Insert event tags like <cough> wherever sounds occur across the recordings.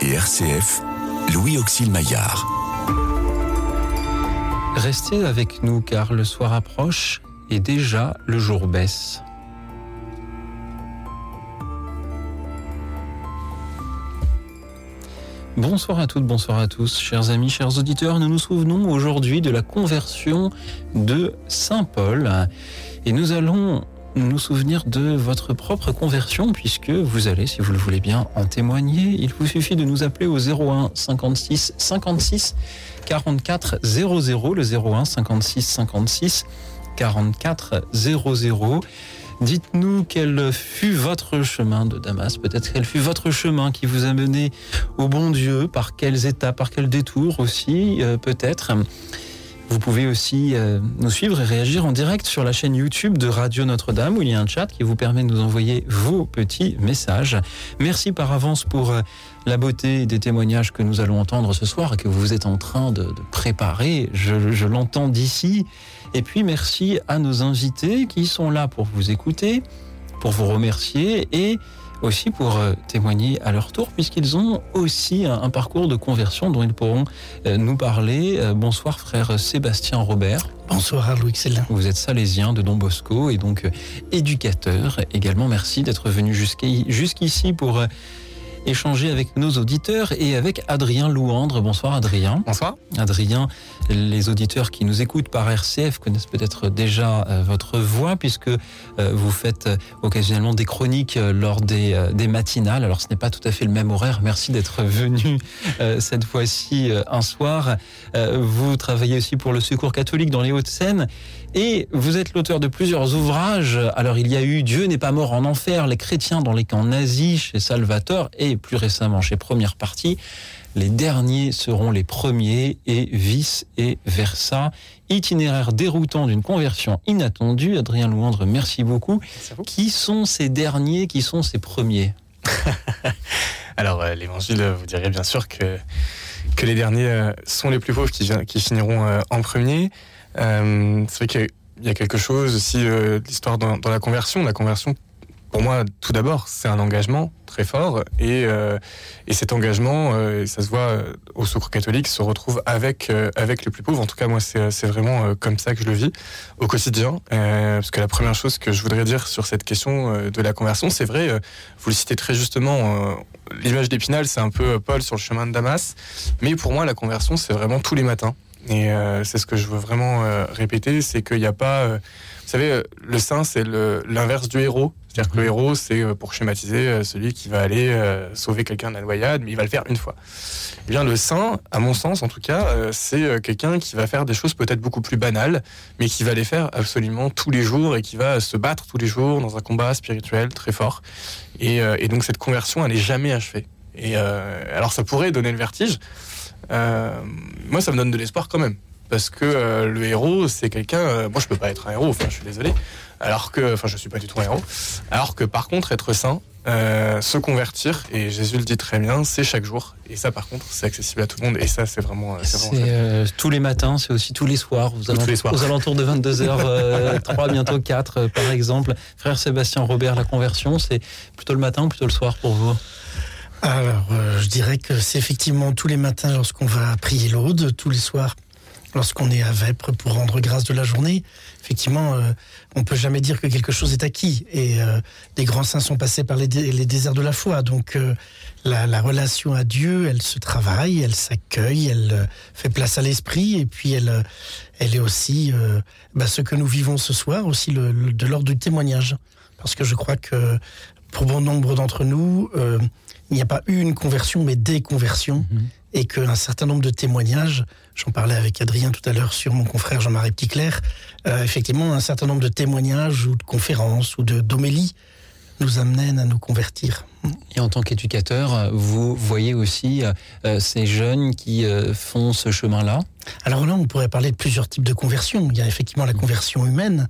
et RCF, Louis Auxil Maillard. Restez avec nous car le soir approche et déjà le jour baisse. Bonsoir à toutes, bonsoir à tous, chers amis, chers auditeurs. Nous nous souvenons aujourd'hui de la conversion de Saint Paul et nous allons nous souvenir de votre propre conversion puisque vous allez, si vous le voulez bien, en témoigner. Il vous suffit de nous appeler au 01 56 56 44 00, le 01 56 56 44 00. Dites-nous quel fut votre chemin de Damas, peut-être quel fut votre chemin qui vous a mené au bon Dieu, par quelles étapes, par quels détours aussi, euh, peut-être. Vous pouvez aussi euh, nous suivre et réagir en direct sur la chaîne YouTube de Radio Notre-Dame où il y a un chat qui vous permet de nous envoyer vos petits messages. Merci par avance pour euh, la beauté des témoignages que nous allons entendre ce soir et que vous êtes en train de, préparer. Je, je l'entends d'ici. Et puis merci à nos invités qui sont là pour vous écouter, pour vous remercier et aussi pour euh, témoigner à leur tour, puisqu'ils ont aussi un, un, parcours de conversion dont ils pourront euh, nous parler. Euh, bonsoir frère Sébastien Robert. Bonsoir Louis Célin. Vous êtes salésien de Don Bosco et donc éducateur. Également merci d'être venu jusqu'ici pour échanger avec nos auditeurs et avec Adrien Louandre. Bonsoir Adrien. Bonsoir. Adrien, les auditeurs qui nous écoutent par RCF connaissent peut-être déjà euh, votre voix puisque euh, vous faites euh, occasionnellement des chroniques lors des, des, matinales. Alors ce n'est pas tout à fait le même horaire. Merci d'être venu cette fois-ci un soir. vous travaillez aussi pour le Secours catholique dans les Hauts-de-Seine et vous êtes l'auteur de plusieurs ouvrages. Alors il y a eu Dieu n'est pas mort en enfer, les chrétiens dans les camps nazis chez Salvatore et plus récemment chez Première Partie. Les derniers seront les premiers et vice et versa. Itinéraire déroutant d'une conversion inattendue. Adrien Louandre, merci beaucoup. Merci qui sont ces derniers, qui sont ces premiers? <laughs> Alors euh, l'évangile vous dirait bien sûr que, que les derniers euh, sont les plus pauvres qui, qui finiront euh, en premier. Euh, c'est vrai qu'il y a quelque chose aussi euh, l'histoire dans, dans, la conversion. La conversion, pour moi, tout d'abord, c'est un engagement très fort et, euh, et cet engagement, euh, ça se voit euh, au Secours catholique, se retrouve avec euh, avec les plus pauvres. En tout cas, moi, c'est vraiment comme ça que je le vis au quotidien. Parce que la première chose que je voudrais dire sur cette question de la conversion, c'est vrai, vous le citez très justement. L'image d'Épinal, c'est un peu Paul sur le chemin de Damas, mais pour moi, la conversion, c'est vraiment tous les matins. Et euh, c'est ce que je veux vraiment euh, répéter, c'est qu'il n'y a pas... Euh, vous savez, le saint, c'est l'inverse du héros. C'est-à-dire que le héros, c'est pour schématiser celui qui va aller sauver quelqu'un de la noyade, mais il va le faire une fois. Eh bien, le saint, à mon sens en tout cas, c'est quelqu'un qui va faire des choses peut-être beaucoup plus banales, mais qui va les faire absolument tous les jours et qui va se battre tous les jours dans un combat spirituel très fort. Et, et donc cette conversion, elle n'est jamais achevée. Et alors ça pourrait donner le vertige, euh, moi, ça me donne de l'espoir quand même. Parce que euh, le héros, c'est quelqu'un. Euh, moi, je peux pas être un héros, enfin, je suis désolé. Alors que. Enfin, je suis pas du tout un héros. Alors que, par contre, être saint, euh, se convertir, et Jésus le dit très bien, c'est chaque jour. Et ça, par contre, c'est accessible à tout le monde. Et ça, c'est vraiment. C'est euh, tous les matins, c'est aussi tous les soirs. Aux, alentours, les soirs. aux alentours de 22h, 3, <laughs> bientôt 4, par exemple. Frère Sébastien Robert, la conversion, c'est plutôt le matin ou plutôt le soir pour vous? Alors, euh, je dirais que c'est effectivement tous les matins lorsqu'on va prier l'aude, tous les soirs lorsqu'on est à Vêpres pour rendre grâce de la journée. Effectivement, euh, on peut jamais dire que quelque chose est acquis. Et euh, les grands saints sont passés par les, dé les déserts de la foi. Donc, euh, la, la, relation à Dieu, elle se travaille, elle s'accueille, elle euh, fait place à l'esprit. Et puis, elle, est aussi bah, ce que nous vivons ce soir, aussi de l'ordre du témoignage. Parce que je crois que pour bon nombre d'entre nous, euh, il n'y a pas eu une conversion, mais des conversions, mmh. et qu'un certain nombre de témoignages, j'en parlais avec Adrien tout à l'heure sur mon confrère Jean-Marie Petitclerc, euh, effectivement, un certain nombre de témoignages ou de conférences ou d'homélies nous amènent à nous convertir. Et en tant qu'éducateur, vous voyez aussi euh, ces jeunes qui euh, font ce chemin-là? Alors là, on pourrait parler de plusieurs types de conversion. Il y a effectivement la conversion humaine,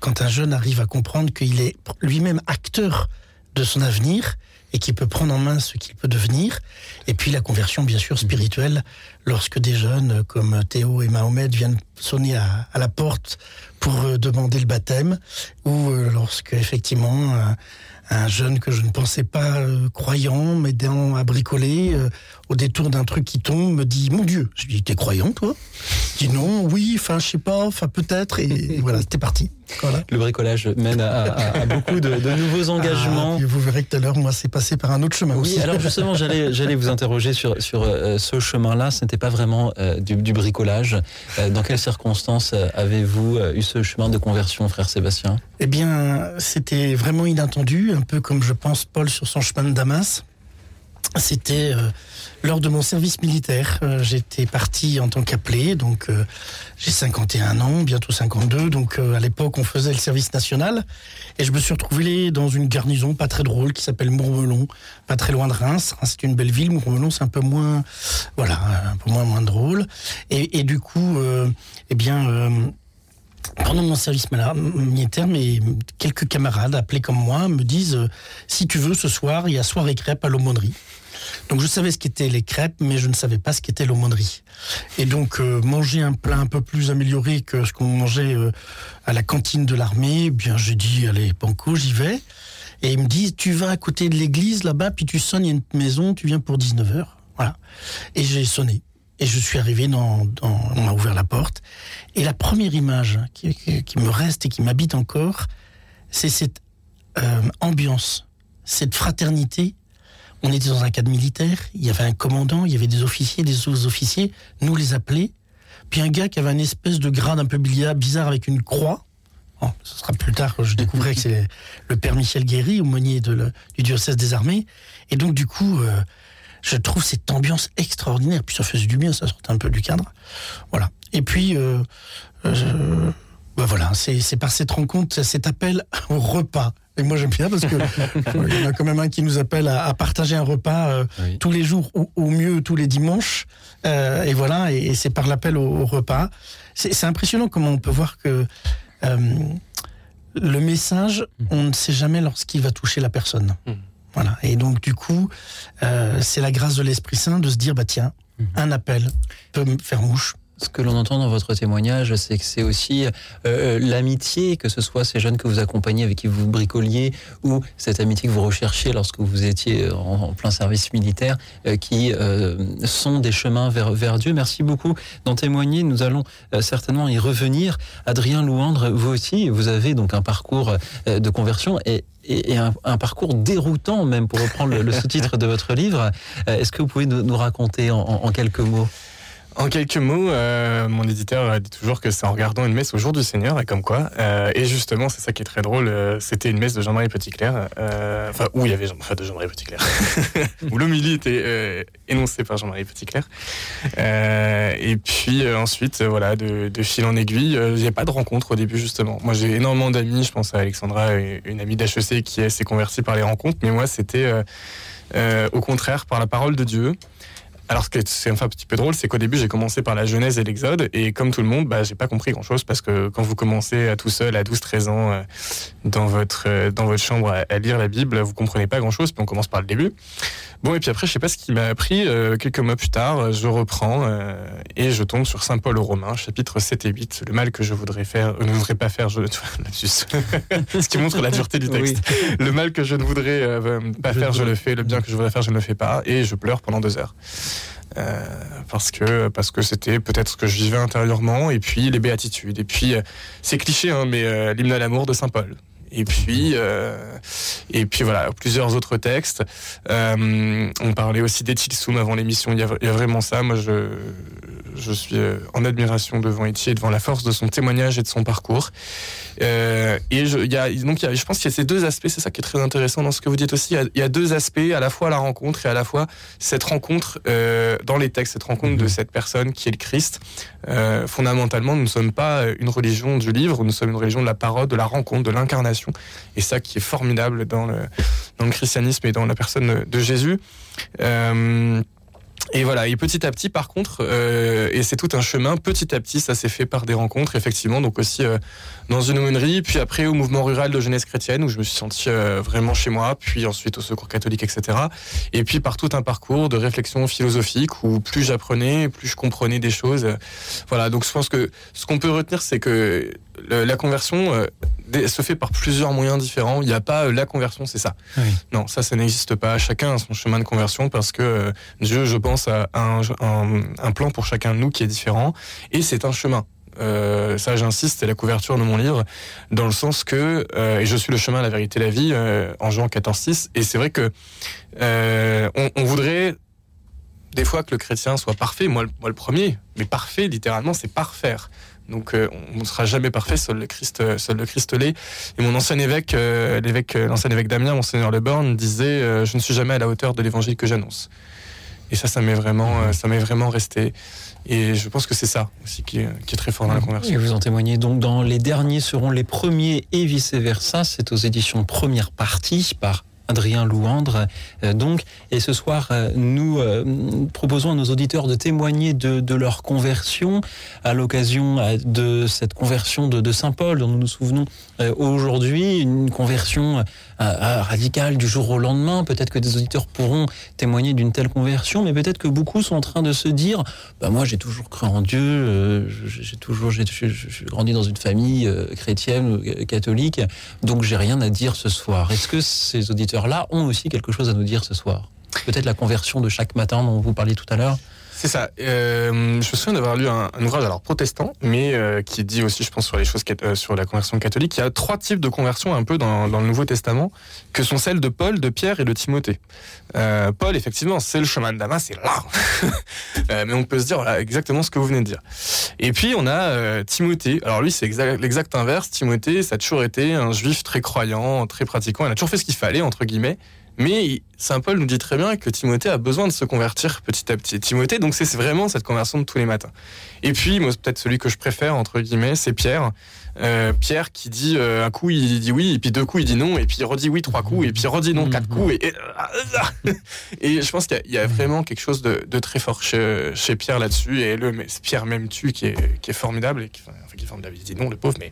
quand un jeune arrive à comprendre qu'il est lui-même acteur de son avenir, et qui peut prendre en main ce qu'il peut devenir. Et puis la conversion, bien sûr, spirituelle, lorsque des jeunes comme Théo et Mahomet viennent sonner à, la porte pour euh, demander le baptême, ou euh, lorsque effectivement un, un jeune que je ne pensais pas euh, croyant, m'aidant à bricoler, au détour d'un truc qui tombe, me dit Mon Dieu Je lui dis T'es croyant, toi? Je dis Non, oui, enfin, je sais pas, enfin, peut-être. Et, voilà, c'était parti. Voilà. Le bricolage mène à, à, à beaucoup de, de, nouveaux engagements. Ah, vous verrez que tout à l'heure, moi, c'est passé par un autre chemin oui, aussi. alors justement, j'allais, j'allais vous interroger sur, sur euh, ce chemin-là. Ce n'était pas vraiment euh, du, du, bricolage. Euh, dans quelles circonstances avez-vous eu ce chemin de conversion, frère Sébastien? Eh bien, c'était vraiment inattendu, un peu comme je pense Paul sur son chemin de Damas. C'était lors de mon service militaire. Euh, J'étais parti en tant qu'appelé, donc euh, j'ai 51 ans, bientôt 52. Donc à l'époque, on faisait le service national. Et je me suis retrouvé dans une garnison pas très drôle qui s'appelle Mourmelon, pas très loin de Reims. Reims c'est une belle ville. Mourmelon, c'est un peu moins, voilà, un peu moins, drôle. Et, du coup, eh bien pendant mon service militaire, mes quelques camarades appelés comme moi me disent euh, si tu veux ce soir, il y a soirée crêpes à l'aumônerie. Donc je savais ce qu'étaient les crêpes, mais je ne savais pas ce qu'était l'aumônerie. Et donc euh, manger un plat un peu plus amélioré que ce qu'on mangeait euh, à la cantine de l'armée, eh bien j'ai dit allez banco, j'y vais. Et ils me disent tu vas à côté de l'église là-bas, puis tu sonnes, il y a une maison, tu viens pour 19h. Voilà. Et j'ai sonné. Et je suis arrivé dans, dans on m'a ouvert la porte. Et la première image qui, qui, qui me reste et qui m'habite encore, c'est cette euh, ambiance, cette fraternité. On était dans un cadre militaire, il y avait un commandant, il y avait des officiers, des sous-officiers, nous les appelés. Puis un gars qui avait une espèce de grade un peu bizarre avec une croix. Bon, ce sera plus tard que je découvrirai que c'est le père Michel Guéry, aumônier du diocèse des armées. Et donc, du coup, euh, je trouve cette ambiance extraordinaire. Puis ça faisait du bien, ça sortait un peu du cadre. Voilà. Et puis, euh, euh, ben voilà, c'est par cette rencontre, cet appel au repas. Et moi j'aime bien parce que <laughs> il y en a quand même un qui nous appelle à, à partager un repas euh, oui. tous les jours ou au mieux tous les dimanches. Euh, et voilà, et, et c'est par l'appel au, au, repas. C'est impressionnant comment on peut voir que le message, on ne sait jamais lorsqu'il va toucher la personne. Mmh. Voilà. Et donc, du coup, euh, c'est la grâce de l'Esprit Saint de se dire, bah tiens, mmh. un appel peut me faire mouche. Ce que l'on entend dans votre témoignage, c'est que c'est aussi euh, l'amitié, que ce soit ces jeunes que vous accompagnez, avec qui vous bricoliez, ou cette amitié que vous recherchiez lorsque vous étiez en, en plein service militaire, euh, qui euh, sont des chemins vers, vers Dieu. Merci beaucoup d'en témoigner. Nous allons euh, certainement y revenir. Adrien Louandre, vous aussi, vous avez donc un parcours euh, de conversion et et, un, un, parcours déroutant même pour reprendre le, sous-titre de votre livre. Euh, Est-ce que vous pouvez nous, nous raconter en, en, quelques mots? En quelques mots, euh, mon éditeur dit toujours que c'est en regardant une messe au jour du Seigneur, et comme quoi. Euh, et justement, c'est ça qui est très drôle. Euh, c'était une messe de Jean-Marie Petitclerc, euh, enfin où il y avait Jean, enfin, de Jean-Marie Petitclerc, <laughs> où l'homilie était euh, énoncée par Jean-Marie Petitclerc. et puis ensuite, voilà, de, de, fil en aiguille, il n'y a pas de rencontre au début justement. Moi, j'ai énormément d'amis. Je pense à Alexandra, une amie d'HEC qui s'est convertie par les rencontres, mais moi, c'était au contraire par la parole de Dieu. Alors, ce qui est enfin un petit peu drôle, c'est qu'au début, j'ai commencé par la Genèse et l'Exode, et comme tout le monde, bah, j'ai pas compris grand-chose parce que quand vous commencez à tout seul, à 12-13 ans, euh, dans votre euh, dans votre chambre à, à, lire la Bible, vous comprenez pas grand-chose. Puis on commence par le début. Bon, et puis après, je sais pas ce qui m'a appris. Euh, quelques mois plus tard, je reprends euh, et je tombe sur Saint Paul aux Romains, chapitre 7 et 8. Le mal que je voudrais faire, euh, ne voudrais pas faire, je <laughs> ce qui montre la dureté du texte. Oui. Le mal que je ne voudrais pas faire, je le fais. Le bien que je voudrais faire, je ne le fais pas. Et je pleure pendant deux heures. Euh, parce que parce que c'était peut-être ce que je vivais intérieurement et puis les béatitudes et puis euh, c'est cliché hein, mais euh, l'hymne à l'amour de saint Paul. Et puis et puis voilà plusieurs autres textes. On parlait aussi d'Etilsum avant l'émission. Il, y a vraiment ça. Moi je je suis en admiration devant Eti et devant la force de son témoignage et de son parcours euh, et je, y a, donc y a, je pense qu'il y a ces deux aspects c'est ça qui est très intéressant dans ce que vous dites aussi. Il y, y a deux aspects à la fois la rencontre et à la fois cette rencontre euh, dans les textes cette rencontre de cette personne qui est le Christ. Euh, fondamentalement nous ne sommes pas une religion du livre nous sommes une religion de la parole de la rencontre de l'incarnation. Et ça qui est formidable dans le, dans le christianisme et dans la personne de Jésus. Euh, Et voilà, et petit à petit, par contre, euh, et c'est tout un chemin, petit à petit, ça s'est fait par des rencontres, effectivement, donc aussi euh, dans une aumônerie, puis après au mouvement rural de jeunesse chrétienne, où je me suis senti euh, vraiment chez moi, puis ensuite au secours catholique, etc. Et puis par tout un parcours de réflexion philosophique, où plus j'apprenais, plus je comprenais des choses. Voilà, donc je pense que ce qu'on peut retenir, c'est que la conversion se fait par plusieurs moyens différents. Il n'y a pas la conversion, c'est ça. Non, ça, ça n'existe pas. Chacun a son chemin de conversion parce que Dieu, je pense, a un, un, plan pour chacun de nous qui est différent. Et c'est un chemin. Euh, ça, j'insiste, c'est la couverture de mon livre, dans le sens que, euh, et je suis le chemin, la vérité, la vie, euh, en Jean 14-6, et c'est vrai que on, on, voudrait des fois que le chrétien soit parfait, moi, moi le premier, mais parfait, littéralement, c'est parfaire. Donc on ne sera jamais parfait, seul le Christ, seul le Christ l'est. Et mon ancien évêque, l'évêque, l'ancien évêque Damien, monseigneur Le Born, disait Je ne suis jamais à la hauteur de l'évangile que j'annonce. Et ça, ça m'est vraiment, euh, ça m'est vraiment resté. Et je pense que c'est ça aussi qui est, qui est, très fort dans la conversion. Et vous en témoignez donc dans Les derniers seront les premiers et vice-versa. C'est aux éditions Première Partie par Adrien Louandre. Euh, donc, et ce soir, euh, nous euh, proposons à nos auditeurs de témoigner de, leur conversion à l'occasion de cette conversion de, Saint Paul dont nous nous souvenons aujourd'hui, une conversion radicale du jour au lendemain. Peut-être que des auditeurs pourront témoigner d'une telle conversion, mais peut-être que beaucoup sont en train de se dire, bah moi j'ai toujours cru en Dieu, j'ai toujours, grandi dans une famille chrétienne, catholique, donc j'ai rien à dire ce soir. Est-ce que ces auditeurs là ont aussi quelque chose à nous dire ce soir. Peut-être la conversion de chaque matin dont vous parliez tout à l'heure. C'est ça. Euh, je me souviens d'avoir lu un, ouvrage alors protestant, mais euh, qui dit aussi, je pense, sur les choses euh, sur la conversion catholique. Il y a trois types de conversion un peu dans, le Nouveau Testament, que sont celles de Paul, de Pierre et de Timothée. Paul, effectivement, c'est le chemin de Damas, c'est là. <laughs> mais on peut se dire exactement ce que vous venez de dire. Et puis on a Timothée. Alors lui, c'est l'exact inverse. Timothée, ça a toujours été un juif très croyant, très pratiquant. Il a toujours fait ce qu'il fallait entre guillemets. Mais Saint Paul nous dit très bien que Timothée a besoin de se convertir petit à petit. Timothée, donc c'est vraiment cette conversion de tous les matins. Et puis, moi, peut-être celui que je préfère, entre guillemets, c'est Pierre. Euh, Pierre qui dit euh, un coup il dit oui et puis deux coups il dit non et puis il redit oui trois coups et puis il redit non quatre coups et, <laughs> et, je pense qu'il y, a vraiment quelque chose de, très fort chez, Pierre là-dessus et le Pierre même tu qui est, qui est formidable et qui, enfin, qui est formidable il dit non le pauvre mais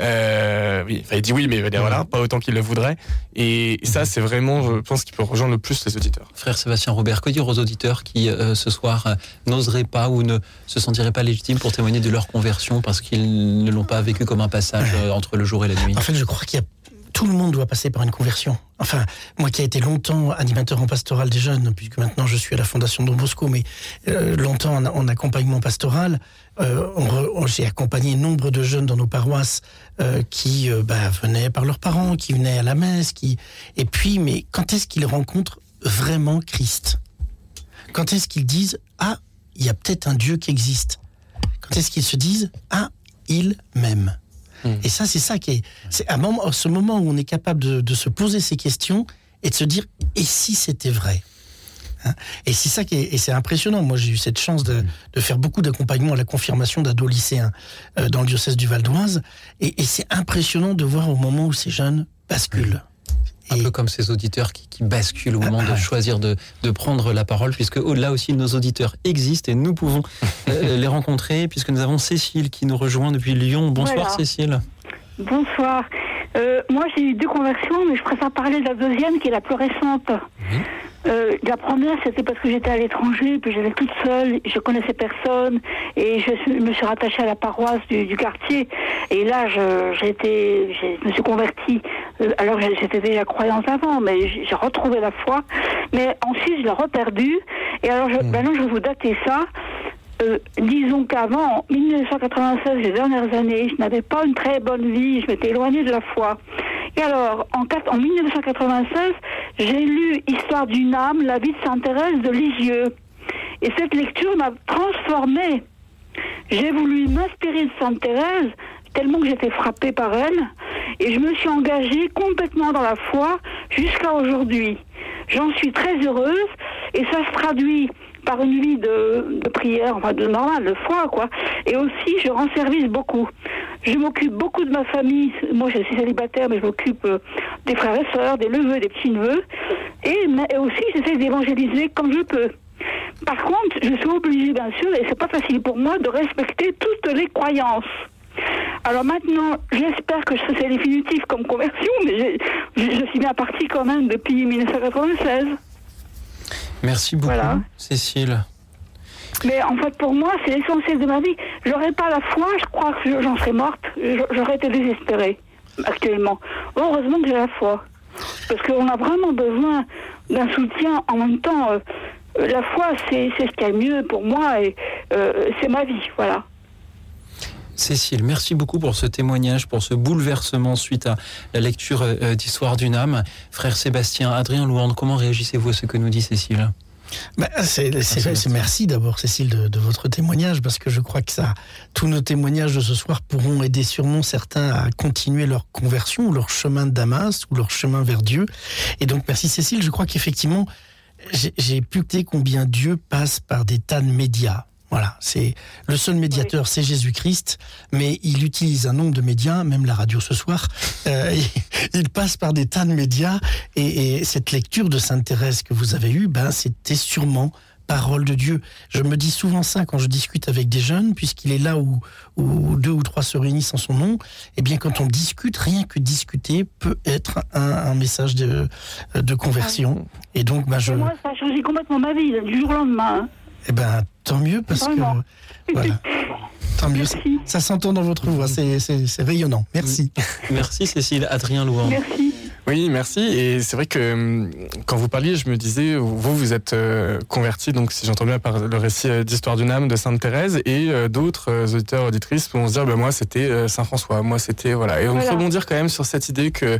euh, oui, il dit oui mais il va dire voilà pas autant qu'il le voudrait et ça c'est vraiment je pense qu'il peut rejoindre le plus les auditeurs. Frère Sébastien Robert que dire aux auditeurs qui ce soir n'oseraient pas ou ne se sentiraient pas légitimes pour témoigner de leur conversion parce qu'ils ne l'ont pas vécu comme un passage euh, entre le jour et la nuit En fait, je crois qu'il y a tout le monde doit passer par une conversion. Enfin, moi qui ai été longtemps animateur en pastoral des jeunes, puisque maintenant je suis à la Fondation Don Bosco, mais euh, longtemps en, accompagnement pastoral, euh, j'ai accompagné nombre de jeunes dans nos paroisses qui bah, venaient par leurs parents, qui venaient à la messe, qui et puis, mais quand est-ce qu'ils rencontrent vraiment Christ? Quand est-ce qu'ils disent ah, il y a peut-être un Dieu qui existe Quand est-ce qu'ils se disent ah, il m'aime Hmm. Et ça, c'est ça qui est. C'est à, ce moment où on est capable de, se poser ces questions et de se dire et si c'était vrai hein? Et c'est ça qui est, c'est impressionnant. Moi, j'ai eu cette chance de, faire beaucoup d'accompagnement à la confirmation d'ados lycéens euh, dans le diocèse du Val d'Oise, et c'est impressionnant de voir au moment où ces jeunes basculent. Un peu comme ces auditeurs qui, basculent au moment de choisir de, prendre la parole, puisque au-delà aussi nos auditeurs existent et nous pouvons <laughs> euh, les rencontrer, puisque nous avons Cécile qui nous rejoint depuis Lyon. Bonsoir Cécile. Bonsoir. Euh, moi j'ai eu deux conversions, mais je préfère parler de la deuxième qui est la plus récente. Euh, la première, c'était parce que j'étais à l'étranger, puis j'étais toute seule, je connaissais personne, et je me suis rattachée à la paroisse du, quartier. Et là, j'ai été, je me suis convertie. Euh, alors j'étais déjà croyante avant, mais j'ai retrouvé la foi. Mais ensuite, je l'ai reperdue. Et alors, je, mmh. maintenant, je vais vous dater ça. Euh, disons qu'avant, 1996, les dernières années, je n'avais pas une très bonne vie, je m'étais éloignée de la foi. Et alors, en, en 1996, j'ai lu Histoire d'une âme, la vie de Sainte Thérèse de Lisieux. Et cette lecture m'a transformée. J'ai voulu m'inspirer de Sainte Thérèse, tellement que j'étais frappée par elle, et je me suis engagée complètement dans la foi jusqu'à aujourd'hui. J'en suis très heureuse, et ça se traduit par une vie de, prière, enfin de normal, de foi, quoi. Et aussi, je rends service beaucoup. Je m'occupe beaucoup de ma famille. Moi, je suis célibataire, mais je m'occupe euh, des frères et sœurs, des neveux, des petits-neveux. Et, aussi, j'essaie d'évangéliser comme je peux. Par contre, je suis obligée, bien sûr, et c'est pas facile pour moi, de respecter toutes les croyances. Alors maintenant, j'espère que c'est définitif comme conversion, mais je, je suis bien partie quand même depuis 1996. Merci beaucoup, Voilà. Cécile. Mais en fait, pour moi, c'est l'essentiel de ma vie. J'aurais pas la foi, je crois que j'en serais morte. J'aurais été désespérée, actuellement. Heureusement que j'ai la foi. Parce qu'on a vraiment besoin d'un soutien. En même temps, euh, la foi, c'est ce qu'il y a mieux pour moi et euh, c'est ma vie, voilà. Cécile, merci beaucoup pour ce témoignage, pour ce bouleversement suite à la lecture euh, d'Histoire d'une âme. Frère Sébastien, Adrien Louande, comment réagissez-vous à ce que nous dit Cécile? Bah, c'est, c'est- merci d'abord, Cécile, de, de votre témoignage, parce que je crois que ça, tous nos témoignages de ce soir pourront aider sûrement certains à continuer leur conversion, ou leur chemin de Damas, ou leur chemin vers Dieu. Et donc, merci Cécile. Je crois qu'effectivement, j'ai, pu noter combien Dieu passe par des tas de médias. Voilà, c'est le seul médiateur, c'est Jésus-Christ, mais il utilise un nombre de médias, même la radio ce soir. euh, <laughs> il, passe par des tas de médias, et, et cette lecture de Sainte Thérèse que vous avez eue, ben c'était sûrement parole de Dieu. Je me dis souvent ça quand je discute avec des jeunes, puisqu'il est là où, où deux ou trois se réunissent en son nom. Eh bien, quand on discute, rien que discuter peut être un, un message de, de conversion. Et donc, ben, je, moi, ça a changé complètement ma vie, du jour au lendemain. Eh ben, tant mieux parce Vraiment. que <laughs> voilà, tant mieux. Ça, Merci. ça s'entend dans votre voix, c'est, c'est, c'est rayonnant. Merci. Merci Cécile, Adrien Louande. Merci. Oui, merci. Et c'est vrai que hum, quand vous parliez, je me disais, vous, vous êtes euh, converti, donc si j'entends bien par le récit euh, d'Histoire d'une âme de Sainte Thérèse, et euh, d'autres auditeurs, auditrices vont se dire, bah, moi c'était Saint François, moi c'était voilà. Et on Voilà. rebondir quand même sur cette idée que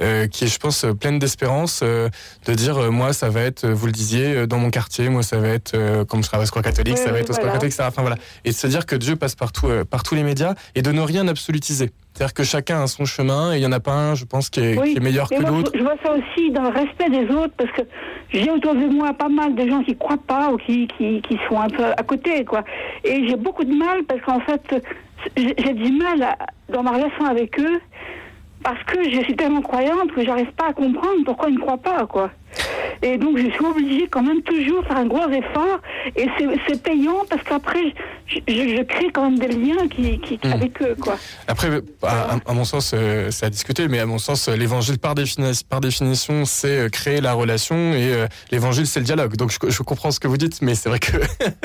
euh, qui est, je pense, pleine d'espérance, euh, de dire, euh, moi ça va être, vous le disiez, dans mon quartier, moi ça va être, comme je travaille au secours catholique, Oui, ça va être au secours voilà. catholique, etc. Enfin voilà. Et de se dire que Dieu passe partout, par tous les médias, et de ne rien absolutiser. C'est-à-dire que chacun a son chemin, et il y en a pas un, je pense, qui est, Oui. qui est meilleur Et que l'autre. je vois ça aussi dans le respect des autres, parce que j'ai autour de moi pas mal de gens qui croient pas ou qui, qui, qui sont un peu à côté, quoi. Et j'ai beaucoup de mal, parce qu'en fait, j'ai j'ai du mal à- dans ma relation avec eux, parce que je suis tellement croyante que j'arrive pas à comprendre pourquoi ils ne croient pas, quoi. Et donc, je suis obligée quand même toujours de faire un gros effort, et c'est payant, parce qu'après, je, je- je crée quand même des liens qui, qui, Mm. avec eux, quoi. Après, à, mon sens, euh, c'est à discuter, mais à mon sens, euh, l'évangile, par, défini- par définition, c'est euh, créer la relation et euh, l'évangile, c'est le dialogue. Donc, je, je comprends ce que vous dites, mais c'est vrai que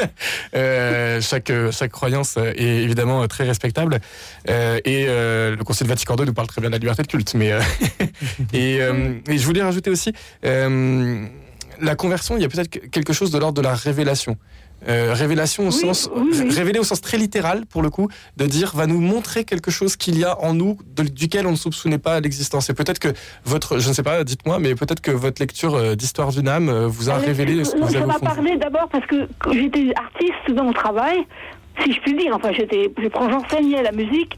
<laughs> euh, chaque, chaque croyance est évidemment très respectable. Et le Concile Vatican II nous parle très bien de la liberté de culte. Mais, <laughs> et, et je voulais rajouter aussi, euh, la conversion, il y a peut-être quelque chose de l'ordre de la révélation. Euh, révélation au Oui, sens oui, oui. révéler au sens très littéral pour le coup de dire va nous montrer quelque chose qu'il y a en nous de- duquel on ne soupçonnait pas l'existence et peut-être que votre je ne sais pas dites-moi mais peut-être que votre lecture euh, d'histoire d'une âme euh, vous a révélé ce que vous Ça avez au m'a parlé d'abord parce que j'étais artiste dans mon travail, si je puis dire. Enfin, j'étais, j'enseignais la musique,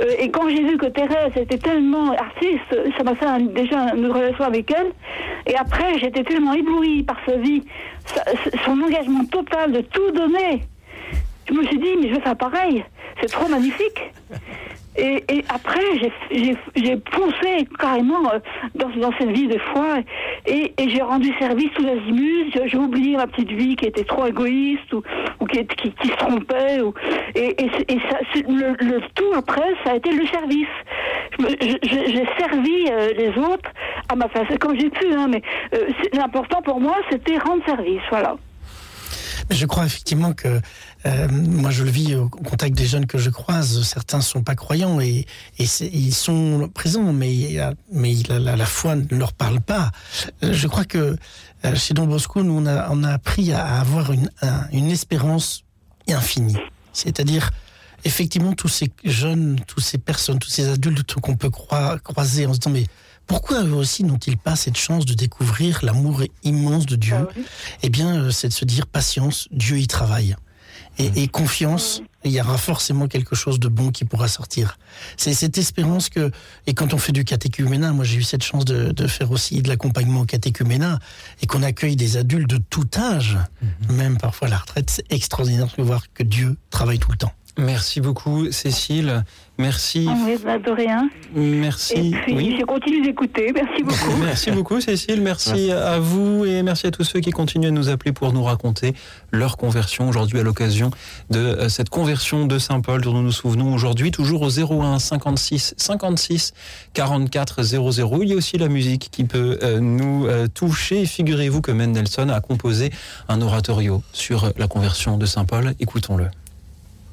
euh, et quand j'ai vu que Thérèse était tellement artiste, ça m'a fait déjà une relation avec elle. Et après, j'étais tellement éblouie par sa vie, son engagement total de tout donner. Je me suis dit, mais je veux faire pareil. C'est trop magnifique. Et, après, j'ai- foncé carrément euh, dans, cette vie de foi et, j'ai rendu service tous azimuts. J'ai oublié ma petite vie qui était trop égoïste ou, qui, se trompait. Et le, tout après, ça a été le service. J'ai servi euh, les autres à ma façon, comme j'ai pu. Hein, mais euh, l'important pour moi, c'était rendre service. Voilà. Je crois effectivement que euh, moi je le vis au contact des jeunes que je croise. Certains sont pas croyants et, ils sont présents, mais la, la- la foi ne leur parle pas. Euh, Je crois que euh, chez Don Bosco, nous on a, on a appris à avoir une, un- une espérance infinie. C'est-à-dire effectivement tous ces jeunes, toutes ces personnes, tous ces adultes qu'on peut croi- croiser en se disant mais pourquoi eux aussi n'ont-ils pas cette chance de découvrir l'amour immense de Dieu? Ah eh bien, c'est de se dire patience, Dieu y travaille. Et, et confiance, il y aura forcément quelque chose de bon qui pourra sortir. C'est cette espérance que, et quand on fait du catéchuménat, moi j'ai eu cette chance de, de faire aussi de l'accompagnement au catéchuménat, et qu'on accueille des adultes de tout âge, même parfois à la retraite, c'est extraordinaire de voir que Dieu travaille tout le temps. Merci beaucoup, Cécile. Merci. Ah oui, bah, de rien. Merci. Et puis, Oui. je continue d'écouter. Merci beaucoup. <laughs> Merci beaucoup Cécile, merci, à vous et merci à tous ceux qui continuent à nous appeler pour nous raconter leur conversion aujourd'hui à l'occasion de euh, cette conversion de Saint-Paul dont nous nous souvenons aujourd'hui toujours au 01 56 56 44 00. Il y a aussi la musique qui peut euh, nous euh, toucher. Figurez-vous que Mendelssohn a composé un oratorio sur la conversion de Saint-Paul. Écoutons-le.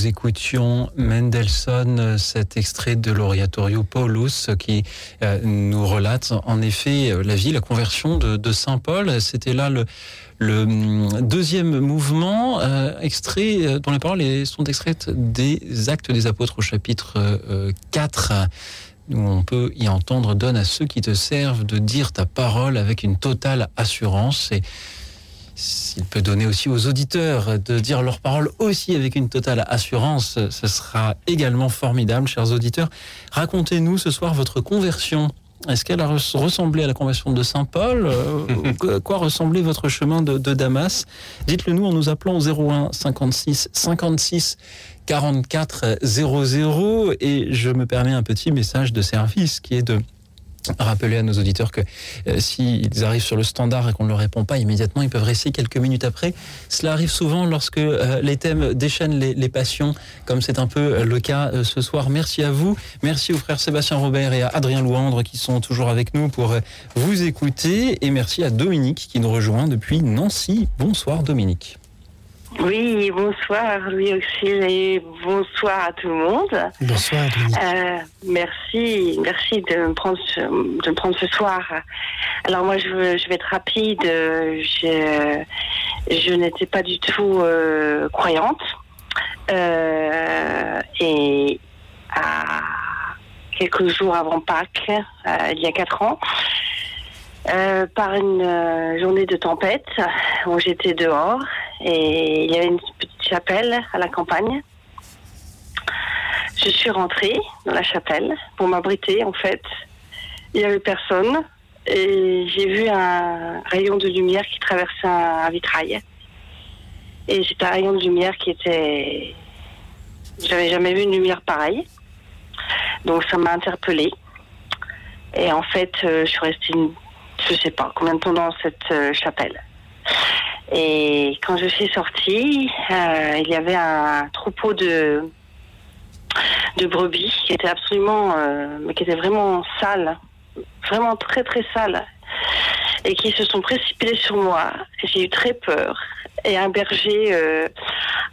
Nous écoutions Mendelssohn, cet extrait de l'Oratorio Paulus qui euh, nous relate en effet la vie, la conversion de, Saint Paul. C'était là le, le, deuxième mouvement, euh, extrait euh, dont les paroles sont extraites des Actes des Apôtres au chapitre 4 où on peut y entendre Donne à ceux qui te servent de dire ta parole avec une totale assurance. Et s'il peut donner aussi aux auditeurs de dire leurs paroles aussi avec une totale assurance, ce sera également formidable, chers auditeurs. Racontez-nous ce soir votre conversion. Est-ce qu'elle a ressemblé à la conversion de Saint Paul euh, <laughs> Quoi ressemblait votre chemin de, Damas? Dites-le nous en nous appelant au 01 56 56 44 00 et je me permets un petit message de service qui est de rappeler à nos auditeurs que euh, s'ils arrivent sur le standard et qu'on ne leur répond pas immédiatement, ils peuvent rester quelques minutes après. Cela arrive souvent lorsque euh, les thèmes déchaînent les, passions, comme c'est un peu euh, le cas ce soir. Merci à vous, merci aux frères Sébastien Robert et à Adrien Louandre qui sont toujours avec nous pour vous écouter, et merci à Dominique qui nous rejoint depuis Nancy. Bonsoir Dominique. Oui, bonsoir Louis Auxil et bonsoir à tout le monde. Bonsoir. Euh, merci, merci de me prendre ce, de me prendre ce soir. Alors moi je, je vais être rapide. Je, je n'étais pas du tout euh, croyante euh, et à quelques jours avant Pâques, il y a quatre ans. Par une journée de tempête où j'étais dehors et il y avait une petite chapelle à la campagne. Je suis rentrée dans la chapelle pour m'abriter en fait. Il n'y avait personne et j'ai vu un rayon de lumière qui traversait un, vitrail. Et c'était un rayon de lumière qui était... J'avais jamais vu une lumière pareille. Donc ça m'a interpellée. Et en fait, euh, je suis restée une je sais pas combien de temps dans cette euh, chapelle. Et quand je suis sortie, euh, il y avait un troupeau de brebis qui était absolument, euh, mais qui était vraiment sale, vraiment très très sale, et qui se sont précipités sur moi. J'ai eu très peur. Et un berger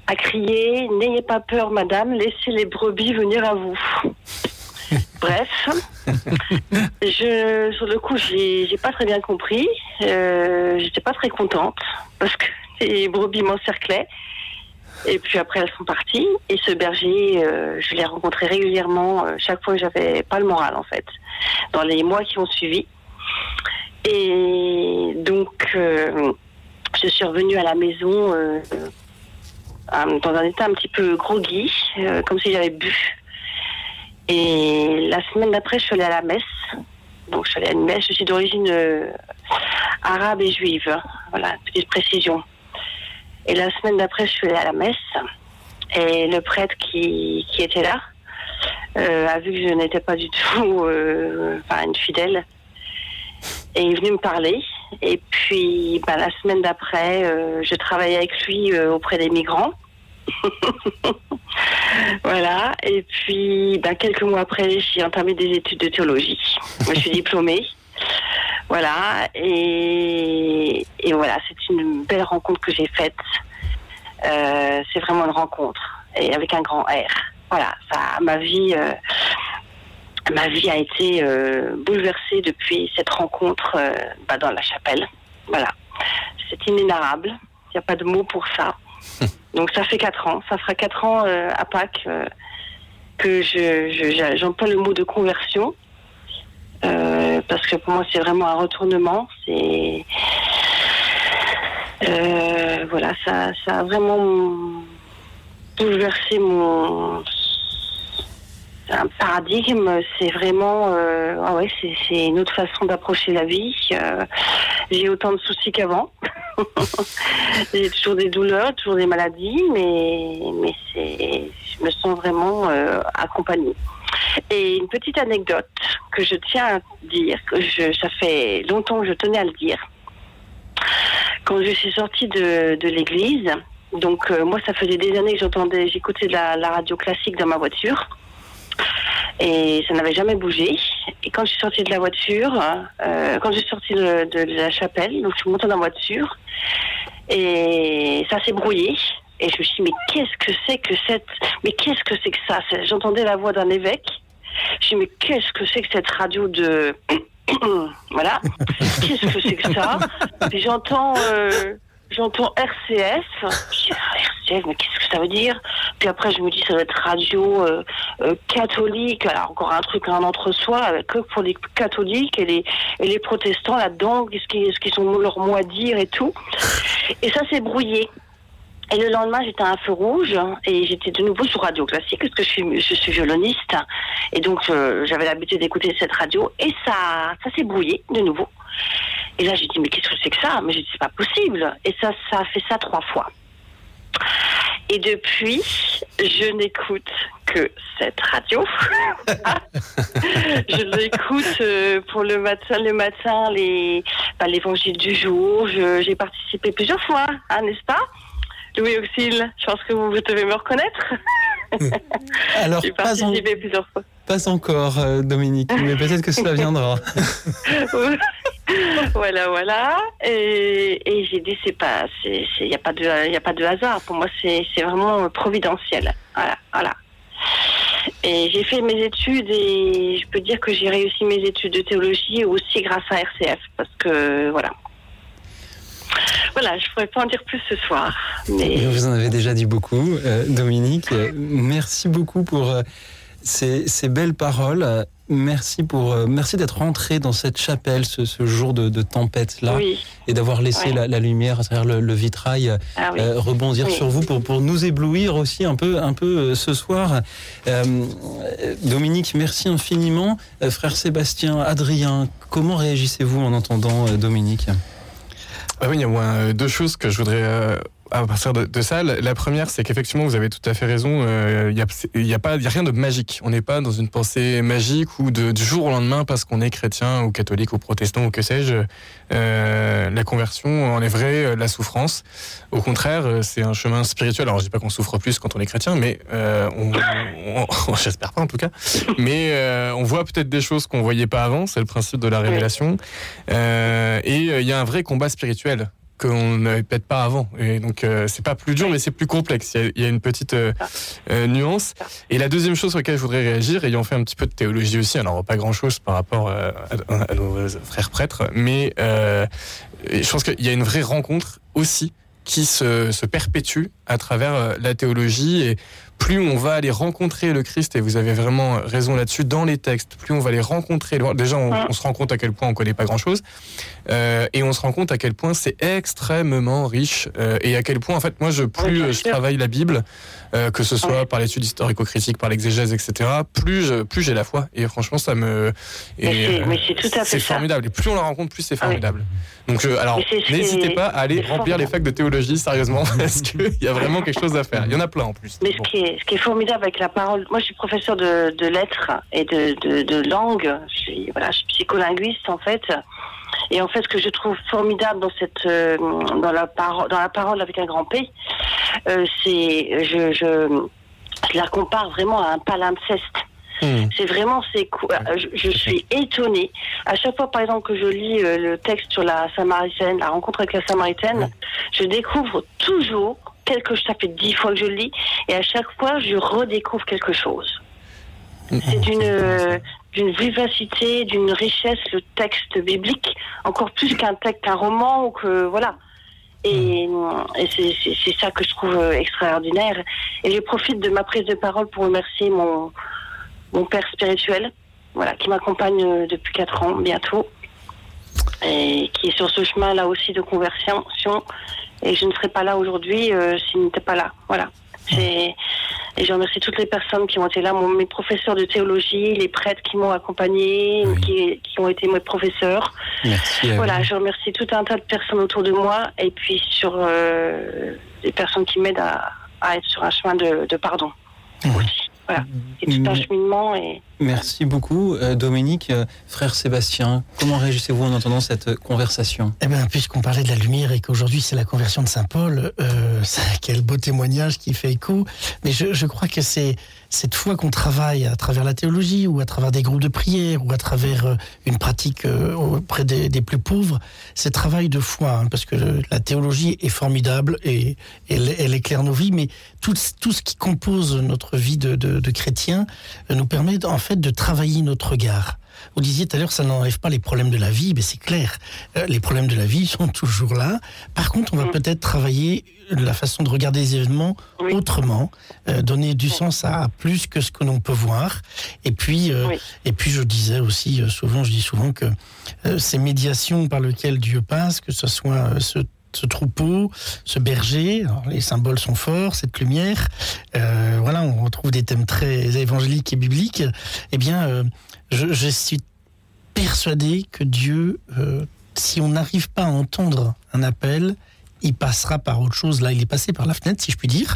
a crié "N'ayez pas peur, madame, laissez les brebis venir à vous." <laughs> Bref, je, sur le coup, j'ai, pas très bien compris. Euh, j'étais pas très contente parce que <laughs> les brebis m'encerclaient. Et puis après, elles sont parties. Et ce berger, euh, je l'ai rencontré régulièrement euh, chaque fois que j'avais pas le moral, en fait, dans les mois qui ont suivi. Et donc, je suis revenue à la maison dans un état un petit peu groggy, comme si j'avais bu. Et la semaine d'après, je suis allée à la messe. Donc, je suis allée à une messe. Je suis d'origine euh, arabe et juive. Voilà, petite précision. Et la semaine d'après, je suis allée à la messe. Et le prêtre qui, qui était là euh, a vu que je n'étais pas du tout euh, une fidèle. Et il est venu me parler. Et puis, bah, la semaine d'après, je travaillais avec lui auprès des migrants. <laughs> voilà. Et puis, ben, quelques mois après, j'ai entamé des études de théologie. je suis <laughs> diplômée. Voilà. Et, et voilà, c'est une belle rencontre que j'ai faite. Euh, c'est vraiment une rencontre. Et avec un grand R. Voilà. Ça, ma vie. Euh, ma vie a été euh, bouleversée depuis cette rencontre bah, dans la chapelle. Voilà. C'est inénarrable. Il n'y a pas de mots pour ça. <laughs> Donc ça fait quatre ans. Ça fera quatre ans euh, à Pâques euh, que je, j'emploie le mot de conversion. Euh, parce que pour moi c'est vraiment un retournement. C'est voilà, ça, ça a vraiment bouleversé mon un paradigme, c'est vraiment, ah ouais, c'est une autre façon d'approcher la vie. J'ai autant de soucis qu'avant. <laughs> J'ai toujours des douleurs, toujours des maladies, mais, mais c'est, je me sens vraiment euh, accompagnée. Et une petite anecdote que je tiens à dire, que je, ça fait longtemps que je tenais à le dire. Quand je suis sortie de, de l'église, donc euh, moi ça faisait des années que j'entendais, j'écoutais la radio classique dans ma voiture et ça n'avait jamais bougé. Et quand je suis sortie de la voiture, euh, quand je suis sortie de, la chapelle, donc je suis montée dans la voiture, et ça s'est brouillé. Et je me suis dit, mais qu'est-ce que c'est que cette, mais qu'est-ce que c'est que ça? J'entendais la voix d'un évêque. Je me suis dit, mais qu'est-ce que c'est que cette radio de, <coughs> voilà, qu'est-ce que c'est que ça? J'entends, euh, j'entends RCF. Je dis, ah, <laughs> RCF, mais qu'est-ce que ça veut dire? Puis après, je me dis, ça doit être radio euh, euh, catholique. Alors encore un truc, un entre-soi, avec que pour les catholiques et les, et les protestants là-dedans, qu'est-ce qu'ils ce qu'ils ont leur mot à dire et tout. Et ça s'est brouillé. Et le lendemain, j'étais à un feu rouge et j'étais de nouveau sur Radio Classique parce que je suis, je suis violoniste. Et donc, j'avais l'habitude d'écouter cette radio et ça, ça s'est brouillé de nouveau. Et là, j'ai dit, mais qu'est-ce que c'est que ça? Mais j'ai dit, c'est pas possible. Et ça, ça a fait ça trois fois. Et depuis, je n'écoute que cette radio. <laughs> je l'écoute euh, pour le matin, le matin, les, bah, l'évangile du jour. J'ai participé plusieurs fois, hein, n'est-ce pas? Louis Auxil, je pense que vous, vous devez me reconnaître. <laughs> Alors, J'ai en- participé plusieurs fois. pas encore, euh, Dominique, mais peut-être que cela viendra. <laughs> <laughs> voilà, voilà. Et, et j'ai dit, c'est pas, il n'y a pas de, y a pas de hasard. Pour moi, c'est, vraiment providentiel. Voilà, voilà. Et j'ai fait mes études et je peux dire que j'ai réussi mes études de théologie aussi grâce à RCF parce que voilà. Voilà, je pourrais pas en dire plus ce soir, mais Vous en avez déjà dit beaucoup, euh, Dominique. <laughs> Merci beaucoup pour euh, ces, ces belles paroles. Merci pour, euh, merci d'être rentré dans cette chapelle ce, ce jour de, de tempête là oui, et d'avoir laissé Ouais. la, la lumière à travers le, le vitrail euh, ah oui. euh, rebondir Oui. sur vous pour, pour nous éblouir aussi un peu, un peu euh, ce soir. Euh, Dominique, merci infiniment. Euh, frère Sébastien, Adrien, comment réagissez-vous en entendant euh, Dominique? Ah oui, il y a moins deux choses que je voudrais euh, à partir de, de ça. La première, c'est qu'effectivement, vous avez tout à fait raison. euh, Il n'y a, y a, pas- il y a rien de magique. On n'est pas dans une pensée magique ou de, du jour au lendemain parce qu'on est chrétien ou catholique ou protestant ou que sais-je. Euh, la conversion enlèverait euh, la souffrance. Au contraire, euh, c'est un chemin spirituel. Alors, je dis pas qu'on souffre plus quand on est chrétien, mais euh, on, on- on- <laughs> j'espère pas en tout cas. Mais euh, on voit peut-être des choses qu'on voyait pas avant. C'est le principe de la révélation. Euh, et euh, il y a un vrai combat spirituel qu'on n'avait peut-être pas avant. Et donc, euh, c'est pas plus dur, mais c'est plus complexe. Il y a, il y a une petite euh, euh, nuance. Et la deuxième chose sur laquelle je voudrais réagir, ayant fait un petit peu de théologie aussi, alors pas grand-chose par rapport euh, à, à nos frères prêtres, mais je pense qu'il y a une vraie rencontre aussi qui se, se perpétue à travers la théologie et plus on va aller rencontrer le Christ, et vous avez vraiment raison là-dessus, dans les textes, plus on va les rencontrer. Déjà, on, on se rend compte à quel point on connaît pas grand-chose, euh, et on se rend compte à quel point c'est extrêmement riche, euh, et à quel point, en fait, moi, je, plus euh, je travaille la Bible, euh, que ce soit par l'étude historico-critique, par l'exégèse, etc., plus, je- plus j'ai la foi. Et franchement, ça me... Mais et, c'est- mais c'est tout à fait C'est ça. formidable. Et plus on la rencontre, plus c'est Ah oui. formidable. Donc, alors, n'hésitez pas à aller remplir les facs de théologie, sérieusement, <laughs> parce qu'il y a vraiment quelque chose à faire. Il y en a plein en plus. Mais Bon. ce qui, est, ce qui est formidable avec la parole, moi je suis professeur de, de lettres et de, de, de langue, je suis, voilà, je suis psycholinguiste en fait. Et en fait, ce que je trouve formidable dans cette, euh, dans la parole, dans la parole avec un grand P, euh, c'est, je, je, je la compare vraiment à un palimpseste. Hmm. C'est vraiment, c'est euh, je, je suis étonnée. À chaque fois, par exemple, que je lis euh, le texte sur la Samaritaine, la rencontre avec la Samaritaine, je découvre toujours quelque chose. Ça fait dix fois que je le lis, et à chaque fois, je redécouvre quelque chose. C'est d'une d'une vivacité, d'une richesse le texte biblique, encore plus qu'un texte, qu'un roman ou que voilà. Et, et c'est- ça que je trouve euh, extraordinaire. Et je profite de ma prise de parole pour remercier mon mon père spirituel, voilà, qui m'accompagne euh, depuis quatre ans bientôt, et qui est sur ce chemin là aussi de conversion. Et je ne serais pas là aujourd'hui euh, s'il n'était pas là. Voilà. Et je remercie toutes les personnes qui ont été là, mon- mes professeurs de théologie, les prêtres qui m'ont accompagné, Oui. qui, qui ont été mes professeurs. Merci. Voilà, je remercie tout un tas de personnes autour de moi et puis sur euh, des personnes qui m'aident à, à être sur un chemin de, de pardon Mhm. aussi. Voilà. C'est tout un Mais- cheminement et Merci beaucoup, euh, Dominique. Euh, frère Sébastien, comment réagissez-vous en entendant cette conversation? Eh bien, puisqu'on parlait de la lumière et qu'aujourd'hui c'est la conversion de Saint Paul, euh, <laughs> quel beau témoignage qui fait écho. Mais je, je crois que c'est cette foi qu'on travaille à travers la théologie ou à travers des groupes de prière ou à travers euh, une pratique euh, auprès des, plus pauvres, c'est travail de foi, hein, parce que la théologie est formidable et elle, éclaire nos vies, mais tout, tout, ce qui compose notre vie de, de, de chrétien euh, nous permet en fait de travailler notre regard. Vous disiez tout à l'heure, ça n'enlève pas les problèmes de la vie, mais c'est clair. Les problèmes de la vie sont toujours là. Par contre, on va mmh. peut-être travailler la façon de regarder les événements oui. autrement, euh, donner du oui. sens à plus que ce que l'on peut voir. Et puis, euh, oui. et puis, je disais aussi euh, souvent, je dis souvent que euh, ces médiations par lesquelles Dieu passe, que ce soit euh, ce ce troupeau, ce berger, alors les symboles sont forts, cette lumière, euh, voilà, on retrouve des thèmes très évangéliques et bibliques. Eh bien, euh, je, je, suis persuadé que Dieu, euh, si on n'arrive pas à entendre un appel, il passera par autre chose. Là, il est passé par la fenêtre, si je puis dire,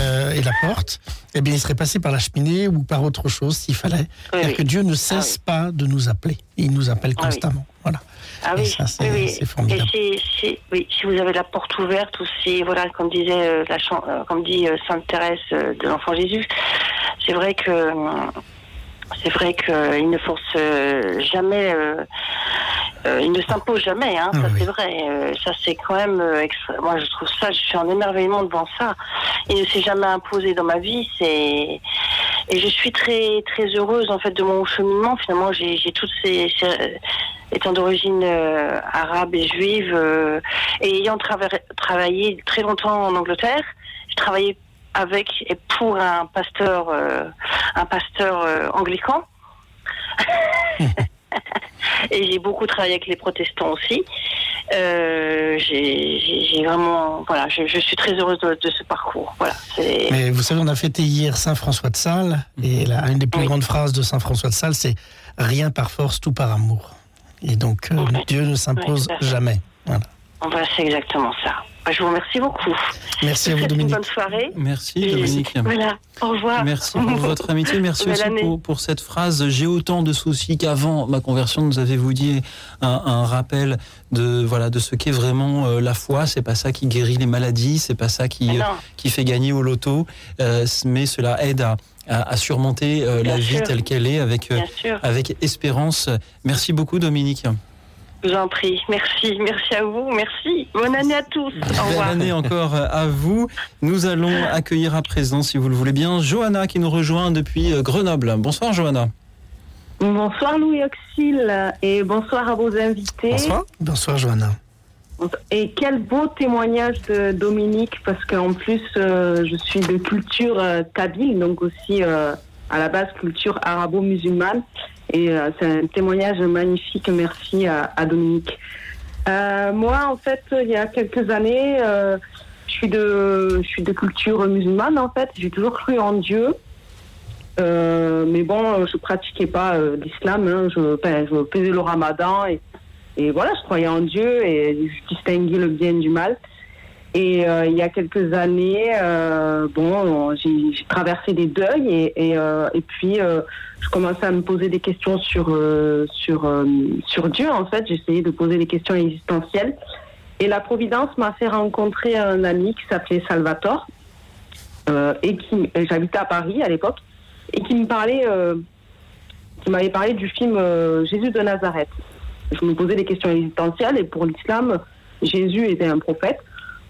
euh, et la porte. Eh bien, il serait passé par la cheminée ou par autre chose s'il fallait. Oui, oui. que Dieu ne cesse ah, pas de nous appeler. Il nous appelle constamment. Voilà. Ah oui, ça, c'est, formidable. Et si, vous avez la porte ouverte ou si, voilà, comme disait euh, la, comme dit euh, Sainte Thérèse de l'Enfant Jésus, c'est vrai que c'est vrai qu'il ne force jamais, euh, euh, il ne s'impose jamais, hein, ah, ça oui. c'est vrai. Euh, ça c'est quand même, extra... moi je trouve ça, je suis en émerveillement devant ça. Il ne s'est jamais imposé dans ma vie, c'est et je suis très très heureuse en fait de mon cheminement. Finalement, j'ai toutes ces, ces étant d'origine arabe et juive et ayant trava travaillé très longtemps en Angleterre, je travaillais avec et pour un pasteur, euh, un pasteur euh, anglican. <laughs> et j'ai beaucoup travaillé avec les protestants aussi. Euh, j'ai vraiment, voilà, je, je, suis très heureuse de, de ce parcours. Voilà. Mais vous savez, on a fêté hier Saint François de Sales, et la, une des plus oui. grandes phrases de Saint François de Sales, c'est rien par force, tout par amour. Et donc, euh, oui. Dieu ne s'impose oui, jamais. Voilà. Voilà, c'est exactement ça. Je vous remercie beaucoup. Merci à vous, Dominique. Une bonne soirée. Merci, Dominique. Voilà, au revoir. Merci pour <laughs> votre amitié. Merci aussi pour, pour, cette phrase. J'ai autant de soucis qu'avant ma conversion. Nous avez-vous dit un, un, rappel de, voilà, de ce qu'est vraiment euh, la foi. C'est pas ça qui guérit les maladies. C'est pas ça qui, euh, qui fait gagner au loto. Euh, mais cela aide à, à, à surmonter euh, la sûr. vie telle qu'elle est avec, euh, avec espérance. Merci beaucoup, Dominique. Je vous en prie. Merci. Merci à vous. Merci. Bonne année à tous. Au revoir. Bonne année encore à vous. Nous allons accueillir à présent, si vous le voulez bien, Johanna qui nous rejoint depuis euh, Grenoble. Bonsoir, Johanna. Bonsoir, Louis Auxil. Et bonsoir à vos invités. Bonsoir. Bonsoir, Johanna. Et quel beau témoignage de Dominique, parce qu'en plus, euh, je suis de culture euh, kabyle, donc aussi euh, à la base culture arabo-musulmane. Et euh, c'est un témoignage magnifique. Merci à, Dominique. Euh, moi, en fait, il y a quelques années, euh, je suis de, je suis de culture musulmane. En fait, j'ai toujours cru en Dieu. mais bon, je pratiquais pas l'islam. Hein. Je, ben, je faisais le Ramadan et, et voilà, je croyais en Dieu et je distinguais le bien du mal. Et euh, il y a quelques années, euh, bon, j'ai traversé des deuils et, euh, puis je commençais à me poser des questions sur sur sur Dieu. En fait, j'essayais de poser des questions existentielles. Et la Providence m'a fait rencontrer un ami qui s'appelait Salvatore et qui j'habitais à Paris à l'époque et qui me parlait, qui m'avait parlé du film Jésus de Nazareth. Je me posais des questions existentielles et pour l'islam, Jésus était un prophète.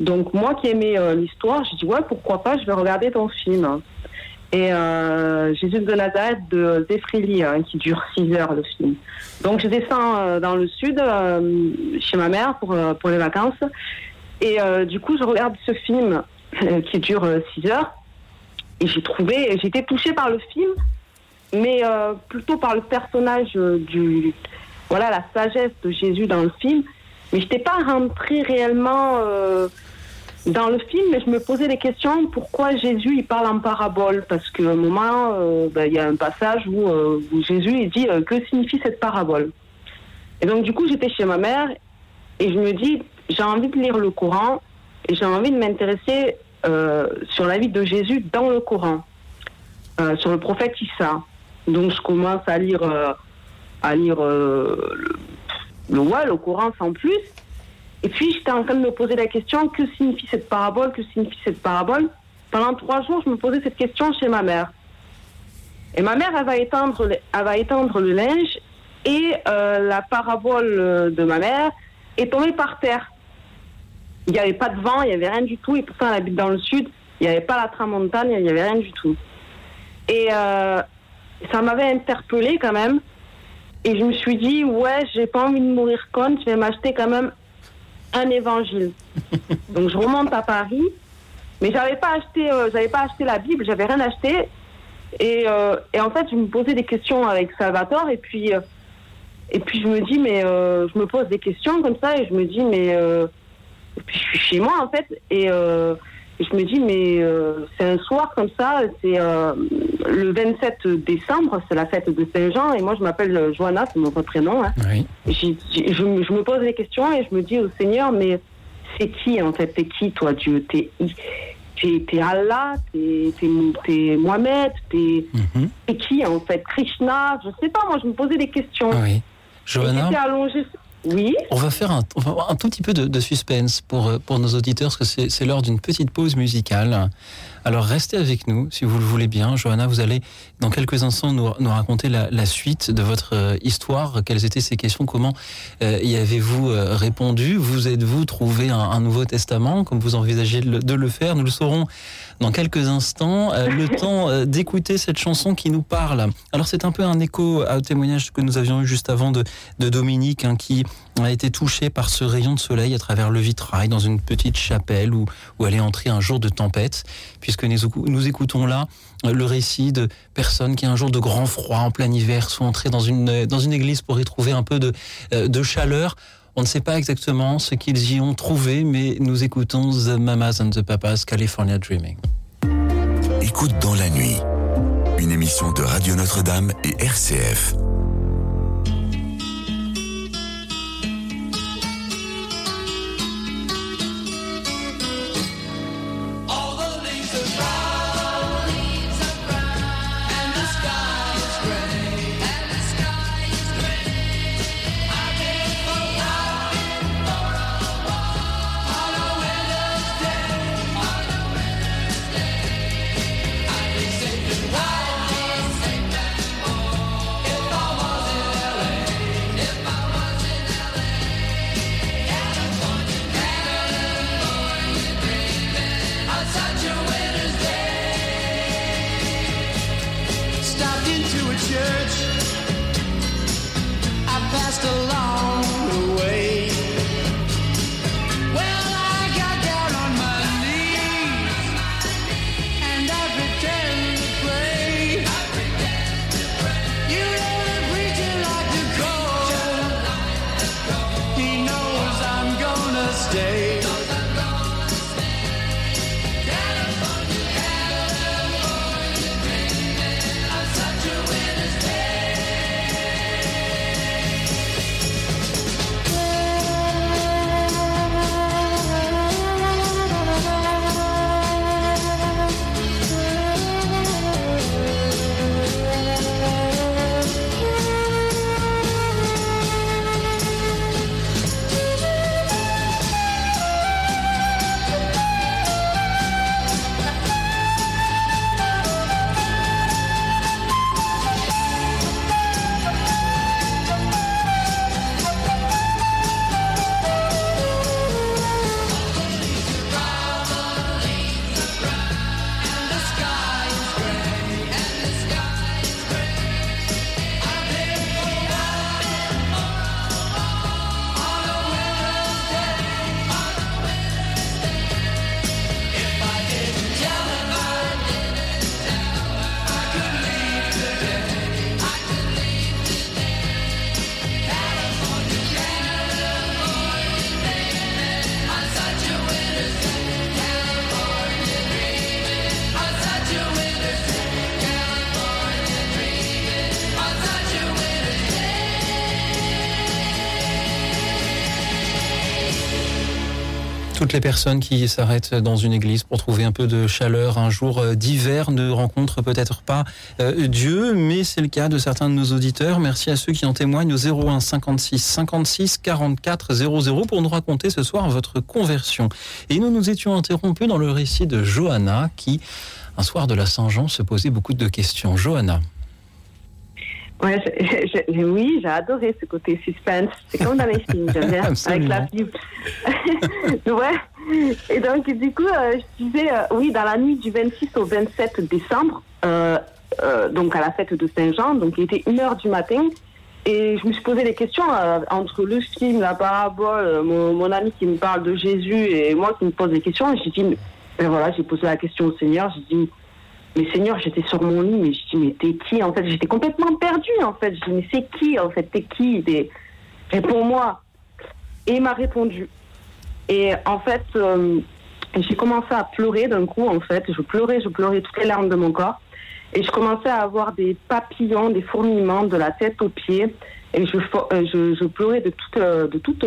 Donc moi qui aimais euh, l'histoire, j'ai dit ouais pourquoi pas, je vais regarder ton film. Et euh, Jésus de Nazareth de Zeffrili, hein, qui dure 6 heures le film. Donc je descends euh, dans le sud chez ma mère pour, pour les vacances. Et du coup je regarde ce film qui dure 6 heures. Et j'ai trouvé, été touchée par le film, mais plutôt par le personnage du, voilà la sagesse de Jésus dans le film. Mais je n'étais pas rentrée réellement dans le film, je me posais des questions pourquoi Jésus il parle en parabole? Parce qu'à un moment, euh, ben, il y a un passage où, euh, Jésus il dit euh, que signifie cette parabole? Et donc du coup, j'étais chez ma mère et je me dis j'ai envie de lire le Coran et j'ai envie de m'intéresser sur la vie de Jésus dans le Coran, sur le prophète Issa. Donc je commence à lire, à lire le, le, le Coran sans plus. Et puis j'étais en train de me poser la question que signifie cette parabole, que signifie cette parabole. Pendant trois jours, je me posais cette question chez ma mère. Et ma mère, elle va étendre, elle va étendre le linge et euh, la parabole de ma mère est tombée par terre. Il n'y avait pas de vent, il n'y avait rien du tout. Et pourtant, elle habite dans le sud. Il n'y avait pas la tramontane, il n'y avait rien du tout. Et euh, ça m'avait interpellée quand même. Et je me suis dit, ouais, j'ai pas envie de mourir con, je vais m'acheter quand même un évangile. <laughs> Donc je remonte à Paris, mais j'avais pas acheté, euh, j'avais pas acheté la Bible, j'avais rien acheté. Et, euh, et, en fait, je me posais des questions avec Salvatore, et puis, euh, et puis je me dis, mais je me pose des questions comme ça, et je me dis, mais et puis je suis chez moi en fait, et je me dis, mais euh, c'est un soir comme ça, c'est euh, le 27 décembre, c'est la fête de Saint-Jean, et moi je m'appelle Johanna, c'est mon vrai prénom. Hein. Oui. Je, me- je me pose des questions et je me dis au Seigneur, mais c'est qui en fait? T'es qui toi Dieu? T'es t'es- Allah T'es Mohamed T'es t'es qui en fait? Krishna Je sais pas, moi je me posais des questions. Ah oui. Et Johanna, J'étais allongée. Oui, on va faire un, un tout petit peu de, de suspense pour, euh, pour nos auditeurs, parce que c'est l'heure d'une petite pause musicale. Alors restez avec nous, si vous le voulez bien. Johanna, vous allez dans quelques instants nous, nous raconter la, la suite de votre euh, histoire. Quelles étaient ces questions? Comment euh, y avez-vous euh, répondu? Vous êtes-vous trouvé un, un Nouveau Testament? Comme vous envisagez de le faire? Nous le saurons dans quelques instants. Euh, le <laughs> temps euh, d'écouter cette chanson qui nous parle. Alors c'est un peu un écho au témoignage que nous avions eu juste avant de, de Dominique, hein, qui a été touché par ce rayon de soleil à travers le vitrail dans une petite chapelle où, où elle est entrée un jour de tempête, puisque nous, écou- nous écoutons là euh, le récit de personnes qui un jour de grand froid en plein hiver sont entrées dans une, dans une église pour y trouver un peu de, de chaleur. On ne sait pas exactement ce qu'ils y ont trouvé, mais nous écoutons The Mamas and the Papas California Dreaming. Écoute dans la nuit. Une émission de Radio Notre-Dame et RCF. Les personnes qui s'arrêtent dans une église pour trouver un peu de chaleur un jour euh, d'hiver ne rencontrent peut-être pas euh, Dieu, mais c'est le cas de certains de nos auditeurs. Merci à ceux qui en témoignent au 01 56 56 44 00 pour nous raconter ce soir votre conversion. Et nous nous étions interrompus dans le récit de Johanna qui, un soir de la Saint-Jean, se posait beaucoup de questions. Johanna. Ouais, oui, j'ai adoré ce côté suspense. C'est comme dans les <laughs> films, j'aime bien, avec la Bible. <laughs> ouais. Et donc, du coup, euh, je disais, euh, oui, dans la nuit du 26 au 27 décembre, euh, donc à la fête de Saint-Jean, donc il était 1h du matin, et je me suis posé des questions entre le film, la parabole, mon, mon ami qui me parle de Jésus et moi qui me pose des questions. Et j'ai dit, ben voilà, j'ai posé la question au Seigneur. J'ai dit, mais Seigneur, j'étais sur mon lit, mais je dis, mais t'es qui en fait? J'étais complètement perdue en fait. Je dis, mais c'est qui en fait? T'es qui? Réponds-moi. Et il m'a répondu. Et en fait, euh, j'ai commencé à pleurer d'un coup en fait. Je pleurais, je pleurais toutes les larmes de mon corps. Et je commençais à avoir des papillons, des fourmillements de la tête aux pieds. Et je, euh, pleurais de toute, euh, de toute,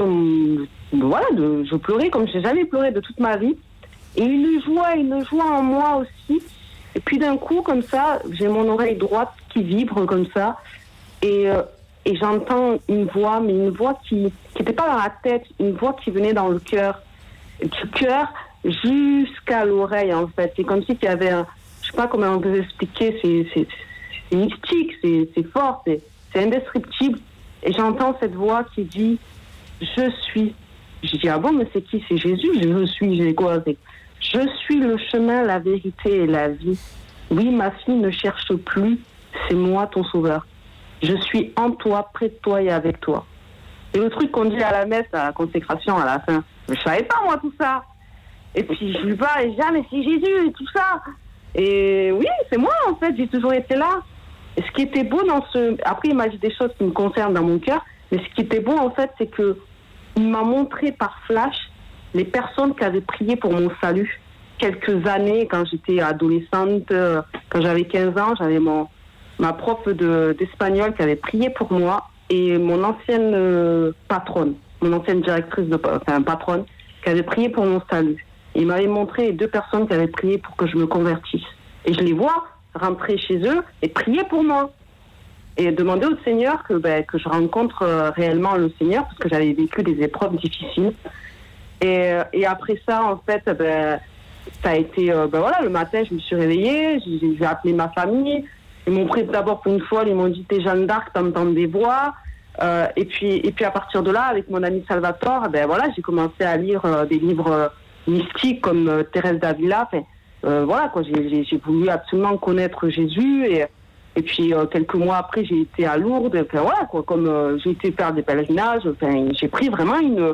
voilà, je pleurais comme j'ai jamais pleuré de toute ma vie. Et une joie, une joie en moi aussi. Et puis d'un coup, comme ça, j'ai mon oreille droite qui vibre comme ça. Et, euh, et j'entends une voix, mais une voix qui n'était pas dans la tête, une voix qui venait dans le cœur. Du cœur jusqu'à l'oreille, en fait. C'est comme si il y avait un. Je sais pas comment on peut expliquer, c'est- mystique, c'est fort, c'est indescriptible. Et j'entends cette voix qui dit Je suis. Je dis Ah bon, mais c'est qui? C'est Jésus Je suis, j'ai quoi Je suis le chemin, la vérité et la vie. Oui, ma fille ne cherche plus, c'est moi ton sauveur. Je suis en toi, près de toi et avec toi. C'est le truc qu'on dit à la messe, à la consécration, à la fin. Mais je savais pas, moi, tout ça. Et puis, je lui parle et je dis, ah, mais c'est Jésus et tout ça. Et oui, c'est moi, en fait, j'ai toujours été là. Et ce qui était beau dans ce. Après, il m'a dit des choses qui me concernent dans mon cœur. Mais ce qui était beau, en fait, c'est que il m'a montré par flash les personnes qui avaient prié pour mon salut. Quelques années, quand j'étais adolescente, euh, quand j'avais 15 ans, j'avais mon, ma prof de- d'espagnol qui avait prié pour moi et mon ancienne euh, patronne, mon ancienne directrice, de, enfin patronne, qui avait prié pour mon salut. Il m'avait montré deux personnes qui avaient prié pour que je me convertisse. Et je les vois rentrer chez eux et prier pour moi. Et demander au Seigneur que, ben, que je rencontre euh, réellement le Seigneur parce que j'avais vécu des épreuves difficiles. Et, euh, et après ça, en fait, ben, ça a été, euh, ben voilà, le matin, je me suis réveillée, j'ai appelé ma famille. Ils m'ont pris d'abord pour une folle, ils m'ont dit T'es Jeanne d'Arc, t'entends des voix. Euh, et, puis, et puis à partir de là, avec mon ami Salvatore, ben voilà, j'ai commencé à lire des livres mystiques comme Thérèse d'Avila. Voilà, quoi, j'ai- voulu absolument connaître Jésus. Et, et puis quelques mois après, j'ai été à Lourdes. Enfin, voilà, quoi, comme j'ai été faire des pèlerinages, j'ai pris vraiment une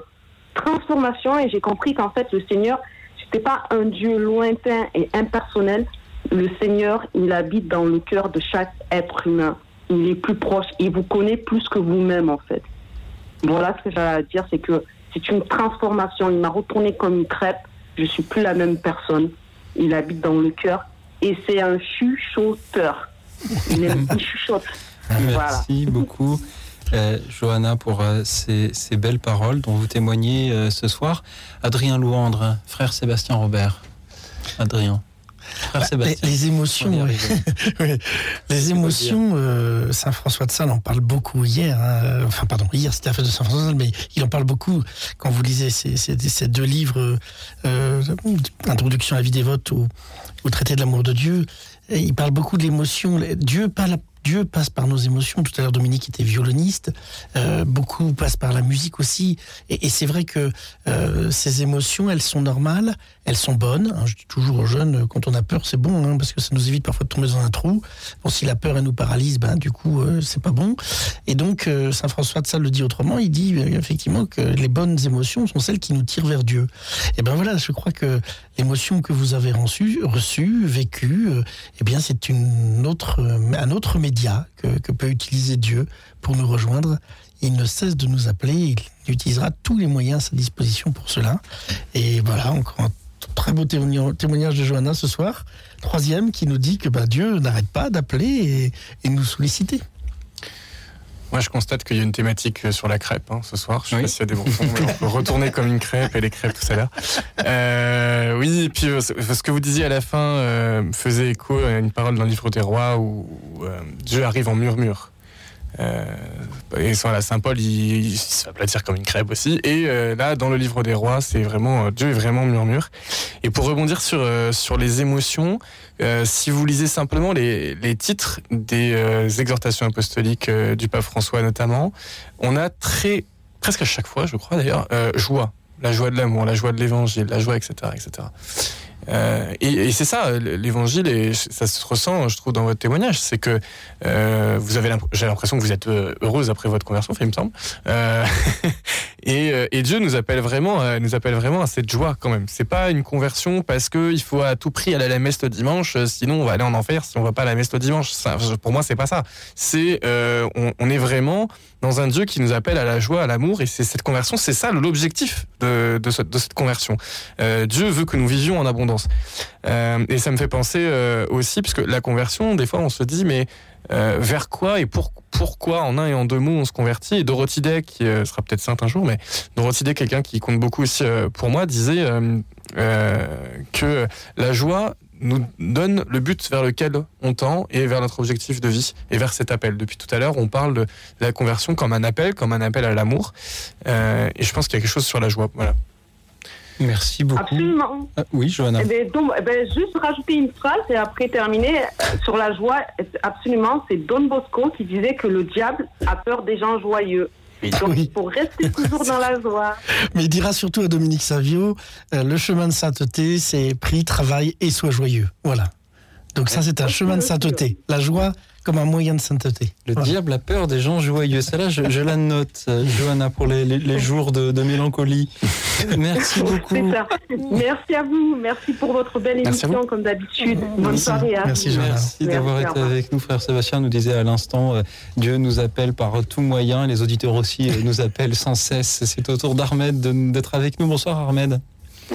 transformation et j'ai compris qu'en fait, le Seigneur, c'était pas un Dieu lointain et impersonnel. Le Seigneur, il habite dans le cœur de chaque être humain. Il est plus proche. Il vous connaît plus que vous-même, en fait. Voilà ce que j'ai à dire, c'est que c'est une transformation. Il m'a retourné comme une crêpe. Je suis plus la même personne. Il habite dans le cœur. Et c'est un chuchoteur. Il, aime- <laughs> il chuchote. Voilà. Merci beaucoup, euh, Johanna, pour euh, ces, ces belles paroles dont vous témoignez euh, ce soir. Adrien Louandre, frère Sébastien Robert. Adrien. Frère Bah, les, Sébastien. les On émotions, <laughs> oui. Les émotions, Saint François de Sales en parle beaucoup hier. hein. Enfin, pardon, hier c'était la fête de Saint François de Sales, mais il en parle beaucoup quand vous lisez ces, ces- ces deux livres, Introduction à la vie dévote ou Traité de l'amour de Dieu. Et il parle beaucoup de l'émotion. Dieu parle. Dieu passe par nos émotions. Tout à l'heure, Dominique était violoniste. Euh, beaucoup passent par la musique aussi. Et, c'est vrai que euh, ces émotions, elles sont normales, elles sont bonnes. hein. je dis toujours aux jeunes, euh, quand on a peur, c'est bon, hein, parce que ça nous évite parfois de tomber dans un trou. Bon, si la peur, elle nous paralyse, ben du coup, euh, c'est pas bon. Et donc, euh, Saint François de Sales le dit autrement. Il dit euh, effectivement que les bonnes émotions sont celles qui nous tirent vers Dieu. Et ben voilà, je crois que l'émotion que vous avez reçue, vécue, eh bien, c'est un autre média que, peut utiliser Dieu pour nous rejoindre. Il ne cesse de nous appeler, il utilisera tous les moyens à sa disposition pour cela. Et voilà, un très beau témoignage de Johanna ce soir. Troisième, qui nous dit que bah, Dieu n'arrête pas d'appeler et, et nous solliciter. Moi, je constate qu'il y a une thématique euh, sur la crêpe hein, ce soir. Je sais pas s'il y a des bons sons, mais on peut retourner comme une crêpe et les crêpes tout à l'heure. Euh, oui, et puis euh, ce que vous disiez à la fin euh, faisait écho à une parole dans le livre des rois où, où, euh, Dieu arrive en murmure. Euh, et voilà, Saint Paul, il, il s'aplatir comme une crêpe aussi. Et euh, là, dans le livre des rois, c'est vraiment euh, Dieu est vraiment murmure. Et pour rebondir sur sur les émotions, si vous lisez simplement les, les titres des exhortations apostoliques du pape François notamment, on a très presque à chaque fois, je crois d'ailleurs, joie, la joie de l'amour, la joie de l'évangile, la joie, etc., etc. Euh, et c'est ça, l'évangile, et ça se ressent, je trouve, dans votre témoignage, c'est que euh, j'ai l'impression que vous êtes euh, heureuse après votre conversion, il me semble. <laughs> Et, Dieu nous appelle vraiment, nous appelle vraiment à cette joie quand même. C'est pas une conversion parce que il faut à tout prix aller à la messe le dimanche, sinon on va aller en enfer si on va pas à la messe le dimanche. Pour moi, c'est pas ça. C'est, on, on est vraiment dans un Dieu qui nous appelle à la joie, à l'amour, et c'est cette conversion, c'est ça l'objectif de, de, ce- de cette conversion. Euh, Dieu veut que nous vivions en abondance. Euh, et ça me fait penser euh, aussi, parce que la conversion, des fois, on se dit, mais vers quoi et pour, pourquoi, en un et en deux mots, on se convertit? Et Dorothy Day, qui sera peut-être sainte un jour, mais Dorothy Day, quelqu'un qui compte beaucoup aussi pour moi, disait que la joie nous donne le but vers lequel on tend et vers notre objectif de vie et vers cet appel. Depuis tout à l'heure, on parle de la conversion comme un appel, comme un appel à l'amour. Euh, et je pense qu'il y a quelque chose sur la joie. Voilà. Merci beaucoup. Absolument. Ah, oui, Johanna. Eh ben, donc, eh ben, juste rajouter une phrase et après terminer euh, sur la joie. Absolument, c'est Don Bosco qui disait que le diable a peur des gens joyeux. Donc Oui. il faut rester toujours dans la joie. <laughs> Mais il dira surtout à Dominique Savio, euh, le chemin de sainteté, c'est prie, travail et sois joyeux. Voilà. Donc ça, c'est un chemin de sainteté. La joie comme un moyen de sainteté. Le Voilà. diable a peur des gens joyeux. Celle-là, je, je la note, euh, Johanna, pour les, les- les jours de, de mélancolie. Merci beaucoup. C'est ça. Merci à vous. Merci pour votre belle Merci à émission, comme d'habitude. Bonne Merci. soirée. à Merci, vous. Johanna. Merci d'avoir été avec nous, frère Sébastien nous disait à l'instant, euh, Dieu nous appelle par tout moyen, les auditeurs aussi euh, nous appellent sans cesse. C'est au tour d'Armed d'être avec nous. Bonsoir Armed.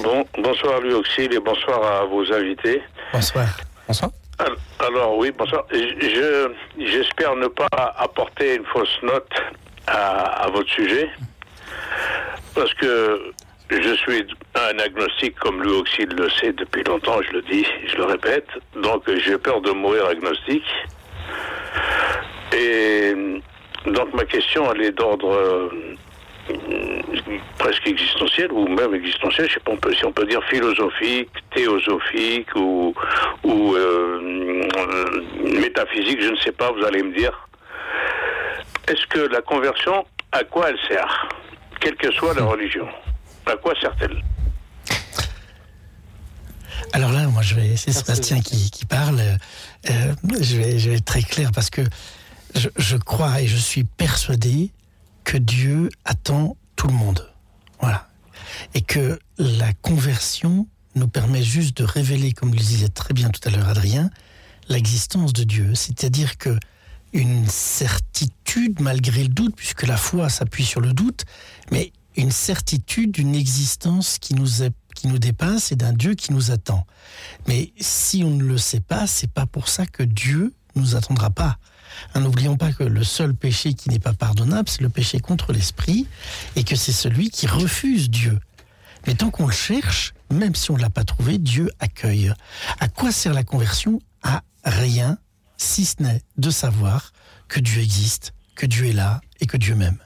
Bon, bonsoir lui Auxil et bonsoir à vos invités. Bonsoir. Bonsoir. Al- Alors oui, bonsoir. Je j'espère ne pas apporter une fausse note à, à votre sujet parce que je suis un agnostique comme lui Auxil le sait depuis longtemps, je le dis, je le répète. Donc j'ai peur de mourir agnostique. Et donc ma question elle est d'ordre presque existentiel ou même existentiel, je sais pas on peut- si on peut dire philosophique, théosophique ou, ou euh, euh, métaphysique, je ne sais pas, vous allez me dire. Est-ce que la conversion, à quoi elle sert Quelle que soit la religion, à quoi sert-elle? Alors là, moi, je vais, c'est Sébastien qui, qui parle. Euh, je, vais, je vais être très clair parce que je, je crois et je suis persuadé que Dieu attend tout le monde. Voilà. Et que la conversion nous permet juste de révéler, comme le disait très bien tout à l'heure Adrien, l'existence de Dieu. C'est-à-dire que une certitude malgré le doute, puisque la foi s'appuie sur le doute, mais une certitude d'une existence qui nous, est, qui nous dépasse et d'un Dieu qui nous attend. Mais si on ne le sait pas, c'est pas pour ça que Dieu nous attendra pas. Hein, N'oublions pas que le seul péché qui n'est pas pardonnable, c'est le péché contre l'esprit, et que c'est celui qui refuse Dieu. Mais tant qu'on le cherche, même si on ne l'a pas trouvé, Dieu accueille. À quoi sert la conversion? À rien, si ce n'est de savoir que Dieu existe, que Dieu est là et que Dieu m'aime.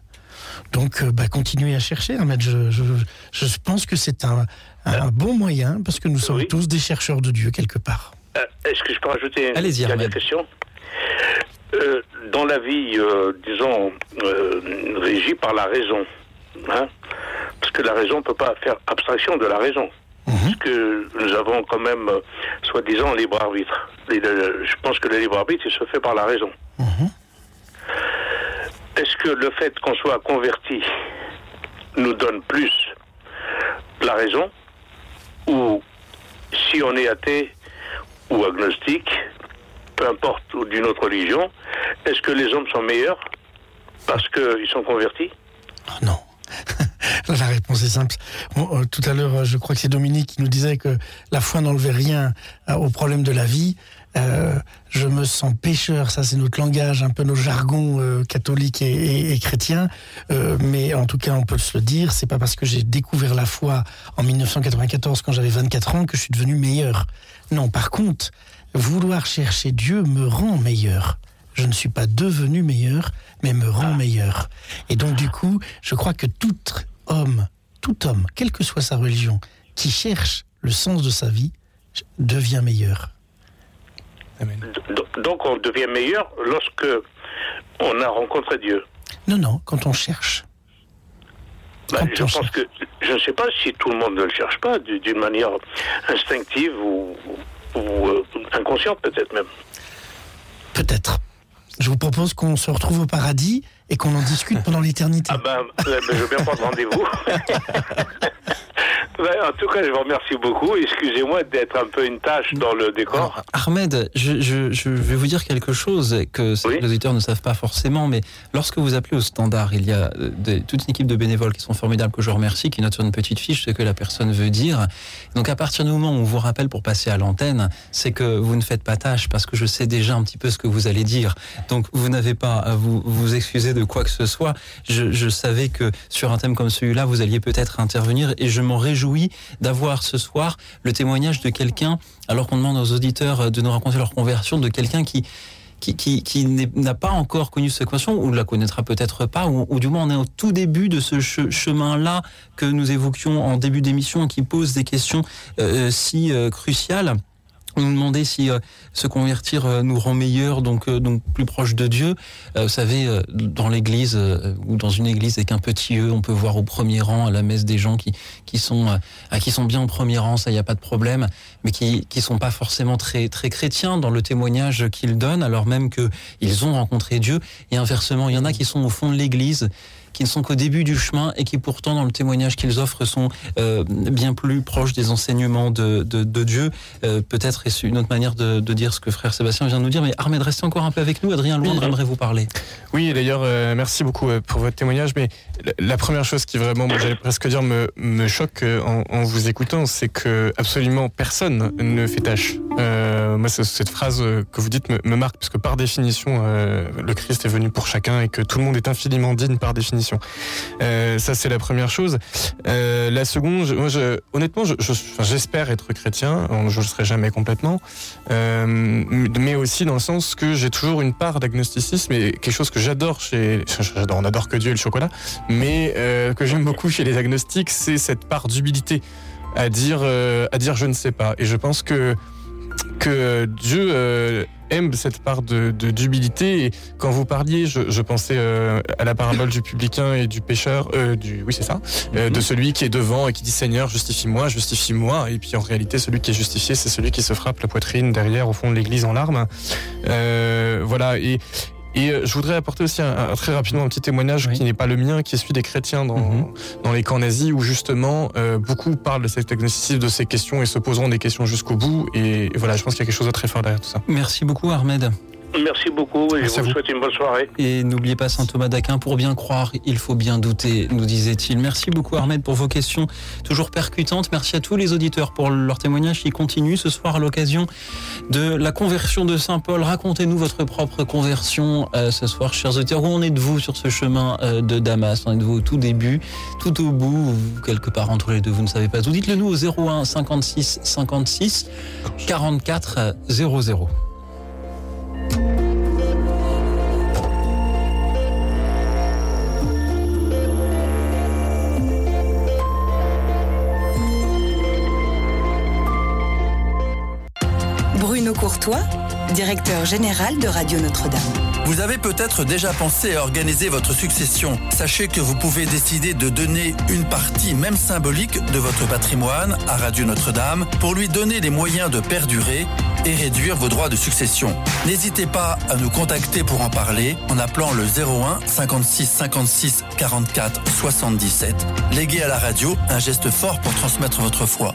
Donc, euh, bah, continuez à chercher. Ahmed. Je, je, je pense que c'est un, un bon moyen parce que nous sommes Oui. tous des chercheurs de Dieu quelque part. Euh, Est-ce que je peux rajouter une dernière question? Euh, Dans la vie, euh, disons, euh, régie par la raison, hein, parce que la raison ne peut pas faire abstraction de la raison. Parce que nous avons quand même, soi-disant, libre arbitre. Et le- je pense que le libre arbitre, il se fait par la raison. Est-ce que le fait qu'on soit converti nous donne plus la raison? Ou si on est athée ou agnostique, peu importe, ou d'une autre religion, est-ce que les hommes sont meilleurs parce qu'ils sont convertis? Ah non. <laughs> La réponse est simple. Euh, tout à l'heure, euh, je crois que c'est Dominique qui nous disait que la foi n'enlevait rien euh, au problème de la vie. Je me sens pécheur, ça c'est notre langage, un peu nos jargons catholiques et, chrétiens. Mais en tout cas, on peut se le dire, c'est pas parce que j'ai découvert la foi en 1994 quand j'avais 24 ans que je suis devenu meilleur. Non, par contre, vouloir chercher Dieu me rend meilleur. Je ne suis pas devenu meilleur, mais me rend meilleur. Et donc, du coup, je crois que tout homme, tout homme, quelle que soit sa religion, qui cherche le sens de sa vie, devient meilleur. Amen. Donc on devient meilleur lorsque on a rencontré Dieu. Non, non, quand on cherche. Bah, Quand je on pense cherche. que je ne sais pas si tout le monde ne le cherche pas d'une manière instinctive ou, ou, euh, inconsciente peut-être même. Peut-être. Je vous propose qu'on se retrouve au paradis et qu'on en discute pendant l'éternité. Ah ben, je veux bien prendre rendez-vous. <laughs> En tout cas, je vous remercie beaucoup. Excusez-moi d'être un peu une tâche dans le décor. Alors, Ahmed, je, je- je vais vous dire quelque chose que Oui. les auditeurs ne savent pas forcément, mais lorsque vous appelez au standard, il y a euh, des- toute une équipe de bénévoles qui sont formidables, que je remercie, qui notent sur une petite fiche ce que la personne veut dire. Donc à partir du moment où on vous rappelle pour passer à l'antenne, c'est que vous ne faites pas tâche, parce que je sais déjà un petit peu ce que vous allez dire. Donc vous n'avez pas à vous, vous excuser de quoi que ce soit. Je, je savais que sur un thème comme celui-là, vous alliez peut-être intervenir, et je m'en réjouis d'avoir ce soir le témoignage de quelqu'un, alors qu'on demande aux auditeurs de nous raconter leur conversion, de quelqu'un qui qui, qui, n'a pas encore connu cette conversion, ou la connaîtra peut-être pas, ou, du moins on est au tout début de ce che- chemin-là que nous évoquions en début d'émission, qui pose des questions euh, si euh, cruciales. On nous demandait si euh, se convertir euh, nous rend meilleur, donc euh, donc plus proche de Dieu. Vous savez, dans l'église ou dans une église avec un petit E, on peut voir au premier rang à la messe des gens qui qui sont qui sont bien au premier rang, ça y a pas de problème, mais qui qui sont pas forcément très très chrétiens dans le témoignage qu'ils donnent, alors même que ils ont rencontré Dieu. Et inversement, il y en a qui sont au fond de l'église qui ne sont qu'au début du chemin et qui pourtant dans le témoignage qu'ils offrent sont euh, bien plus proches des enseignements de, de, de Dieu. Euh, Peut-être est-ce une autre manière de, de dire ce que frère Sébastien vient de nous dire. Mais Ahmed, restez encore un peu avec nous. Adrien Loindre Oui. aimerait vous parler. Oui, d'ailleurs, euh, merci beaucoup pour votre témoignage. Mais la- la première chose qui vraiment, moi, j'allais presque dire, me, me choque en, en vous écoutant, c'est que absolument personne ne fait tâche. Euh, moi, c'est- cette phrase euh, que vous dites me, marque, parce que par définition, euh, le Christ est venu pour chacun et que tout le monde est infiniment digne par définition. Euh, ça, c'est la première chose. Euh, la seconde, moi, honnêtement, j'espère être chrétien. Je ne le serai jamais complètement. Euh, mais aussi dans le sens que j'ai toujours une part d'agnosticisme et quelque chose que j'adore chez, on adore que Dieu et le chocolat, mais euh, que j'aime beaucoup chez les agnostiques, c'est cette part d'humilité à dire, euh, à dire je ne sais pas. Et je pense que que Dieu euh, aime cette part de de- d'humilité. Et quand vous parliez, je, je pensais euh, à la parabole du publicain et du pécheur, euh, du oui c'est ça, euh, de celui qui est devant et qui dit Seigneur justifie-moi, justifie-moi. Et puis en réalité, celui qui est justifié, c'est celui qui se frappe la poitrine derrière au fond de l'église en larmes. Euh, voilà. Et et euh, je voudrais apporter aussi un, un- très rapidement un petit témoignage Oui. qui n'est pas le mien, qui est celui des chrétiens dans, Mhm. dans les camps nazis, où justement euh, beaucoup parlent de cet agnosticisme, de ces questions et se poseront des questions jusqu'au bout. Et, et voilà, je pense qu'il y a quelque chose de très fort derrière tout ça. Merci beaucoup, Ahmed. Merci beaucoup et Merci je vous. souhaite une bonne soirée. Et n'oubliez pas saint Thomas d'Aquin, pour bien croire, il faut bien douter, nous disait-il. Merci beaucoup Ahmed pour vos questions toujours percutantes. Merci à tous les auditeurs pour leur témoignage qui continue ce soir à l'occasion de la conversion de Saint Paul. Racontez-nous votre propre conversion euh, ce soir, chers auditeurs. Où en êtes-vous sur ce chemin euh, de Damas? En êtes-vous au tout début, tout au bout, ou quelque part entre les deux, vous ne savez pas? Tout Dites-le nous au 01 56 56 44 00. Bruno Courtois, directeur général de Radio Notre-Dame. Vous avez peut-être déjà pensé à organiser votre succession. Sachez que vous pouvez décider de donner une partie, même symbolique, de votre patrimoine à Radio Notre-Dame pour lui donner les moyens de perdurer et réduire vos droits de succession. N'hésitez pas à nous contacter pour en parler en appelant le 01 56 56 44 77. Léguez à la radio un geste fort pour transmettre votre foi.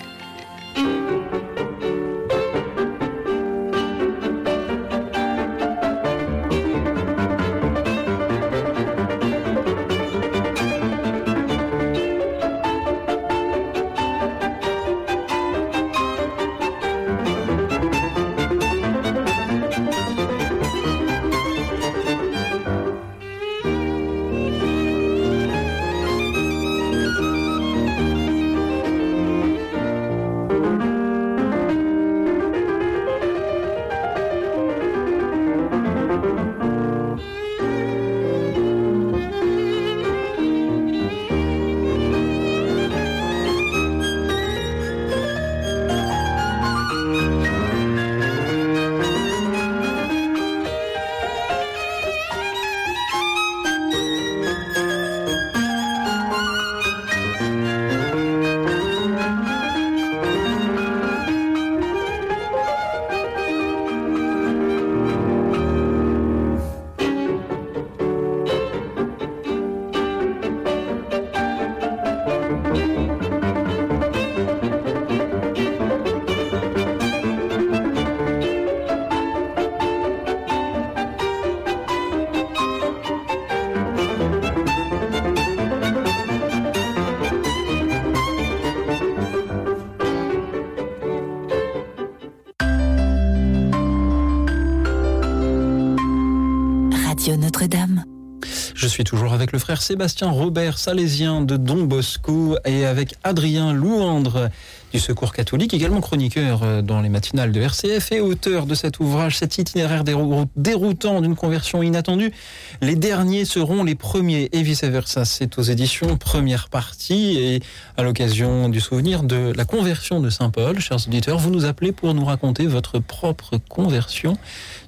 Toujours avec le frère Sébastien Robert Salésien de Don Bosco et avec Adrien Louandre du Secours catholique, également chroniqueur euh, dans les matinales de RCF et auteur de cet ouvrage, cet itinéraire dérou- déroutant d'une conversion inattendue. Les derniers seront les premiers et vice-versa. C'est aux éditions première partie et à l'occasion du souvenir de la conversion de Saint Paul, chers auditeurs, vous nous appelez pour nous raconter votre propre conversion,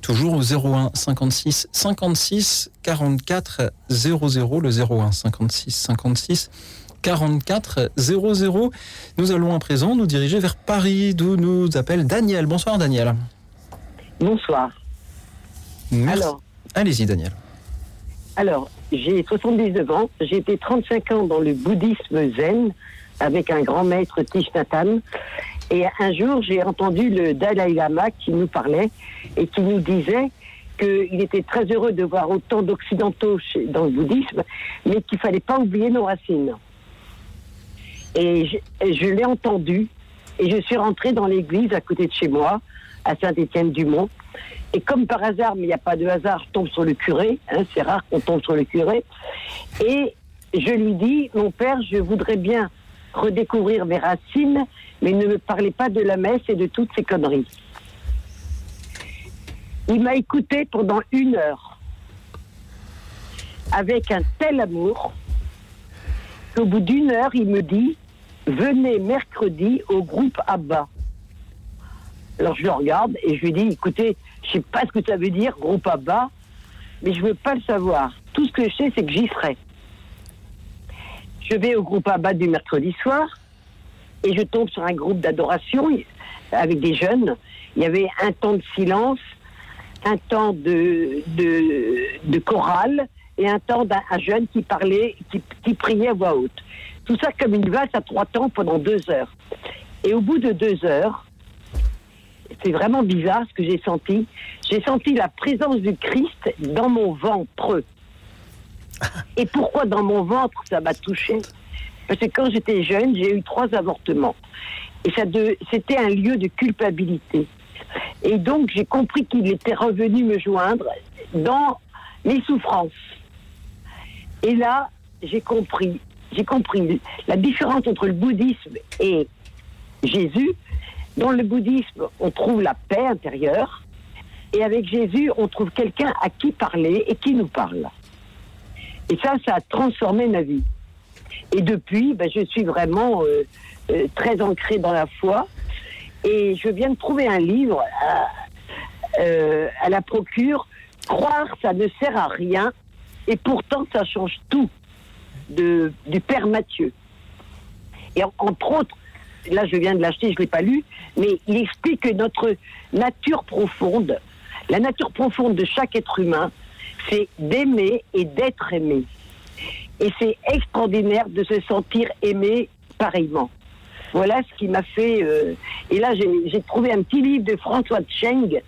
toujours au 01 56 56 44 00, le 01 56 56 44 00. Nous allons à présent nous diriger vers Paris, d'où nous appelle Daniel. Bonsoir Daniel. Bonsoir. Merci. Alors, Allez-y Daniel. Alors j'ai 79 ans, j'ai été 35 ans dans le bouddhisme zen avec un grand maître Thich Nhat. Et un jour, j'ai entendu le Dalai Lama qui nous parlait et qui nous disait qu'il était très heureux de voir autant d'occidentaux dans le bouddhisme, mais qu'il fallait pas oublier nos racines. Et je, et je l'ai entendu et je suis rentrée dans l'église à côté de chez moi, à Saint-Étienne-du-Mont. Et comme par hasard, mais il n'y a pas de hasard, tombe sur le curé, hein, c'est rare qu'on tombe sur le curé. Et je lui dis, mon père, je voudrais bien redécouvrir mes racines, mais ne me parlez pas de la messe et de toutes ces conneries. Il m'a écouté pendant une heure, avec un tel amour, qu'au bout d'une heure, il me dit, venez mercredi au groupe ABBA. Alors je le regarde et je lui dis, écoutez, je sais pas ce que ça veut dire, groupe ABBA, mais je veux pas le savoir. Tout ce que je sais, c'est que j'y serai. Je vais au groupe ABBA du mercredi soir et je tombe sur un groupe d'adoration avec des jeunes. Il y avait un temps de silence, un temps de, de, chorale et un temps d'un un jeune qui parlait, qui, qui priait à voix haute. Tout ça comme une valse à trois temps pendant deux heures. Et au bout de deux heures, c'est vraiment bizarre ce que j'ai senti. J'ai senti la présence du Christ dans mon ventre. Et pourquoi dans mon ventre ça m'a touché Parce que quand j'étais jeune, j'ai eu trois avortements. Et ça c'était un lieu de culpabilité. Et donc j'ai compris qu'il était revenu me joindre dans mes souffrances. Et là, j'ai compris, j'ai compris la différence entre le bouddhisme et Jésus. Dans le bouddhisme, on trouve la paix intérieure. Et avec Jésus, on trouve quelqu'un à qui parler et qui nous parle. Et ça, ça a transformé ma vie. Et depuis, ben, je suis vraiment euh, euh, très ancrée dans la foi. Et je viens de trouver un livre à, euh, à la procure. Croire, ça ne sert à rien. Et pourtant, ça change tout. De, du Père Mathieu. Et en- entre autres, là je viens de l'acheter, je ne l'ai pas lu, mais il explique que notre nature profonde, la nature profonde de chaque être humain, c'est d'aimer et d'être aimé. Et c'est extraordinaire de se sentir aimé pareillement. Voilà ce qui m'a fait. euh, et là, j'ai trouvé un petit livre de François Cheng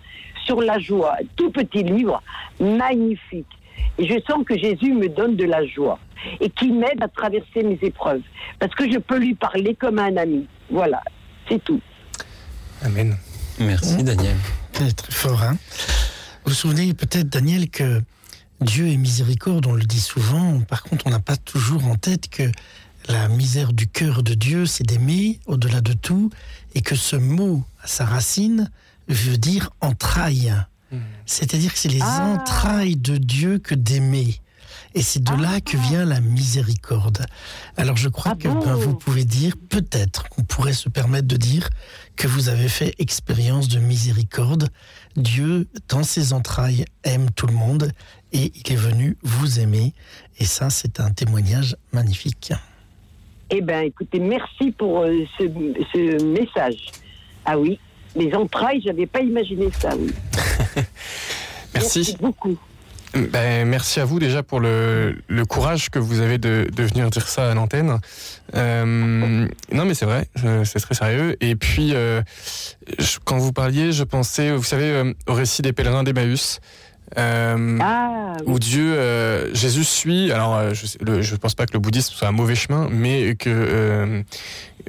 sur la joie, tout petit livre, magnifique. Et je sens que Jésus me donne de la joie et qui m'aide à traverser mes épreuves. Parce que je peux lui parler comme un ami. Voilà, c'est tout. Amen. Merci Daniel. C'est très fort. Hein vous vous souvenez peut-être, Daniel, que Dieu est miséricorde, on le dit souvent. Par contre, on n'a pas toujours en tête que la misère du cœur de Dieu, c'est d'aimer au-delà de tout, et que ce mot, à sa racine, veut dire entraille. C'est-à-dire que c'est les entrailles de Dieu que d'aimer. Et c'est de là que vient la miséricorde. Alors je crois que ben, vous pouvez dire, peut-être qu'on pourrait se permettre de dire que vous avez fait expérience de miséricorde. Dieu, dans ses entrailles, aime tout le monde et il est venu vous aimer. Et ça, c'est un témoignage magnifique. Eh bien, écoutez, merci pour euh, ce, ce message. Ah oui, les entrailles, j'avais pas imaginé ça. Oui. <laughs> Merci. beaucoup. Ben, merci à vous déjà pour le, le courage que vous avez de, de venir dire ça à l'antenne. Euh, non mais c'est vrai, c'est très sérieux. Et puis, euh, je- quand vous parliez, je pensais, vous savez, euh, au récit des pèlerins d'Emmaüs. Euh, Ah, où Dieu, euh, Jésus suit. Alors, euh, je, je pense pas que le bouddhisme soit un mauvais chemin, mais que euh,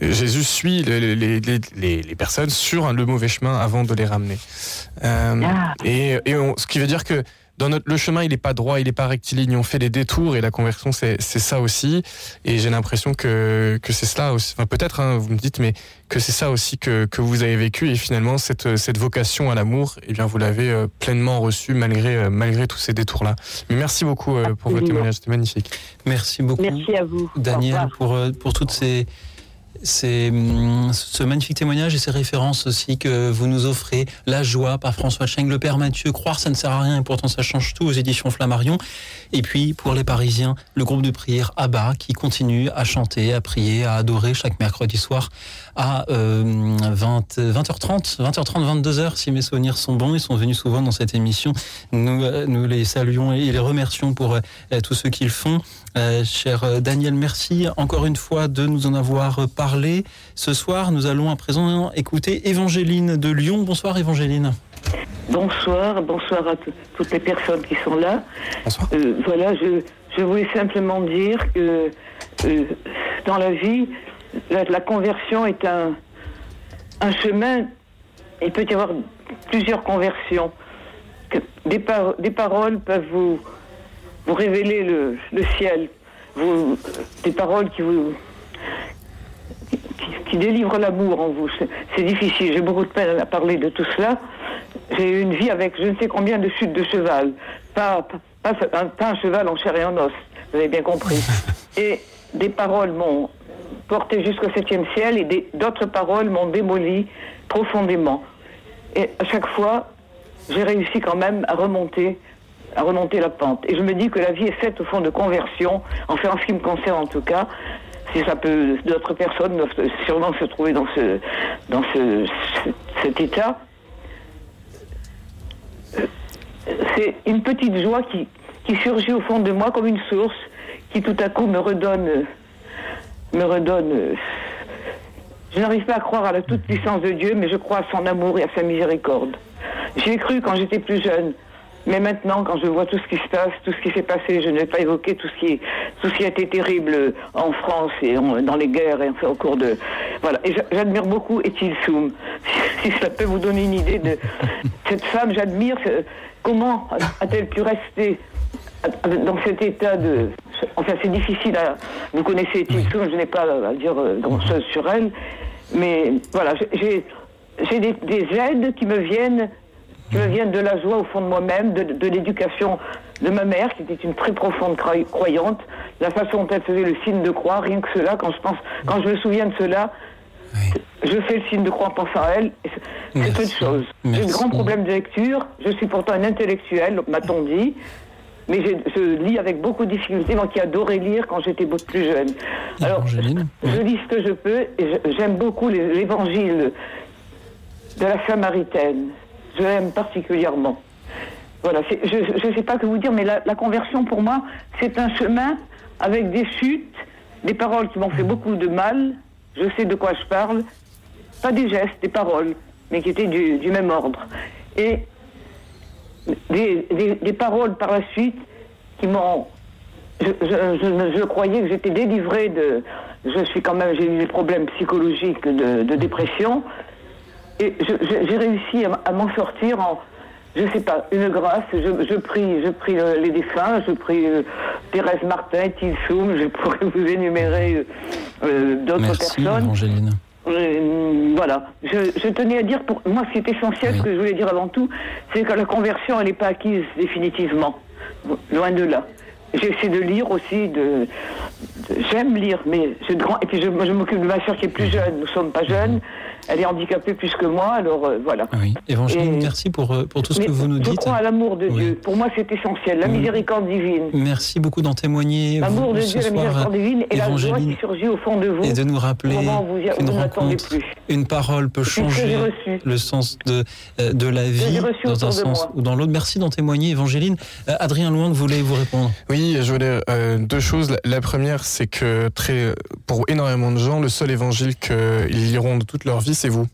Jésus suit les, les- les- les- les personnes sur le mauvais chemin avant de les ramener. Ah. Et, et on- ce qui veut dire que dans notre le chemin il est pas droit, il est pas rectiligne, on fait des détours et la conversion c'est c'est ça aussi. Et j'ai l'impression que que c'est cela aussi. Enfin peut-être hein, vous me dites, mais que c'est ça aussi que que vous avez vécu et finalement cette cette vocation à l'amour, eh bien vous l'avez euh, pleinement reçu malgré euh, malgré tous ces détours là. Mais merci beaucoup euh, pour votre témoignage, c'était magnifique. Merci beaucoup. Merci à vous. Daniel, pour, pour toutes ces, ces, hum, ce magnifique témoignage et ces références aussi que vous nous offrez. La joie par François Cheng, le Père Mathieu, croire ça ne sert à rien et pourtant ça change tout aux éditions Flammarion. Et puis pour les Parisiens, le groupe de prière Abba qui continue à chanter, à prier, à adorer chaque mercredi soir à euh, 20, 20h30, 20h30, 22h si mes souvenirs sont bons. Ils sont venus souvent dans cette émission. Nous, euh, nous les saluons et les remercions pour euh, tout ce qu'ils font. Euh, cher Daniel, merci encore une fois de nous en avoir parlé. Ce soir, nous allons à présent écouter Évangéline de Lyon. Bonsoir Évangéline. Bonsoir, bonsoir à tout- toutes les personnes qui sont là. Euh, voilà, je, je voulais simplement dire que euh, dans la vie, la, la conversion est un, un chemin. Il peut y avoir plusieurs conversions. Des, par- des paroles peuvent vous, vous révéler le, le ciel. Vous, des paroles qui vous qui, qui délivrent l'amour en vous. C'est- C'est difficile. J'ai beaucoup de peine à parler de tout cela. J'ai eu une vie avec je ne sais combien de chutes de cheval. Pas, pas, pas un, pas un cheval en chair et en os. Vous avez bien compris. <laughs> Et des paroles m'ont porté jusqu'au septième ciel et d'autres paroles m'ont démoli profondément. Et à chaque fois, j'ai réussi quand même à remonter, à remonter la pente. Et je me dis que la vie est faite au fond de conversion, enfin en ce qui me concerne en tout cas. Si d'autres personnes doivent sûrement se trouver dans ce, dans ce, ce- cet état. C'est une petite joie qui, qui surgit au fond de moi comme une source qui tout à coup me redonne, me redonne. euh, Je n'arrive pas à croire à la toute puissance de Dieu, mais je crois à son amour et à sa miséricorde. J'y ai cru quand j'étais plus jeune. Mais maintenant, quand je vois tout ce qui se passe, tout ce qui s'est passé, je ne vais pas évoquer tout ce qui, tout ce qui a été terrible en France et en- dans les guerres et enfin au cours de. Voilà. Et j'a- j'admire beaucoup Etil Soum. <laughs> Si ça peut vous donner une idée de cette femme, j'admire comment a-t-elle pu rester dans cet état de. Enfin, c'est difficile à. Vous connaissez Soum, je n'ai pas à dire euh, grand-chose sur elle. Mais voilà, j'ai- des, des aides qui me viennent qui me viennent de la joie au fond de moi-même, de, de l'éducation de ma mère, qui était une très profonde cro- croyante, la façon dont elle faisait le signe de croix, rien que cela, quand je pense, quand je me souviens de cela, je fais le signe de croix en pensant à elle, c'est peu de choses. J'ai de grands problèmes de lecture, je suis pourtant une intellectuelle, m'a-t-on dit, mais je lis avec beaucoup de difficulté, moi qui adorais lire quand j'étais beaucoup plus jeune. Alors, je, je lis ce que je peux, et j'aime beaucoup l'évangile de la Samaritaine. Je l'aime particulièrement. Voilà, je ne sais pas que vous dire, mais la, la conversion pour moi, c'est un chemin avec des chutes, des paroles qui m'ont fait beaucoup de mal. Je sais de quoi je parle. Pas des gestes, des paroles, mais qui étaient du, du même ordre. Et des, des- des paroles par la suite qui m'ont. Je, je- je- je croyais que j'étais délivrée de. Je suis quand même. J'ai eu des problèmes psychologiques de, de dépression. Et j'ai réussi à, m'en sortir en, je sais pas, une grâce. Je, je prie, je prie euh, les défunts, je prie euh, Thérèse Martin, Tilsoum, je pourrais vous énumérer euh, euh, d'autres personnes. Euh, voilà. Je, je tenais à dire, pour moi, ce qui est essentiel, ce que je voulais dire avant tout, c'est que la conversion, elle n'est pas acquise définitivement. Loin de là. J'essaie de lire aussi, de, de- j'aime lire, mais grands, et puis je, moi, je m'occupe de ma soeur qui est plus jeune. Nous sommes pas jeunes. Elle est handicapée plus que moi, alors euh, voilà. Oui. Évangéline, Et- merci pour, euh, pour tout ce que vous nous je dites. crois à l'amour de Oui. Dieu. Pour moi, c'est essentiel. La Oui. miséricorde divine. Merci beaucoup d'en témoigner. L'amour de Dieu, la miséricorde divine et la joie qui surgit au fond de vous. et de nous rappeler qu'une rencontre, plus. une parole peut changer reçu. le sens de, euh, de la vie dans un sens moi. ou dans l'autre. Merci d'en témoigner, Évangéline. Euh, Adrien Loin voulait vous répondre? Oui, je voulais euh, deux choses. La, la première, c'est que très, pour énormément de gens, le seul évangile qu'ils liront de toute leur vie, c'est vous.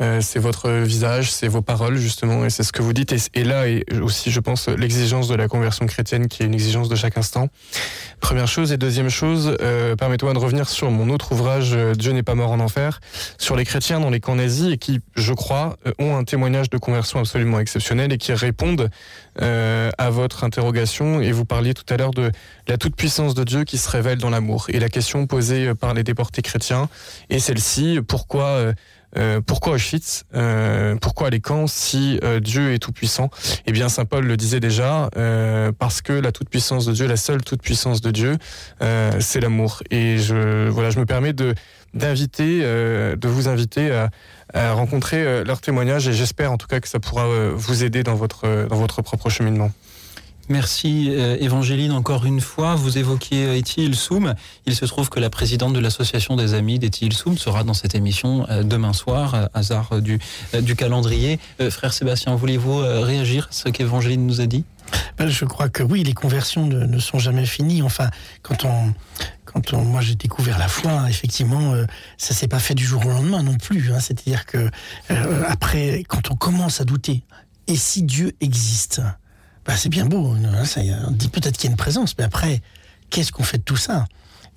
Euh, c'est votre visage, c'est vos paroles justement, et c'est ce que vous dites. Et, là, et aussi, je pense, l'exigence de la conversion chrétienne, qui est une exigence de chaque instant. Première chose et deuxième chose, euh, permettez-moi de revenir sur mon autre ouvrage, euh, Dieu n'est pas mort en enfer, sur les chrétiens dans les camps nazis et qui, je crois, euh, ont un témoignage de conversion absolument exceptionnel et qui répondent euh, à votre interrogation. Et vous parliez tout à l'heure de la toute puissance de Dieu qui se révèle dans l'amour. Et la question posée par les déportés chrétiens est celle-ci pourquoi euh, pourquoi Auschwitz euh, Pourquoi les camps si euh, Dieu est tout puissant Eh bien, saint Paul le disait déjà, parce que la toute puissance de Dieu, la seule toute puissance de Dieu, c'est l'amour. Et je voilà, je me permets de d'inviter, de vous inviter à, à rencontrer euh, leur témoignage et j'espère en tout cas que ça pourra vous aider dans votre dans votre propre cheminement. Merci euh, Évangéline encore une fois. Vous évoquiez euh, Eti Ilsoum. Il se trouve que la présidente de l'association des amis d'Eti Ilsoum sera dans cette émission euh, demain soir, euh, hasard du, calendrier. Frère Sébastien, voulez-vous réagir à ce qu'Évangéline nous a dit? Ben, Je crois que oui, les conversions ne, sont jamais finies. Enfin, quand on, quand on, moi j'ai découvert la foi, effectivement, euh, ça s'est pas fait du jour au lendemain non plus. hein. C'est-à-dire que après, quand on commence à douter, et si Dieu existe, ben, c'est bien beau. hein, ça, on dit peut-être qu'il y a une présence, mais après, qu'est-ce qu'on fait de tout ça?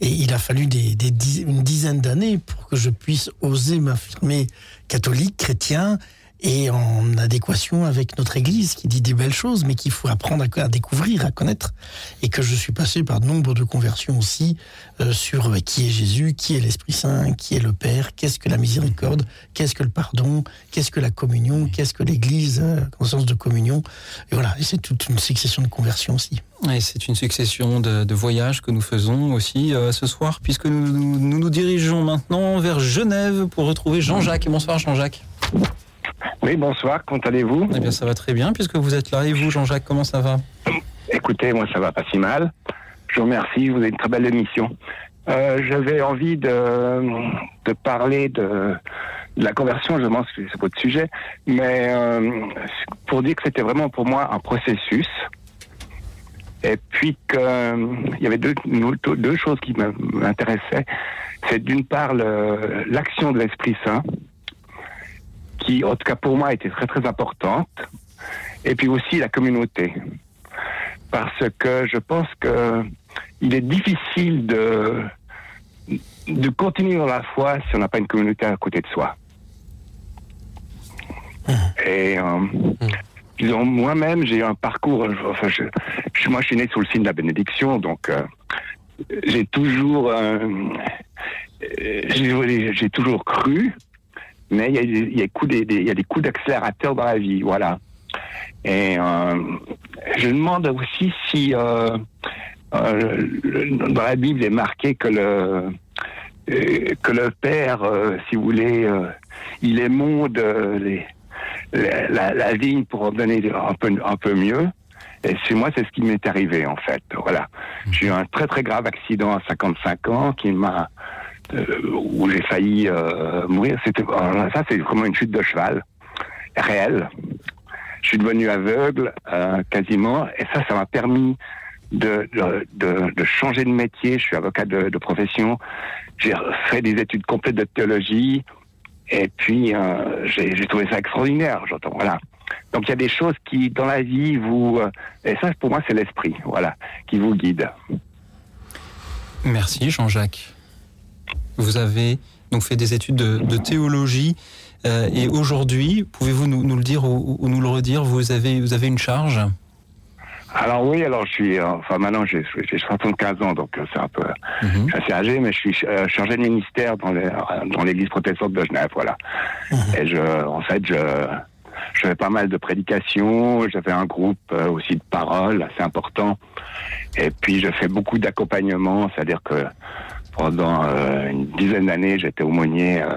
Et il a fallu une dizaine d'années pour que je puisse oser m'affirmer catholique, chrétien, et en adéquation avec notre Église qui dit des belles choses, mais qu'il faut apprendre à, découvrir, à connaître. Et que je suis passé par nombre de conversions aussi euh, sur euh, qui est Jésus, qui est l'Esprit Saint, qui est le Père, qu'est-ce que la miséricorde, qu'est-ce que le pardon, qu'est-ce que la communion, qu'est-ce que l'Église, euh, conscience de communion. Et voilà, c'est toute une succession de conversions aussi. Et c'est une succession de, voyages que nous faisons aussi euh, ce soir, puisque nous nous nous dirigeons maintenant vers Genève pour retrouver Jean-Jacques. Bonsoir Jean-Jacques. Oui, bonsoir, comment allez-vous Eh bien ça va très bien puisque vous êtes là. Et vous Jean-Jacques, comment ça va? Écoutez, moi ça va pas si mal. Je vous remercie, vous avez une très belle émission. Euh, J'avais envie de, de parler de, de la conversion, je pense que c'est votre sujet, mais euh, pour dire que c'était vraiment pour moi un processus. Et puis qu'il y avait deux, deux choses qui m'intéressaient. C'est d'une part l'action de l'Esprit Saint, qui en tout cas pour moi était très très importante, et puis aussi la communauté parce que je pense que il est difficile de de continuer dans la foi si on n'a pas une communauté à côté de soi. Et euh, disons, moi-même, j'ai eu un parcours. Enfin, je, je- moi, je suis né sous le signe de la bénédiction, donc euh, j'ai toujours, euh, j'ai toujours cru, mais il y a, des- il y a des coups des- des- il y a des coups d'accélérateur dans la vie, voilà. Et euh, je demande aussi si euh, euh, le- dans la Bible est marqué que le que le Père, si vous voulez, il émonde les, la, vigne pour en donner un peu un peu mieux. Et chez moi, c'est ce qui m'est arrivé en fait. Voilà, j'ai eu un très très grave accident à 55 ans qui m'a où j'ai failli euh, mourir. C'était ça, c'est vraiment une chute de cheval réelle. Je suis devenu aveugle euh, quasiment, et ça, ça m'a permis de, de, changer de métier. Je suis avocat de, profession. J'ai fait des études complètes de théologie, et puis euh, j'ai j'ai trouvé ça extraordinaire. J'entends, voilà. Donc il y a des choses qui, dans la vie, vous euh, et ça, pour moi, c'est l'esprit, voilà, qui vous guide. Merci Jean-Jacques. Vous avez donc fait des études de, de théologie euh, et aujourd'hui, pouvez-vous nous, nous le dire ou, ou nous le redire, vous avez, vous avez une charge? Alors oui, alors je suis, enfin maintenant j'ai j'ai 75 ans, donc euh, c'est un peu, je suis assez âgé, mais je suis euh, chargé de ministère dans l'église protestante de Genève, voilà. Et je, en fait, je, je fais pas mal de prédications, j'avais un groupe aussi de paroles assez important, et puis je fais beaucoup d'accompagnement, c'est-à-dire que pendant euh, une dizaine d'années, j'étais aumônier euh,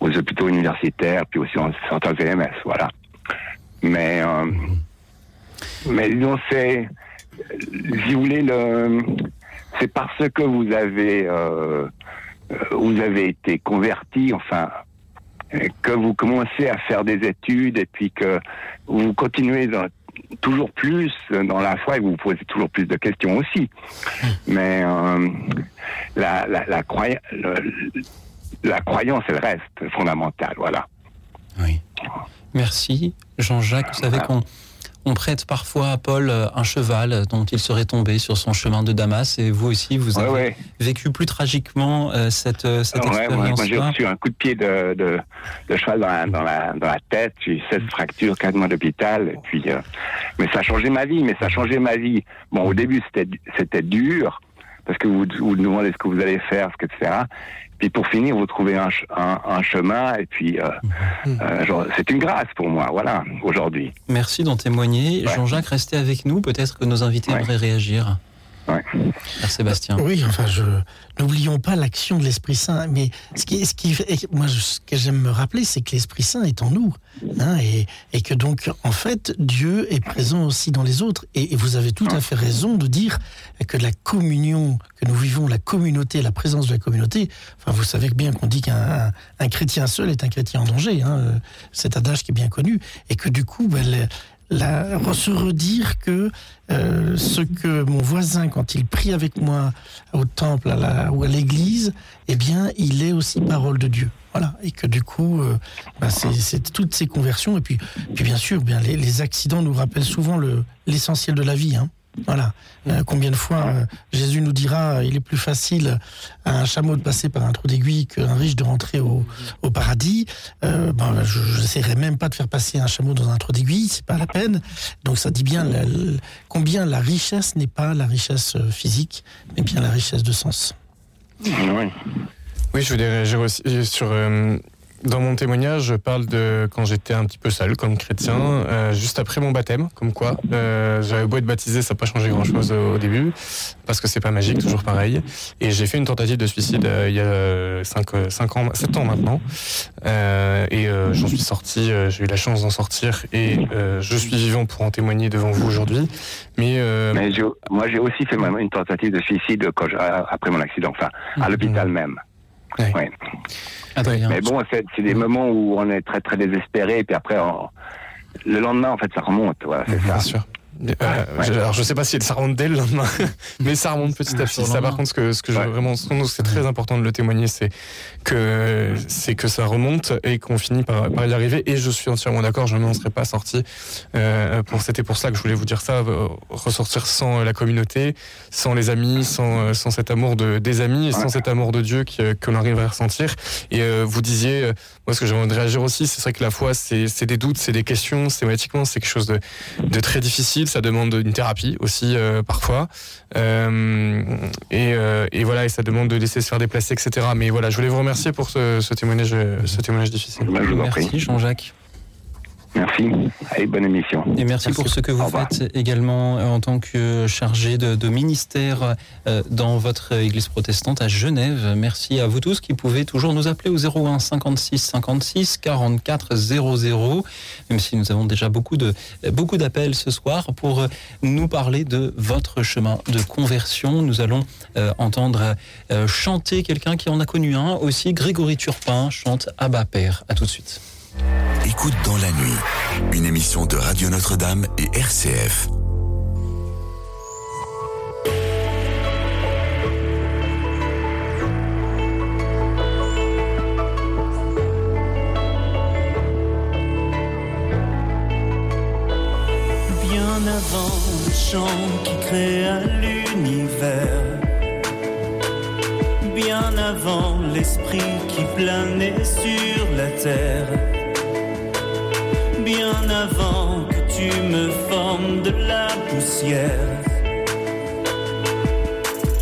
aux hôpitaux universitaires, puis aussi en certains VMS, voilà. Mais euh, mais disons, c'est, si vous voulez, le, c'est parce que vous avez, euh, vous avez été converti, enfin, que vous commencez à faire des études et puis que vous continuez dans- toujours plus dans la foi et vous vous posez toujours plus de questions aussi. Mais euh, la, la, la, croya- le- la croyance, elle reste fondamentale, voilà. Merci, Jean-Jacques. Vous savez qu'on on prête parfois à Paul euh, un cheval dont il serait tombé sur son chemin de Damas, et vous aussi, vous avez ouais. vécu plus tragiquement euh, cette, euh, cette Ouais, j'ai reçu un coup de pied de, de, de cheval dans la, dans la, dans la tête. J'ai eu 16 fractures, 4 mois d'hôpital. Puis, euh, mais ça a changé ma vie. Mais ça a changé ma vie. Bon, au début, c'était, c'était dur parce que vous vous demandez ce que vous allez faire, ce que, etc. Puis pour finir, vous trouvez un, ch- un, un chemin. Et puis, euh, euh, genre, c'est une grâce pour moi. Voilà, aujourd'hui. Merci d'en témoigner. Jean-Jacques, restez avec nous. Peut-être que nos invités aimeraient réagir. Père Sébastien. Oui, enfin, je n'oublions pas l'action de l'Esprit Saint. Mais ce qui, ce qui, moi, ce que j'aime me rappeler, c'est que l'Esprit Saint est en nous, hein, et, et que donc, en fait, Dieu est présent aussi dans les autres. Et, et vous avez tout à fait raison de dire que la communion que nous vivons, la communauté, la présence de la communauté. Enfin, vous savez bien qu'on dit qu'un un- un chrétien seul est un chrétien en danger. Hein, euh, cet adage qui est bien connu, et que du coup, ben, la, se redire que euh, ce que mon voisin, quand il prie avec moi au temple ou à l'église, eh bien, il est aussi parole de Dieu. Voilà. Et que du coup, euh, bah, c'est- toutes ces conversions. Et puis, puis bien sûr, bien, les, accidents nous rappellent souvent le- l'essentiel de la vie. Hein. Voilà. Euh, combien de fois euh, Jésus nous dira euh, il est plus facile à un chameau de passer par un trou d'aiguille qu'un riche de rentrer au, au paradis. Euh, ben, je n'essaierai même pas de faire passer un chameau dans un trou d'aiguille, c'est pas la peine. Donc ça dit bien la- la- combien la richesse n'est pas la richesse physique, mais bien la richesse de sens. Oui, je voulais réagir aussi sur. Dans mon témoignage, je parle de quand j'étais un petit peu seul comme chrétien, euh, juste après mon baptême, comme quoi euh, j'avais beau être baptisé, ça n'a pas changé grand chose au, début, parce que c'est pas magique, toujours pareil. Et j'ai fait une tentative de suicide euh, il y a 5, ans, 7 ans maintenant. Et j'en suis sorti, j'ai eu la chance d'en sortir, et je suis vivant pour en témoigner devant vous aujourd'hui. Mais, moi, j'ai aussi fait une tentative de suicide quand je- après mon accident, enfin, à l'hôpital même. Ouais. Mais bon, c'est c'est des moments où on est très très désespéré, et puis après, on- le lendemain, en fait, ça remonte. Voilà, c'est ça. Bien sûr. Euh, je- Alors je sais pas si ça remonte dès le lendemain, <laughs> mais ça remonte petit à petit. Ça par contre ce que ce que je veux vraiment c'est très important de le témoigner, c'est que c'est que ça remonte et qu'on finit par, par y arriver. Et je suis entièrement d'accord, je ne m'en serais pas sorti. Euh, pour c'était pour ça que je voulais vous dire ça, euh, ressortir sans la communauté, sans les amis, sans euh, sans cet amour de des amis et sans cet amour de Dieu qui, euh, que l'on arrive à ressentir. Et euh, vous disiez, euh, moi ce que j'aimerais réagir aussi, c'est vrai que la foi c'est c'est des doutes, c'est des questions, systématiquement c'est quelque chose de de très difficile. Ça demande une thérapie aussi euh, parfois. Euh, et, euh, et voilà, et ça demande de laisser se faire déplacer, etc. Mais voilà, je voulais vous remercier pour ce, ce témoignage, ce témoignage difficile. Merci Jean-Jacques. Merci. Allez, bonne émission. Et merci, pour ce que vous faites également euh, en tant que chargé de, de ministère euh, dans votre église protestante à Genève. Merci à vous tous qui pouvez toujours nous appeler au 01 56 56 44 00, même si nous avons déjà beaucoup de beaucoup d'appels ce soir pour euh, nous parler de votre chemin de conversion. Nous allons euh, entendre euh, chanter quelqu'un qui en a connu un aussi. Grégory Turpin chante Abba Père. À tout de suite. Écoute dans la nuit, une émission de Radio Notre-Dame et RCF. Bien avant le chant qui créa l'univers, bien avant l'esprit qui planait sur la terre, bien avant que tu me formes de la poussière,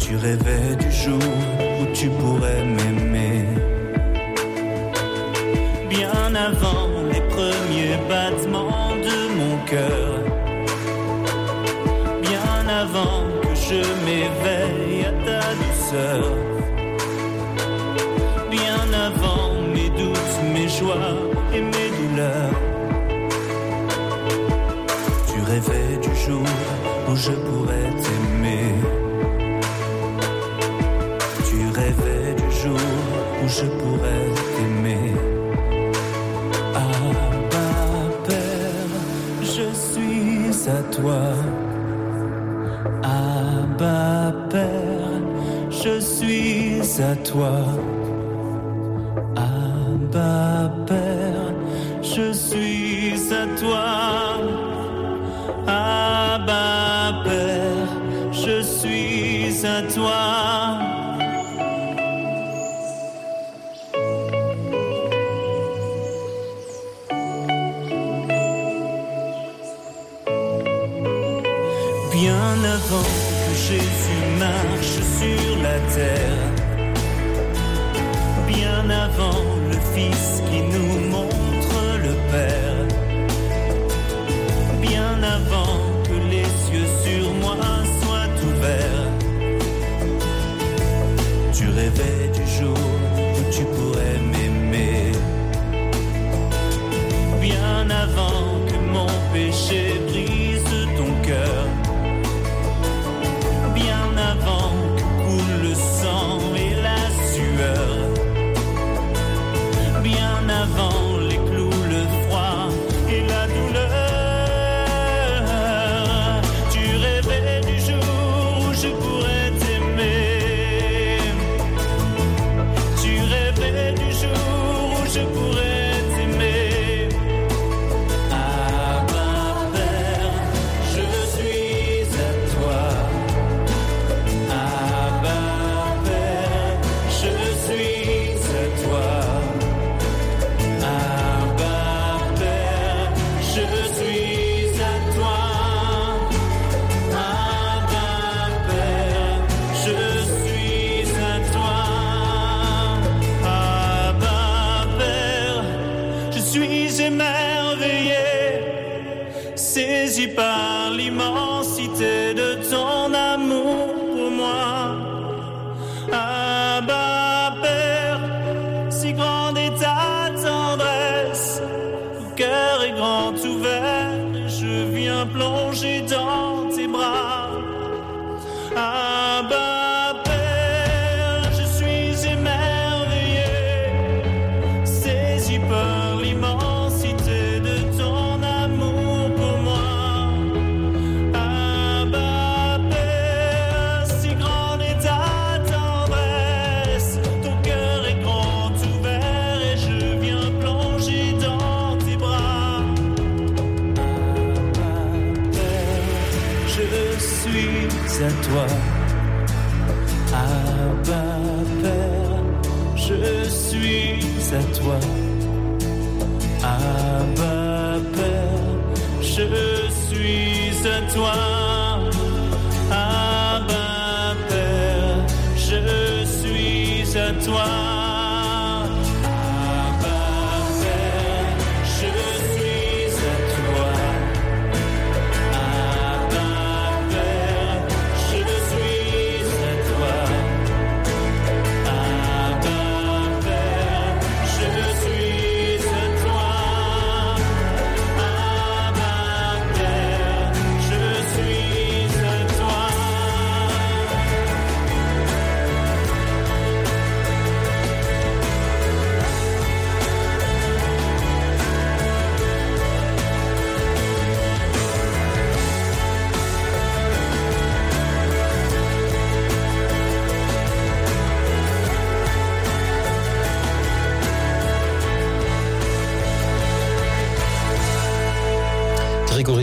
tu rêvais du jour où tu pourrais m'aimer. Bien avant les premiers battements de mon cœur. Bien avant que je m'éveille à ta douceur, bien avant mes doutes, mes joies je pourrais t'aimer. Tu rêvais du jour où je pourrais t'aimer. Abba, Père, je suis à toi. Abba Père, je suis à toi. Abba Père, toi. À toi. Bien avant que Jésus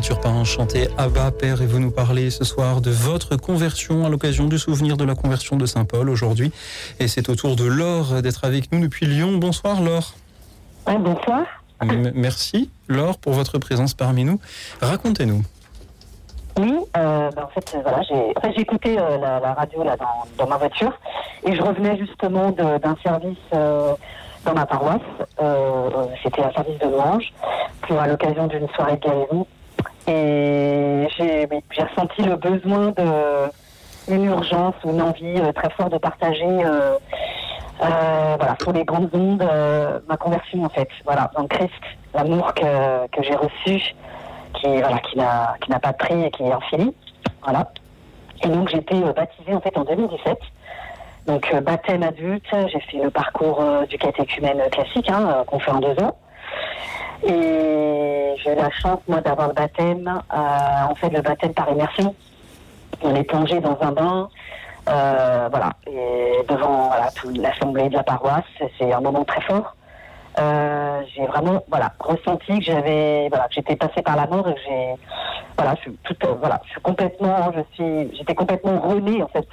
Turpin chantait Abba Père et vous nous parlez ce soir de votre conversion à l'occasion du souvenir de la conversion de Saint Paul aujourd'hui. Et c'est au tour de Laure d'être avec nous depuis Lyon. Bonsoir Laure. bonsoir. M- merci Laure pour votre présence parmi nous. Racontez-nous. Oui, euh, ben, en fait, euh, voilà, j'ai en fait, j'ai écouté euh, la, la radio là, dans, dans ma voiture et je revenais justement d'un service euh, dans ma paroisse. C'était un service de louange pour à l'occasion d'une soirée de guérison. Et j'ai ressenti le besoin de une urgence une envie euh, très forte de partager euh, euh, voilà, sur les grandes ondes euh, ma conversion en fait. Voilà, dans Christ, l'amour que, que j'ai reçu qui voilà qui n'a qui n'a pas de prix et qui est infini. Voilà. Et donc j'ai été euh, baptisée en fait en 2017. Donc euh, baptême adulte, j'ai fait le parcours du catéchumène classique hein, qu'on fait en deux ans. Et j'ai la chance moi d'avoir le baptême, euh, en fait le baptême par immersion. On est plongé dans un bain, euh, voilà, et devant voilà, toute l'assemblée de la paroisse. C'est un moment très fort. euh, j'ai vraiment voilà ressenti que j'avais voilà que j'étais passée par la mort et que j'ai voilà je suis tout, euh, voilà je suis complètement je suis j'étais complètement renée en fait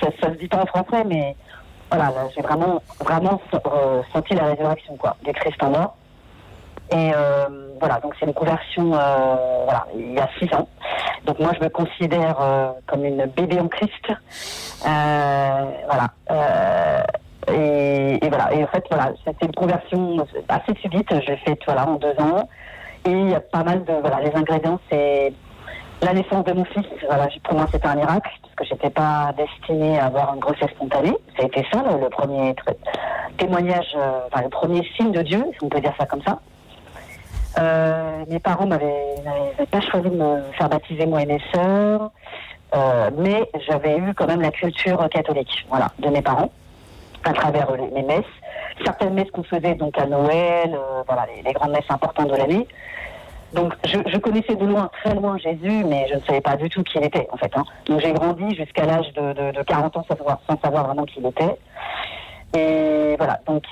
ça, ça se dit pas en français mais voilà là, j'ai vraiment vraiment euh, senti la résurrection quoi du Christ en moi et euh, voilà donc c'est une conversion euh, voilà il y a six ans donc moi je me considère euh, comme une bébé en Christ voilà et, et voilà. Et en fait, voilà, c'était une conversion assez subite. Je l'ai faite voilà, en deux ans. Et il y a pas mal de. Voilà, les ingrédients, c'est la naissance de mon fils. Voilà, pour moi, c'était un miracle, parce que j'étais pas destinée à avoir une grossesse spontanée. Ça a été ça, le, premier témoignage, enfin, le premier signe de Dieu, si on peut dire ça comme ça. Euh, mes parents n'avaient pas choisi de me faire baptiser moi et mes sœurs, euh, mais j'avais eu quand même la culture catholique, voilà, de mes parents à travers les, messes. Certaines messes qu'on faisait donc à Noël, euh, voilà, les, grandes messes importantes de l'année. Donc je, connaissais de loin, très loin Jésus, mais je ne savais pas du tout qui il était en fait. hein. Donc j'ai grandi jusqu'à l'âge de, de, de 40 ans sans savoir, sans savoir vraiment qui il était. Et voilà, donc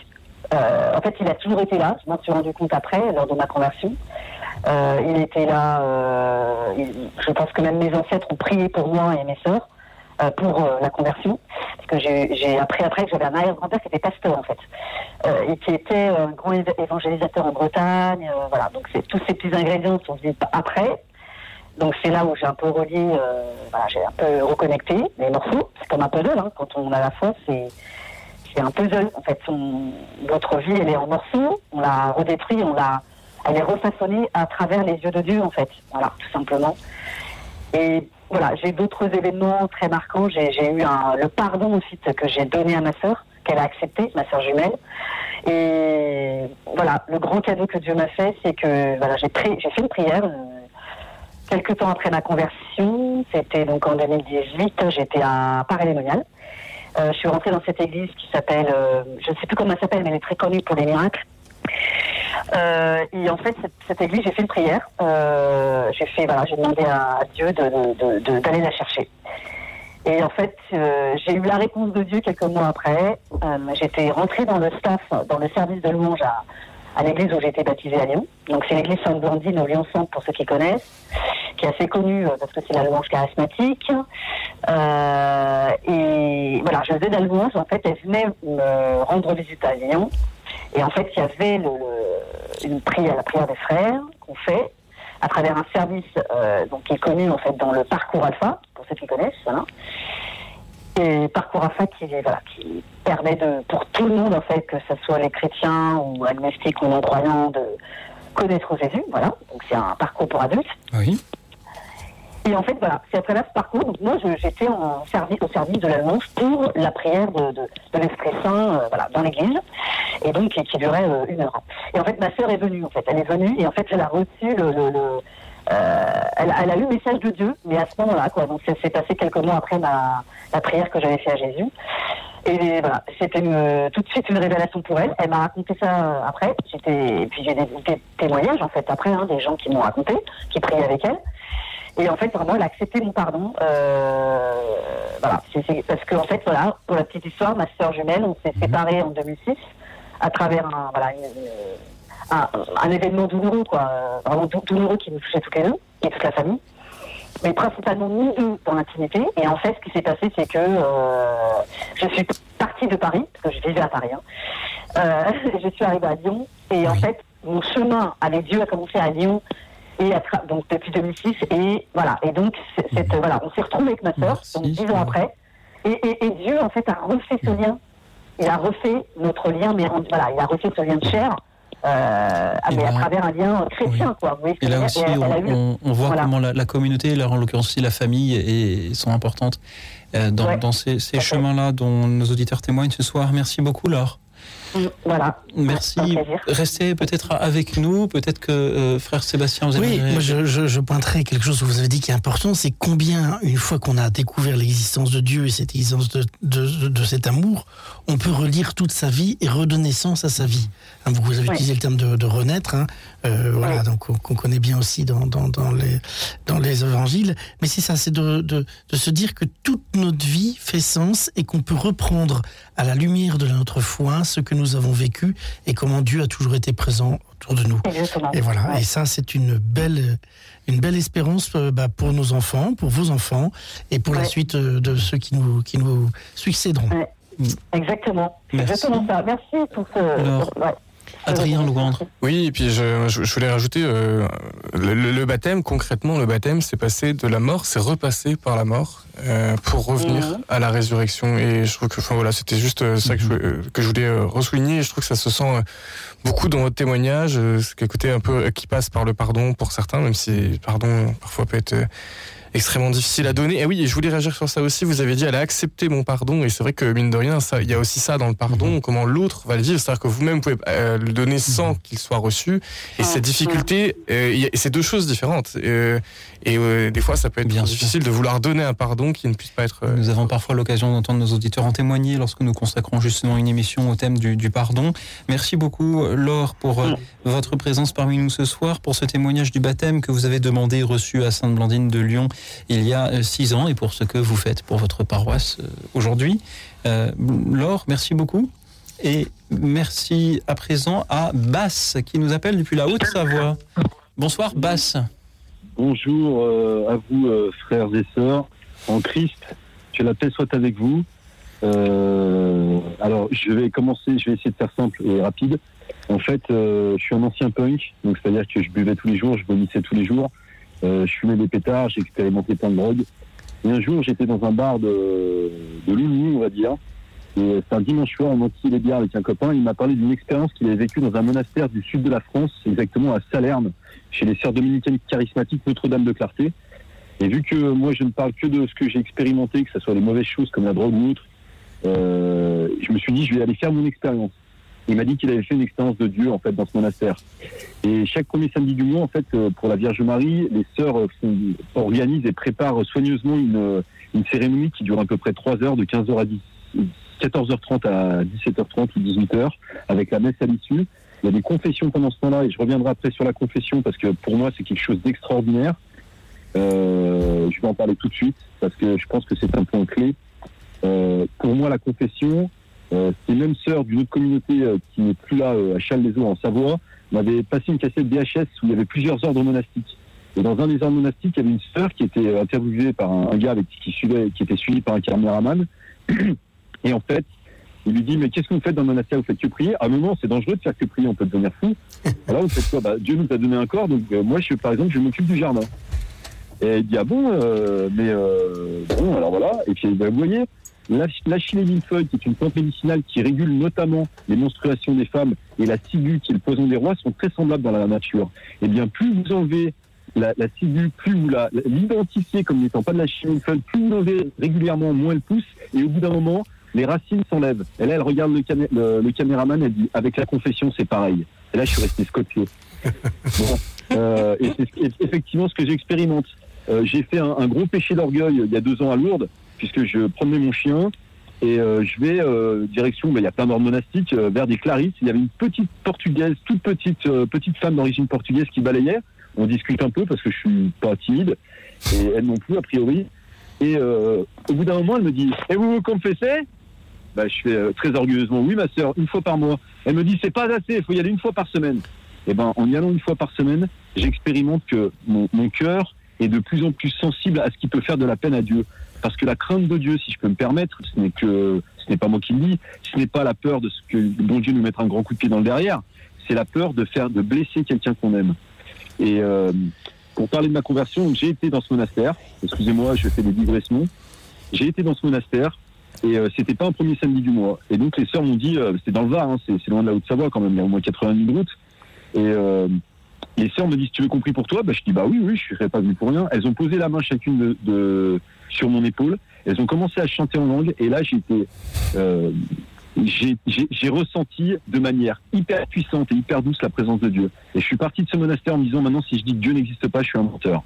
en fait il a toujours été là, je m'en suis rendu compte après, lors de ma conversion. Euh, il était là, euh, je pense que même mes ancêtres ont prié pour moi et mes sœurs euh, pour euh, la conversion. Parce que j'ai appris après que j'avais un arrière-grand-père qui était pasteur en fait. Euh, et qui était euh, un grand éva- évangélisateur en Bretagne. euh, voilà, donc c'est- tous ces petits ingrédients sont venus après. Donc c'est là où j'ai un peu relié, euh, voilà, j'ai un peu reconnecté les morceaux. C'est comme un puzzle, hein, quand on a la foi, c'est c'est un puzzle. En fait, on- votre vie, elle est en morceaux, on l'a redétruit, on l'a, elle est refaçonnée à travers les yeux de Dieu, en fait. Voilà, tout simplement. Et voilà, j'ai d'autres événements très marquants. J'ai eu un, le pardon ensuite que j'ai donné à ma sœur, qu'elle a accepté, ma sœur jumelle. Et voilà, le grand cadeau que Dieu m'a fait, c'est que voilà, j'ai fait une prière. euh, Quelques temps après ma conversion, c'était donc en 2018, j'étais à Paris-Lémonial. Euh, je suis rentrée dans cette église qui s'appelle, euh, je ne sais plus comment elle s'appelle, mais elle est très connue pour les miracles. Euh, et en fait, cette, église, j'ai fait une prière. J'ai fait, voilà, j'ai demandé à, Dieu d'aller la chercher. Et en fait, j'ai eu la réponse de Dieu quelques mois après. J'étais rentrée dans le staff, dans le service de louange à, à l'église où j'ai été baptisée à Lyon. Donc c'est l'église Sainte-Blandine au Lyon-Centre pour ceux qui connaissent, qui est assez connue euh, parce que c'est la louange charismatique. Euh, et voilà, je faisais de la louange. En fait, elle venait me rendre visite à Lyon. Et en fait, il y avait une prière, la prière des frères qu'on fait à travers un service euh, donc, qui est connu en fait dans le parcours alpha, pour ceux qui connaissent. Voilà. Et parcours alpha qui, voilà, qui permet de, pour tout le monde, en fait, que ce soit les chrétiens ou agnostiques ou non-croyants, de connaître Jésus. Voilà. Donc c'est un parcours pour adultes. Oui. Et en fait, voilà, c'est à travers ce parcours. Donc moi, j'étais en service, au service de la louange pour la prière de, de, de l'Esprit Saint, euh, voilà, dans l'église, et donc qui, qui durait euh, une heure. Et en fait, ma sœur est venue. En fait, elle est venue et en fait, elle a reçu le, le, le- elle, elle a eu le message de Dieu, mais à ce moment-là, quoi. Donc c'est passé quelques mois après ma la prière que j'avais fait à Jésus. Et voilà, c'était tout de suite une révélation pour elle. Elle m'a raconté ça euh, après. Et puis j'ai des, des témoignages en fait après, hein, des gens qui m'ont raconté, qui priaient avec elle. Et en fait, vraiment, elle a accepté mon pardon. Euh, voilà, parce qu'en fait, voilà, pour la petite histoire, ma sœur jumelle, on s'est séparés en 2006 à travers un, voilà, une- une- un, un événement douloureux, quoi, vraiment dou- douloureux qui nous touchait toutes les deux et toute la famille. Mais principalement nous deux dans l'intimité. Et en fait, ce qui s'est passé, c'est que euh, je suis partie de Paris, parce que je vivais à Paris. hein. Euh, <laughs> je suis arrivée à Lyon. Et en fait, mon chemin avec Dieu a commencé à Lyon. Et à donc depuis 2006 et voilà et donc cette, voilà on s'est retrouvés avec ma sœur donc dix ans après et, et, et Dieu en fait a refait ce lien il a refait notre lien mais voilà il a refait ce lien de chair euh, mais à travers un lien chrétien quoi ce Et là aussi, elle- a on, eu- on- on voit voilà. comment la, la communauté, là, en l'occurrence aussi la famille, est- sont importantes euh, dans, dans ces, ces chemins-là dont nos auditeurs témoignent ce soir. Merci beaucoup, Laure. Voilà. Merci. Restez peut-être avec nous. Peut-être que euh, frère Sébastien, vous Oui, aimeriez- moi je, je, je pointerai quelque chose que vous avez dit qui est important, c'est combien, une fois qu'on a découvert l'existence de Dieu et cette existence de, de, de- de cet amour, on peut relire toute sa vie et redonner sens à sa vie. Hein, vous avez Oui. utilisé le terme de, de renaître, hein, euh, voilà, donc qu'on connaît bien aussi dans, dans, dans, les, dans les évangiles. Mais c'est ça, c'est de, de, de se dire que toute notre vie fait sens et qu'on peut reprendre à la lumière de notre foi ce que nous avons vécu et comment Dieu a toujours été présent autour de nous. Exactement. Et voilà. Ouais. Et ça, c'est une belle, une belle espérance euh, bah, pour nos enfants, pour vos enfants et pour la suite euh, de ceux qui nous, qui nous succéderont. Exactement. C'est Merci. exactement ça. Merci pour ce. Alors, ouais. Adrien Lougandre. Oui, et puis je, je, je voulais rajouter euh, le, le- le baptême, concrètement, le baptême, c'est passé de la mort, c'est repassé par la mort euh, pour revenir Mhm. à la résurrection. Et je trouve que, enfin voilà, c'était juste euh, ça que je, euh, que je voulais euh, ressouligner. Et je trouve que ça se sent euh, beaucoup dans votre témoignage, euh, ce côté un peu euh, qui passe par le pardon pour certains, même si le pardon parfois peut être euh, extrêmement difficile à donner. Et oui, et je voulais réagir sur ça aussi. Vous avez dit, elle a accepté mon pardon. Et c'est vrai que, mine de rien, ça, il y a aussi ça dans le pardon, comment l'autre va le vivre. C'est-à-dire que vous-même pouvez euh, le donner sans qu'il soit reçu. Et cette difficulté, euh, il y a- c'est deux choses différentes. Euh, et euh, des fois, ça peut être Bien sûr. difficile de vouloir donner un pardon qui ne puisse pas être. euh, Nous avons parfois l'occasion d'entendre nos auditeurs en témoigner lorsque nous consacrons justement une émission au thème du, du pardon. Merci beaucoup Laure pour euh, votre présence parmi nous ce soir, pour ce témoignage du baptême que vous avez demandé et reçu à Sainte-Blandine de Lyon il y a euh, six ans et pour ce que vous faites pour votre paroisse euh, aujourd'hui. Euh, Laure, merci beaucoup. Et merci à présent à Basse qui nous appelle depuis la Haute-Savoie. Bonsoir Basse. Bonjour euh, à vous, euh, frères et sœurs, en Christ. Que la paix soit avec vous. Euh, alors, je vais commencer, je vais essayer de faire simple et rapide. En fait, je suis un ancien punk, donc c'est-à-dire que je buvais tous les jours, je vomissais tous les jours, je fumais des pétards, j'ai expérimenté plein de drogues. Et un jour, j'étais dans un bar de, de on va dire. Et c'est un dimanche soir, on enquillait les bières avec un copain. Il m'a parlé d'une expérience qu'il avait vécue dans un monastère du sud de la France, exactement à Salerne, chez les sœurs dominicaines charismatiques Notre-Dame de Clarté. Et vu que moi, je ne parle que de ce que j'ai expérimenté, que ce soit les mauvaises choses comme la drogue ou autre, euh, je me suis dit, je vais aller faire mon expérience. Il m'a dit qu'il avait fait une expérience de Dieu, en fait, dans ce monastère. Et chaque premier samedi du mois, en fait, euh, pour la Vierge Marie, les sœurs euh, organisent et préparent soigneusement une, euh, une cérémonie qui dure à peu près 3 heures, de 15h à 10, 14h30 à 17h30 ou 18h, avec la messe à l'issue. Il y a des confessions pendant ce temps-là, et je reviendrai après sur la confession, parce que pour moi, c'est quelque chose d'extraordinaire. Euh, je vais en parler tout de suite, parce que je pense que c'est un point clé. Euh, pour moi, la confession, euh, ces mêmes sœurs d'une autre communauté euh, qui n'est plus là, à Châles-les-Eaux, en Savoie, m'avaient passé une cassette VHS où il y avait plusieurs ordres monastiques. Et dans un des ordres monastiques, il y avait une sœur qui était interviewée par un, gars avec qui qui était suivi par un caméraman. <clears throat> Et en fait, il lui dit, mais qu'est-ce que vous faites dans le monastère Vous faites que prier? À un moment, c'est dangereux de faire que prier, on peut devenir fou. <laughs> Alors, vous faites quoi? Bah, Dieu nous a donné un corps, donc euh, moi, je, par exemple, je m'occupe du jardin. Et il dit, ah bon, euh, mais euh, bon, alors voilà. Et puis, bah, vous voyez, la, la millefeuille, qui est une plante médicinale qui régule notamment les menstruations des femmes, et la ciguë, qui est le poison des rois, sont très semblables dans la nature. Et bien, plus vous enlevez la, la ciguë, plus vous l'identifiez comme n'étant pas de la millefeuille, plus vous l'enlevez régulièrement, moins elle pousse, et au bout d'un moment, les racines s'enlèvent. Et là, elle regarde le, camé- le, le caméraman, elle dit, avec la confession, c'est pareil. Et là, je suis resté scotché. <laughs> Bon, euh, et c'est ce- effectivement ce que j'expérimente. Euh, j'ai fait un, un gros péché d'orgueil il y a deux ans à Lourdes, puisque je promenais mon chien et euh, je vais euh, direction, bah, il y a plein d'ordres monastiques, euh, vers des clarisses. Il y avait une petite portugaise, toute petite, euh, petite femme d'origine portugaise qui balayait. On discute un peu parce que je suis pas timide et elle non plus a priori. Et euh, au bout d'un moment, elle me dit Et vous vous confessez? Bah, Je fais euh, très orgueilleusement Oui, ma sœur, une fois par mois. Elle me dit C'est pas assez, il faut y aller une fois par semaine. Et ben, en y allant une fois par semaine, j'expérimente que mon, mon cœur est de plus en plus sensible à ce qui peut faire de la peine à Dieu. Parce que la crainte de Dieu, si je peux me permettre, ce n'est que ce n'est pas moi qui le dis, ce n'est pas la peur de ce que bon Dieu nous mettra un grand coup de pied dans le derrière, c'est la peur de faire de blesser quelqu'un qu'on aime. Et euh, pour parler de ma conversion, j'ai été dans ce monastère. Excusez-moi, je fais des digressions. J'ai été dans ce monastère et euh, c'était pas un premier samedi du mois. Et donc les sœurs m'ont dit, euh, c'était dans le Var, hein, c'est loin de la Haute-Savoie quand même, il y a au moins 80 minutes de route. Et euh, les sœurs me disent, tu veux compris pour toi? Bah, Je dis, bah oui, oui, je serais pas venu pour rien. Elles ont posé la main chacune de, de- sur mon épaule. Elles ont commencé à chanter en langue. Et là, j'étais, euh, j'ai ressenti de manière hyper puissante et hyper douce la présence de Dieu. Et je suis parti de ce monastère en me disant, maintenant, si je dis que Dieu n'existe pas, je suis un menteur.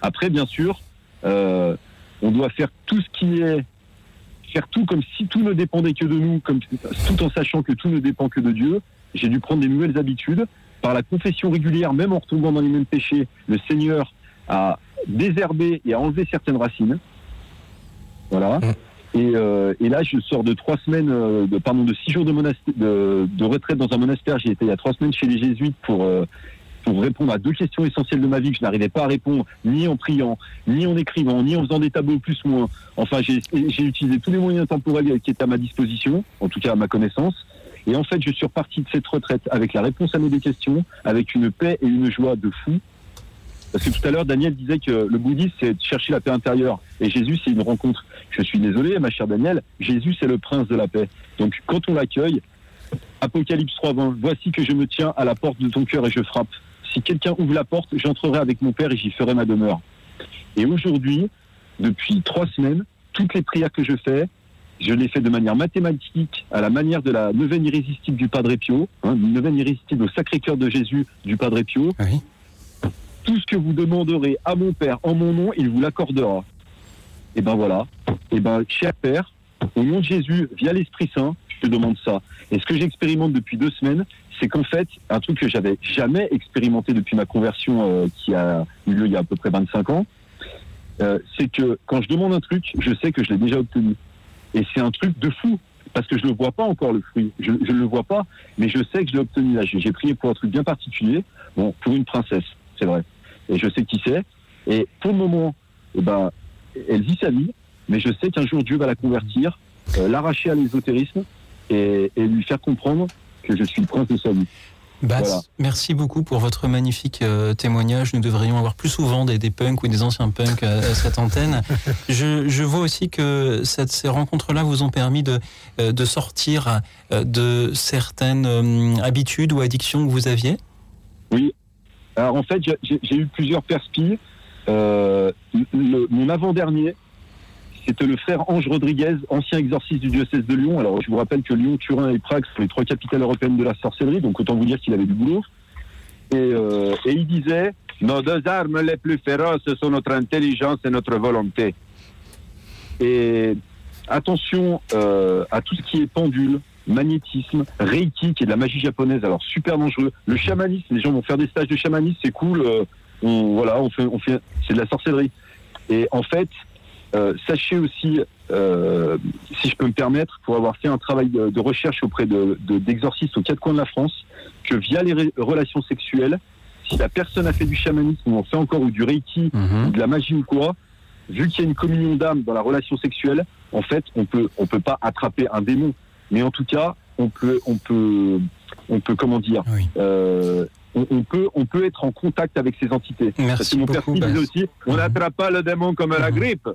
Après, bien sûr, euh, on doit faire tout ce qui est faire tout comme si tout ne dépendait que de nous, comme, tout en sachant que tout ne dépend que de Dieu. J'ai dû prendre des nouvelles habitudes. Par la confession régulière, même en retombant dans les mêmes péchés, le Seigneur a désherbé et a enlevé certaines racines. Voilà. Et, euh, et là, je sors de trois semaines, euh, de, pardon, de six jours de, de retraite dans un monastère. J'ai été il y a trois semaines chez les jésuites pour euh, pour répondre à deux questions essentielles de ma vie que je n'arrivais pas à répondre, ni en priant, ni en écrivant, ni en faisant des tableaux plus ou moins. Enfin, j'ai utilisé tous les moyens temporels qui étaient à ma disposition, en tout cas à ma connaissance. Et en fait, je suis reparti de cette retraite avec la réponse à mes deux questions, avec une paix et une joie de fou. Parce que tout à l'heure, Daniel disait que le bouddhisme, c'est chercher la paix intérieure. Et Jésus, c'est une rencontre. Je suis désolé, ma chère Daniel, Jésus, c'est le prince de la paix. Donc, quand on l'accueille, Apocalypse 3.20, voici que je me tiens à la porte de ton cœur et je frappe. Si quelqu'un ouvre la porte, j'entrerai avec mon Père et j'y ferai ma demeure. Et aujourd'hui, depuis trois semaines, toutes les prières que je fais, je les fais de manière mathématique, à la manière de la neuvaine irrésistible du Padre Pio, hein, une neuvaine irrésistible au Sacré-Cœur de Jésus du Padre Pio. Tout ce que vous demanderez à mon Père en mon nom, il vous l'accordera. Et ben voilà. Et ben, cher Père, au nom de Jésus, via l'Esprit Saint, je te demande ça. Et ce que j'expérimente depuis deux semaines, c'est qu'en fait, un truc que j'avais jamais expérimenté depuis ma conversion euh, qui a eu lieu il y a à peu près 25 ans, euh, c'est que quand je demande un truc, je sais que je l'ai déjà obtenu. Et c'est un truc de fou, parce que je ne le vois pas encore le fruit. Je ne le vois pas, mais je sais que je l'ai obtenu. Là, j'ai prié pour un truc bien particulier, bon, pour une princesse, c'est vrai. Et je sais qui c'est. Et pour le moment, eh ben, elle vit sa vie, mais je sais qu'un jour Dieu va la convertir, euh, l'arracher à l'ésotérisme et lui faire comprendre que je suis le prince de sa vie. Bass, Voilà. merci beaucoup pour votre magnifique euh, témoignage. Nous devrions avoir plus souvent des, des punks ou des anciens punks à, à cette antenne. <laughs> Je, je vois aussi que cette- ces rencontres-là vous ont permis de, euh, de sortir euh, de certaines habitudes ou addictions que vous aviez. Oui. Alors en fait, j'ai- eu plusieurs perspis. Le- mon avant-dernier, c'était le frère Ange Rodriguez, ancien exorciste du diocèse de Lyon. Alors je vous rappelle que Lyon, Turin et Prague sont les trois capitales européennes de la sorcellerie, donc autant vous dire qu'il avait du boulot. Et, euh, il disait, nos deux armes les plus féroces sont notre intelligence et notre volonté. Et attention euh, à tout ce qui est pendule, magnétisme, reiki, qui est de la magie japonaise, alors super dangereux. Le chamanisme, les gens vont faire des stages de chamanisme, c'est cool. euh, voilà, on fait, c'est de la sorcellerie. Et en fait, euh, sachez aussi, euh, si je peux me permettre, pour avoir fait un travail de, de recherche auprès de, de- d'exorcistes aux quatre coins de la France, que via les ré- relations sexuelles, si la personne a fait du chamanisme ou en fait encore ou du reiki ou de la magie ou quoi, vu qu'il y a une communion d'âme dans la relation sexuelle, en fait, on peut on peut pas attraper un démon, mais en tout cas, on peut on peut on peut comment dire, euh, on, on peut on peut être en contact avec ces entités. Merci Parce que mon père beaucoup, disait Bas. aussi, on n'attrape pas le démon comme la grippe.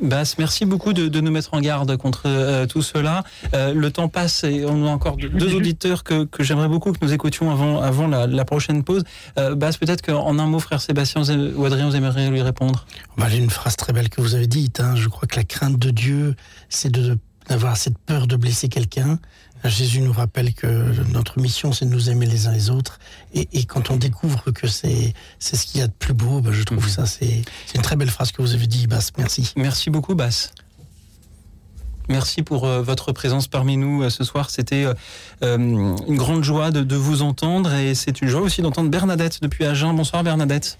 Bass, merci beaucoup de, de nous mettre en garde contre euh, tout cela. Euh, le temps passe et on a encore deux <laughs> auditeurs que, que j'aimerais beaucoup que nous écoutions avant, avant la, la prochaine pause. Euh, Bass, peut-être qu'en un mot, frère Sébastien ou Adrien, vous aimeriez lui répondre? Bah, J'ai une phrase très belle que vous avez dite. hein. Je crois que la crainte de Dieu, c'est de- d'avoir cette peur de blesser quelqu'un. Jésus nous rappelle que notre mission, c'est de nous aimer les uns les autres. Et, et quand on découvre que c'est c'est ce qu'il y a de plus beau, bah, je trouve ça, c'est une très belle phrase que vous avez dit, Bass. Merci. Merci beaucoup, Bass. Merci pour euh, votre présence parmi nous euh, ce soir. C'était euh, euh, une grande joie de, de vous entendre et c'est une joie aussi d'entendre Bernadette depuis Agen. Bonsoir Bernadette.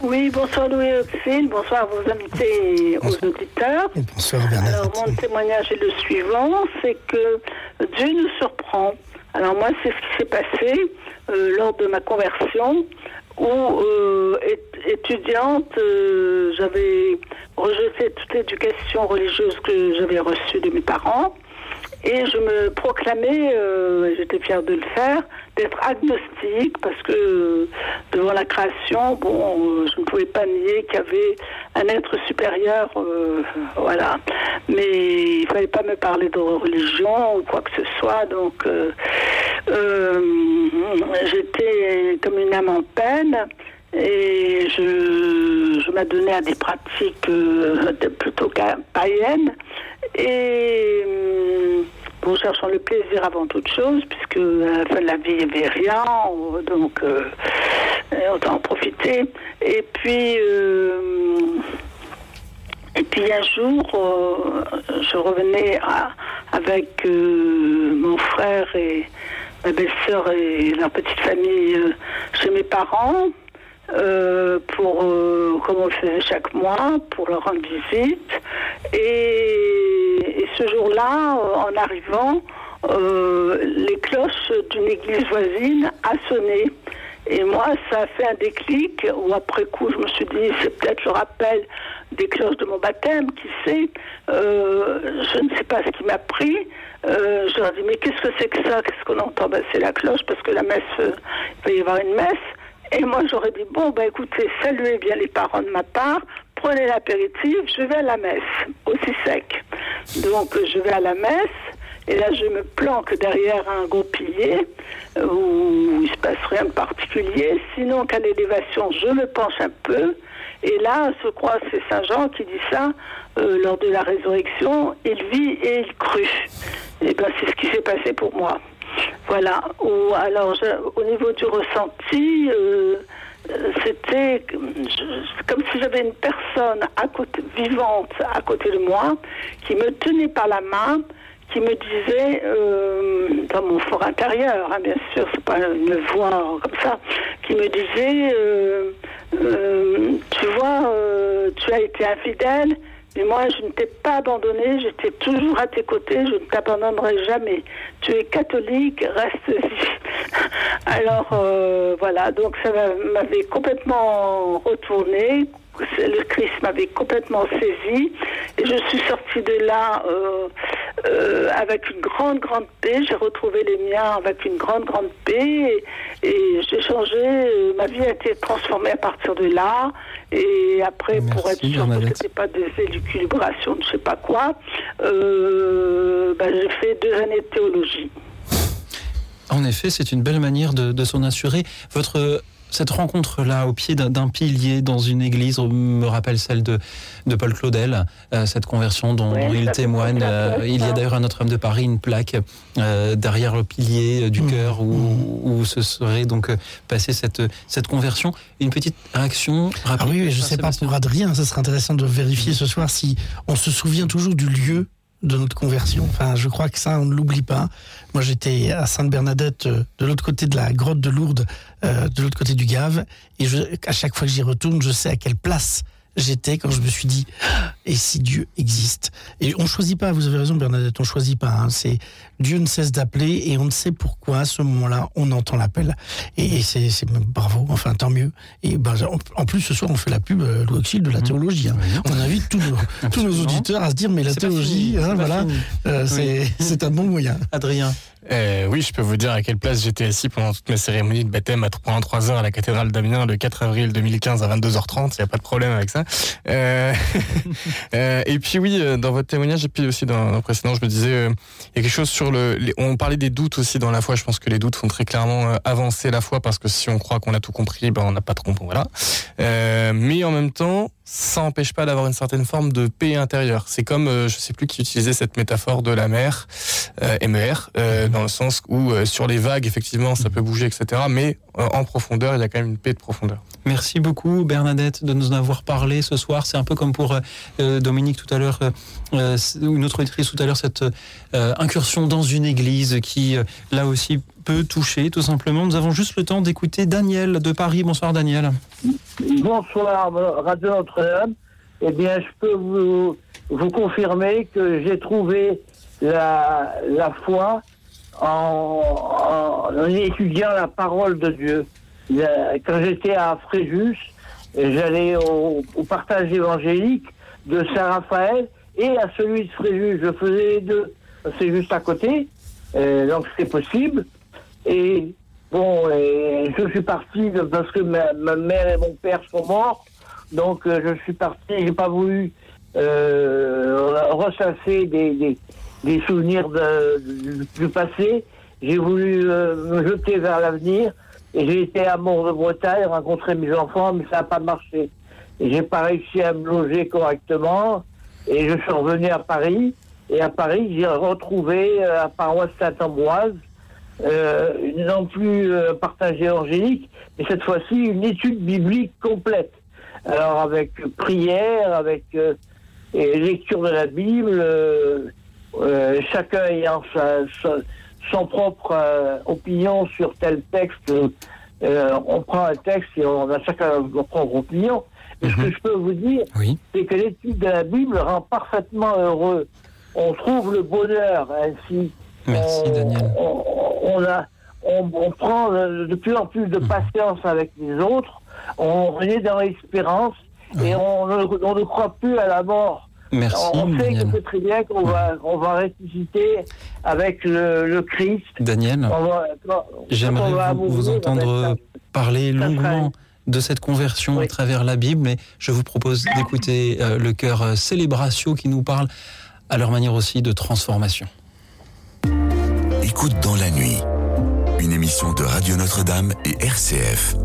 Oui, bonsoir Louis Auxil, bonsoir à vos invités et aux auditeurs. Bonsoir Alors mon témoignage est le suivant, c'est que Dieu nous surprend. Alors moi c'est ce qui s'est passé euh, lors de ma conversion où euh, ét- étudiante euh, j'avais rejeté toute l'éducation religieuse que j'avais reçue de mes parents et je me proclamais, euh, j'étais fière de le faire, d'être agnostique parce que euh, devant la création, bon, euh, je ne pouvais pas nier qu'il y avait un être supérieur, euh, voilà. Mais il fallait pas me parler de religion ou quoi que ce soit, donc euh, euh, j'étais comme une âme en peine. Et je, je m'adonnais à des pratiques euh, plutôt païennes. Et hum, cherchant le plaisir avant toute chose, puisque à la fin de la vie, il n'y avait rien. Donc, euh, autant en profiter. Et puis, euh, et puis un jour, euh, je revenais avec mon frère et ma belle-sœur et leur petite famille chez mes parents. Euh, pour, euh, comme on le faisait chaque mois, pour leur rendre visite. Et, ce jour-là, euh, en arrivant, euh, les cloches d'une église voisine a sonné. Et moi, ça a fait un déclic, où après coup, je me suis dit, c'est peut-être le rappel des cloches de mon baptême, qui sait. Je ne sais pas ce qui m'a pris. Euh, je leur ai dit, mais qu'est-ce que c'est que ça? Qu'est-ce qu'on entend? Ben, C'est la cloche, parce que la messe, il va y avoir une messe. Et moi, j'aurais dit, bon, ben écoutez, saluez bien les parents de ma part, prenez l'apéritif, je vais à la messe, aussi sec. Donc, je vais à la messe, et là, je me planque derrière un gros pilier, euh, où il se passe rien de particulier. Sinon, qu'à l'élévation, je me penche un peu, et là, je crois, c'est Saint Jean qui dit ça, euh, lors de la résurrection, il vit et il crut. Et ben, c'est ce qui s'est passé pour moi. Voilà. Ou alors, au niveau du ressenti, euh, euh, c'était comme si j'avais une personne vivante à côté de moi qui me tenait par la main, qui me disait, euh, dans mon fort intérieur, hein, bien sûr, c'est pas une voix comme ça, qui me disait, tu vois, tu as été infidèle, mais moi, je ne t'ai pas abandonné, j'étais toujours à tes côtés, je ne t'abandonnerai jamais. Tu es catholique, reste-y. <laughs> Alors, euh, voilà, donc ça m'a- m'avait complètement retourné. Le Christ m'avait complètement saisi et je suis sortie de là euh, euh, avec une grande, grande paix. J'ai retrouvé les miens avec une grande, grande paix et, et j'ai changé. Ma vie a été transformée à partir de là. Et après, pour être sûr que c'était pas des élucubrations de je sais pas quoi, euh, ben, j'ai fait deux années de théologie. En effet, c'est une belle manière de, de s'en assurer. Votre cette rencontre-là au pied d'un- pilier dans une église me rappelle celle de, de Paul Claudel, euh, cette conversion dont, Ouais, dont il témoigne. Euh, il y a d'ailleurs à Notre-Dame de Paris une plaque euh, derrière le pilier euh, du cœur où, où se serait donc euh, passée cette, cette conversion. Une petite réaction Ah rapide. oui, oui, je ne sais pas pour Adrien, ça serait intéressant de vérifier ce soir si on se souvient toujours du lieu de notre conversion. Enfin, je crois que ça, on ne l'oublie pas. Moi, j'étais à Sainte-Bernadette, euh, de l'autre côté de la grotte de Lourdes, euh, de l'autre côté du Gave, et à chaque fois que j'y retourne, je sais à quelle place j'étais quand je me suis dit Ah, et si Dieu existe? Et on choisit pas vous avez raison Bernadette on choisit pas hein. c'est Dieu ne cesse d'appeler et on ne sait pourquoi à ce moment-là on entend l'appel. Et, et c'est bravo enfin tant mieux. Et ben, en, en plus ce soir on fait la pub euh, de la théologie hein. on invite tous nos, <laughs> tous nos auditeurs à se dire mais la théologie fini, hein, voilà. euh, c'est un bon moyen. Adrien Euh, oui, je peux vous dire à quelle place j'étais assis pendant toute ma cérémonie de baptême à- pendant 3 heures à la cathédrale d'Amiens le 4 avril 2015 à 22h30. Il n'y a pas de problème avec ça. Euh, <laughs> euh, et puis oui, euh, dans votre témoignage et puis aussi dans, dans le précédent, je me disais, euh, il y a quelque chose sur le. on parlait des doutes aussi dans la foi. Je pense que les doutes font très clairement avancer la foi parce que si on croit qu'on a tout compris, ben on n'a pas trop compris. Voilà. Mais en même temps, ça n'empêche pas d'avoir une certaine forme de paix intérieure. C'est comme, je sais plus qui utilisait cette métaphore de la mer, MER, euh, dans le sens où euh, sur les vagues, effectivement, ça peut bouger, etc. Mais euh, en profondeur, il y a quand même une paix de profondeur. Merci beaucoup Bernadette de nous en avoir parlé ce soir. C'est un peu comme pour euh, Dominique tout à l'heure, euh, une autre auditrice tout à l'heure, cette euh, incursion dans une église qui, euh, là aussi, peut toucher tout simplement. Nous avons juste le temps d'écouter Daniel de Paris. Bonsoir Daniel. Bonsoir, Radio Notre-Dame. Eh bien, je peux vous, vous confirmer que j'ai trouvé la, la foi en, en étudiant la parole de Dieu. Quand j'étais à Fréjus, j'allais au, au partage évangélique de Saint-Raphaël et à celui de Fréjus. Je faisais les deux. C'est juste à côté, euh, donc c'est possible. Et bon, et je suis parti parce que ma, ma mère et mon père sont morts. Donc euh, je suis parti, j'ai pas voulu euh, ressasser des, des, des souvenirs de- du, du passé. J'ai voulu euh, me jeter vers l'avenir. Et j'ai été à Mont-de-Bretagne, rencontrer mes enfants, mais ça n'a pas marché. Et j'ai pas réussi à me loger correctement. Et je suis revenu à Paris. Et à Paris, j'ai retrouvé euh, à paroisse Saint-Ambroise, euh, non plus euh, partage évangélique, mais cette fois-ci une étude biblique complète. Alors avec prière, avec euh, lecture de la Bible, euh, chacun ayant sa, sa- son propre euh, opinion sur tel texte. Euh, on prend un texte et on a chacun notre propre opinion. Mais ce que je peux vous dire, c'est que l'étude de la Bible rend parfaitement heureux. on trouve le bonheur ainsi. Merci, on, Daniel. On, on a, on, on prend de plus en plus de patience avec les autres. On est dans l'espérance et on ne croit plus à la mort. Merci, On sait Daniel. que c'est très bien qu'on va, on va ressusciter avec le, le Christ. Daniel, j'aimerais vous, vous entendre parler longuement de cette conversion à travers la Bible, mais je vous propose d'écouter euh, le chœur euh, Célébratio qui nous parle à leur manière aussi de transformation. Écoute dans la nuit, une émission de Radio Notre-Dame et RCF.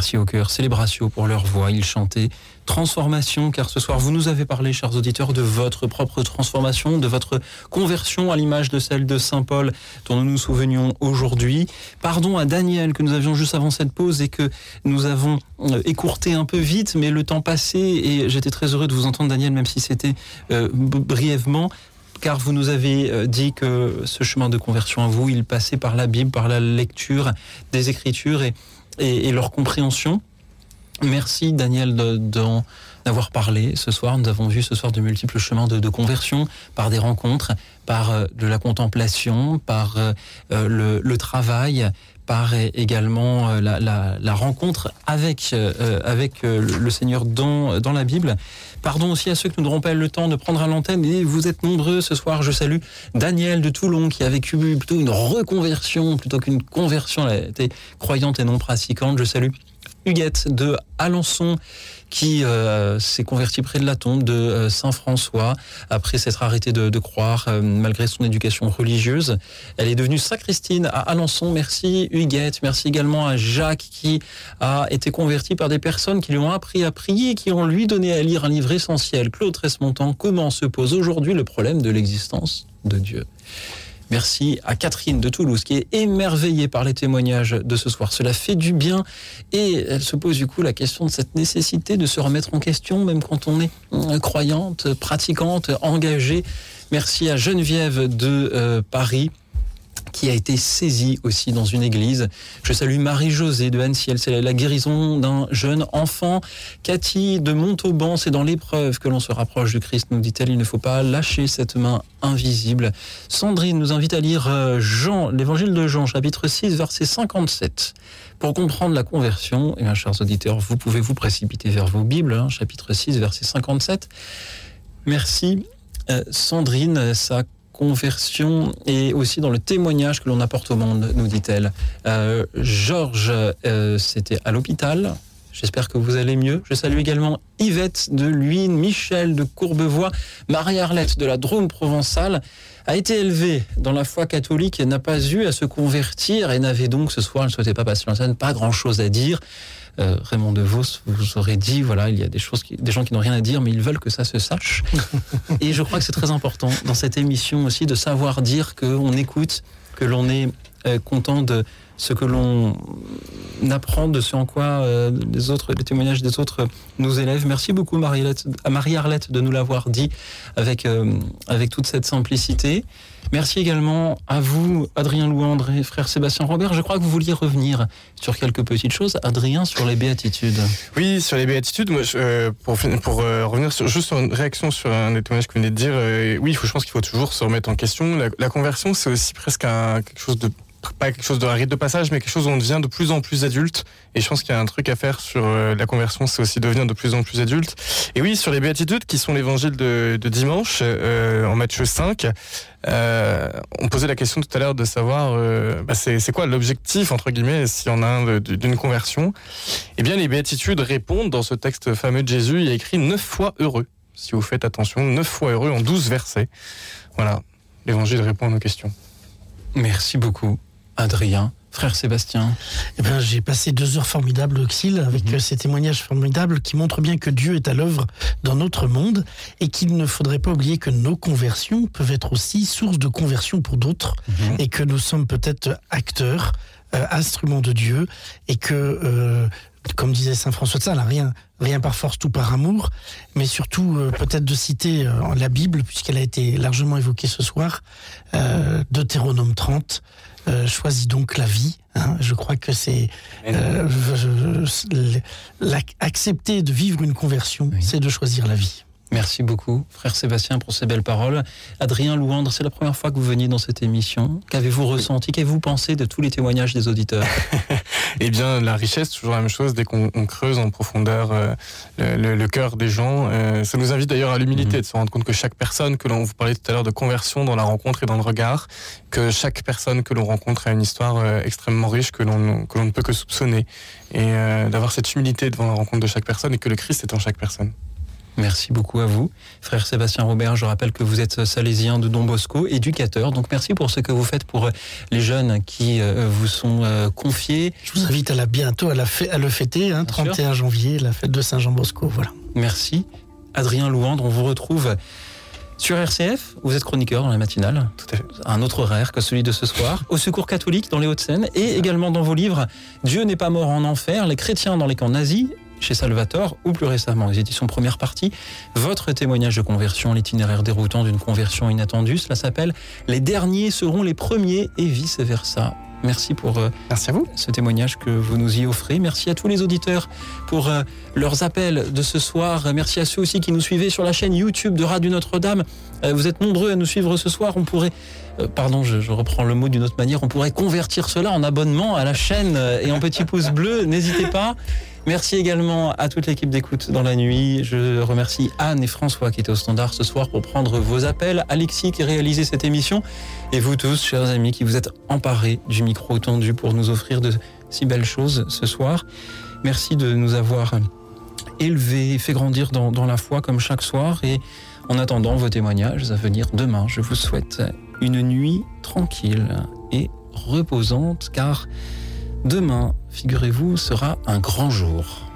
Merci au cœur Célébratio pour leur voix. Ils chantaient Transformation, car ce soir, vous nous avez parlé, chers auditeurs, de votre propre transformation, de votre conversion à l'image de celle de Saint Paul dont nous nous souvenions aujourd'hui. Pardon à Daniel que nous avions juste avant cette pause et que nous avons euh, écourté un peu vite, mais le temps passé et j'étais très heureux de vous entendre, Daniel, même si c'était euh, brièvement car vous nous avez euh, dit que ce chemin de conversion à vous, il passait par la Bible, par la lecture des Écritures et, et, leur compréhension. Merci Daniel de- d'en d'avoir parlé ce soir. Nous avons vu ce soir de multiples chemins de, conversion par des rencontres, par euh, de la contemplation, par euh, euh, le, travail, par également la, la- rencontre avec, avec le- le Seigneur dans, dans la Bible. Pardon aussi à ceux que nous n'aurons pas le temps de prendre à l'antenne, et vous êtes nombreux ce soir. Je salue Daniel de Toulon qui a vécu plutôt une reconversion plutôt qu'une conversion. Elle était croyante et non pratiquante. Je salue Huguette de Alençon qui euh, s'est convertie près de la tombe de euh, Saint François après s'être arrêtée de, croire euh, malgré son éducation religieuse. Elle est devenue sacristine à Alençon. Merci Huguette. Merci également à Jacques qui a été converti par des personnes qui lui ont appris à prier, qui ont lui donné à lire un livre essentiel. Claude Tresmontant, comment se pose aujourd'hui le problème de l'existence de Dieu? Merci à Catherine de Toulouse qui est émerveillée par les témoignages de ce soir. Cela fait du bien et elle se pose du coup la question de cette nécessité de se remettre en question même quand on est euh, croyante, pratiquante, engagée. Merci à Geneviève de euh, Paris qui a été saisie aussi dans une église. Je salue Marie-Josée de Annecy, c'est la guérison d'un jeune enfant. Cathy de Montauban, c'est dans l'épreuve que l'on se rapproche du Christ, nous dit-elle, il ne faut pas lâcher cette main invisible. Sandrine nous invite à lire euh, Jean, l'évangile de Jean, chapitre 6, verset 57. Pour comprendre la conversion, et bien, chers auditeurs, vous pouvez vous précipiter vers vos Bibles, hein, chapitre 6, verset 57. Merci euh, Sandrine, sa conversion et aussi dans le témoignage que l'on apporte au monde, nous dit-elle. Euh, Georges, euh, c'était à l'hôpital. J'espère que vous allez mieux. Je salue également Yvette de Luynes, Michel de Courbevoie, Marie-Arlette de la Drôme provençale, a été élevée dans la foi catholique et n'a pas eu à se convertir et n'avait donc ce soir, elle ne souhaitait pas passer l'antenne, pas grand-chose à dire. Euh, Raymond DeVos vous aurait dit, voilà, il y a des choses, qui- des gens qui n'ont rien à dire, mais ils veulent que ça se sache. <laughs> Et je crois que c'est très important dans cette émission aussi de savoir dire qu'on écoute, que l'on est euh, content de ce que l'on apprend, de ce en quoi euh, les autres, les témoignages des autres nous élèvent. Merci beaucoup Marie-Arlette de nous l'avoir dit avec, euh, avec toute cette simplicité. Merci également à vous, Adrien Louandre et frère Sébastien Robert. Je crois que vous vouliez revenir sur quelques petites choses. Adrien, sur les béatitudes. Oui, sur les béatitudes, moi, euh, pour, pour euh, revenir sur, juste sur une réaction sur un des témoignages que vous venez de dire, euh, oui, faut, je pense qu'il faut toujours se remettre en question. La, conversion, c'est aussi presque quelque chose de pas quelque chose de rite de passage, mais quelque chose où on devient de plus en plus adulte. Et je pense qu'il y a un truc à faire sur euh, la conversion, c'est aussi devenir de plus en plus adulte. Et oui, sur les béatitudes, qui sont l'évangile de, dimanche, euh, en Matthieu 5, euh, on posait la question tout à l'heure de savoir, bah, c'est quoi l'objectif, entre guillemets, s'il y en a un d'une conversion. Eh bien, les béatitudes répondent dans ce texte fameux de Jésus, il y a écrit neuf fois heureux. Si vous faites attention, neuf fois heureux en douze versets. Voilà, l'évangile répond à nos questions. Merci beaucoup, Adrien. Frère Sébastien. Eh ben, j'ai passé deux heures formidables au Xil avec euh, ces témoignages formidables qui montrent bien que Dieu est à l'œuvre dans notre monde et qu'il ne faudrait pas oublier que nos conversions peuvent être aussi source de conversion pour d'autres et que nous sommes peut-être acteurs, euh, instruments de Dieu et que, euh, comme disait Saint François de Sales, rien, rien par force, tout par amour, mais surtout euh, peut-être de citer la Bible puisqu'elle a été largement évoquée ce soir, Deutéronome 30. Euh, choisis donc la vie. hein. Je crois que c'est euh, accepter de vivre une conversion, c'est de choisir la vie. Merci beaucoup, frère Sébastien, pour ces belles paroles. Adrien Louandre, c'est la première fois que vous veniez dans cette émission. Qu'avez-vous ressenti? Qu'avez-vous pensé de tous les témoignages des auditeurs? <laughs> Eh bien, la richesse, toujours la même chose, dès qu'on on creuse en profondeur euh, le, le- le cœur des gens. euh, ça nous invite d'ailleurs à l'humilité, de se rendre compte que chaque personne que l'on vous parlait tout à l'heure de conversion dans la rencontre et dans le regard, que chaque personne que l'on rencontre a une histoire euh, extrêmement riche que l'on que l'on ne peut que soupçonner. Et d'avoir cette humilité devant la rencontre de chaque personne et que le Christ est en chaque personne. Merci beaucoup à vous. Frère Sébastien Robert, je rappelle que vous êtes salésien de Don Bosco, éducateur. Donc merci pour ce que vous faites pour euh, les jeunes qui euh, vous sont euh, confiés. Je vous invite à la bientôt à, la fê- à le fêter, hein, 31 janvier, la fête de Saint-Jean Bosco. Voilà. Merci. Adrien Louandre, on vous retrouve sur RCF. Vous êtes chroniqueur dans la matinale. Tout à fait. Un autre horaire que celui de ce soir. Au Secours catholique dans les Hauts-de-Seine et également dans vos livres Dieu n'est pas mort en enfer, les chrétiens dans les camps nazis chez Salvatore ou plus récemment aux éditions première partie, votre témoignage de conversion, l'itinéraire déroutant d'une conversion inattendue, cela s'appelle Les derniers seront les premiers et vice-versa. Merci pour euh, Merci à vous. ce témoignage que vous nous y offrez. Merci à tous les auditeurs pour euh, leurs appels de ce soir. Merci à ceux aussi qui nous suivaient sur la chaîne YouTube de Radio Notre-Dame. Euh, Vous êtes nombreux à nous suivre ce soir. On pourrait, euh, pardon, je, je reprends le mot d'une autre manière, on pourrait convertir cela en abonnement à la chaîne euh, et en petit pouce <laughs> bleu. N'hésitez pas. Merci également à toute l'équipe d'écoute dans la nuit. Je remercie Anne et François qui étaient au standard ce soir pour prendre vos appels. Alexis qui a réalisé cette émission. Et vous tous, chers amis, qui vous êtes emparés du micro tendu pour nous offrir de si belles choses ce soir. Merci de nous avoir élevés, fait grandir dans, dans la foi comme chaque soir. Et en attendant vos témoignages à venir demain, je vous souhaite une nuit tranquille et reposante car demain, figurez-vous, sera un grand jour.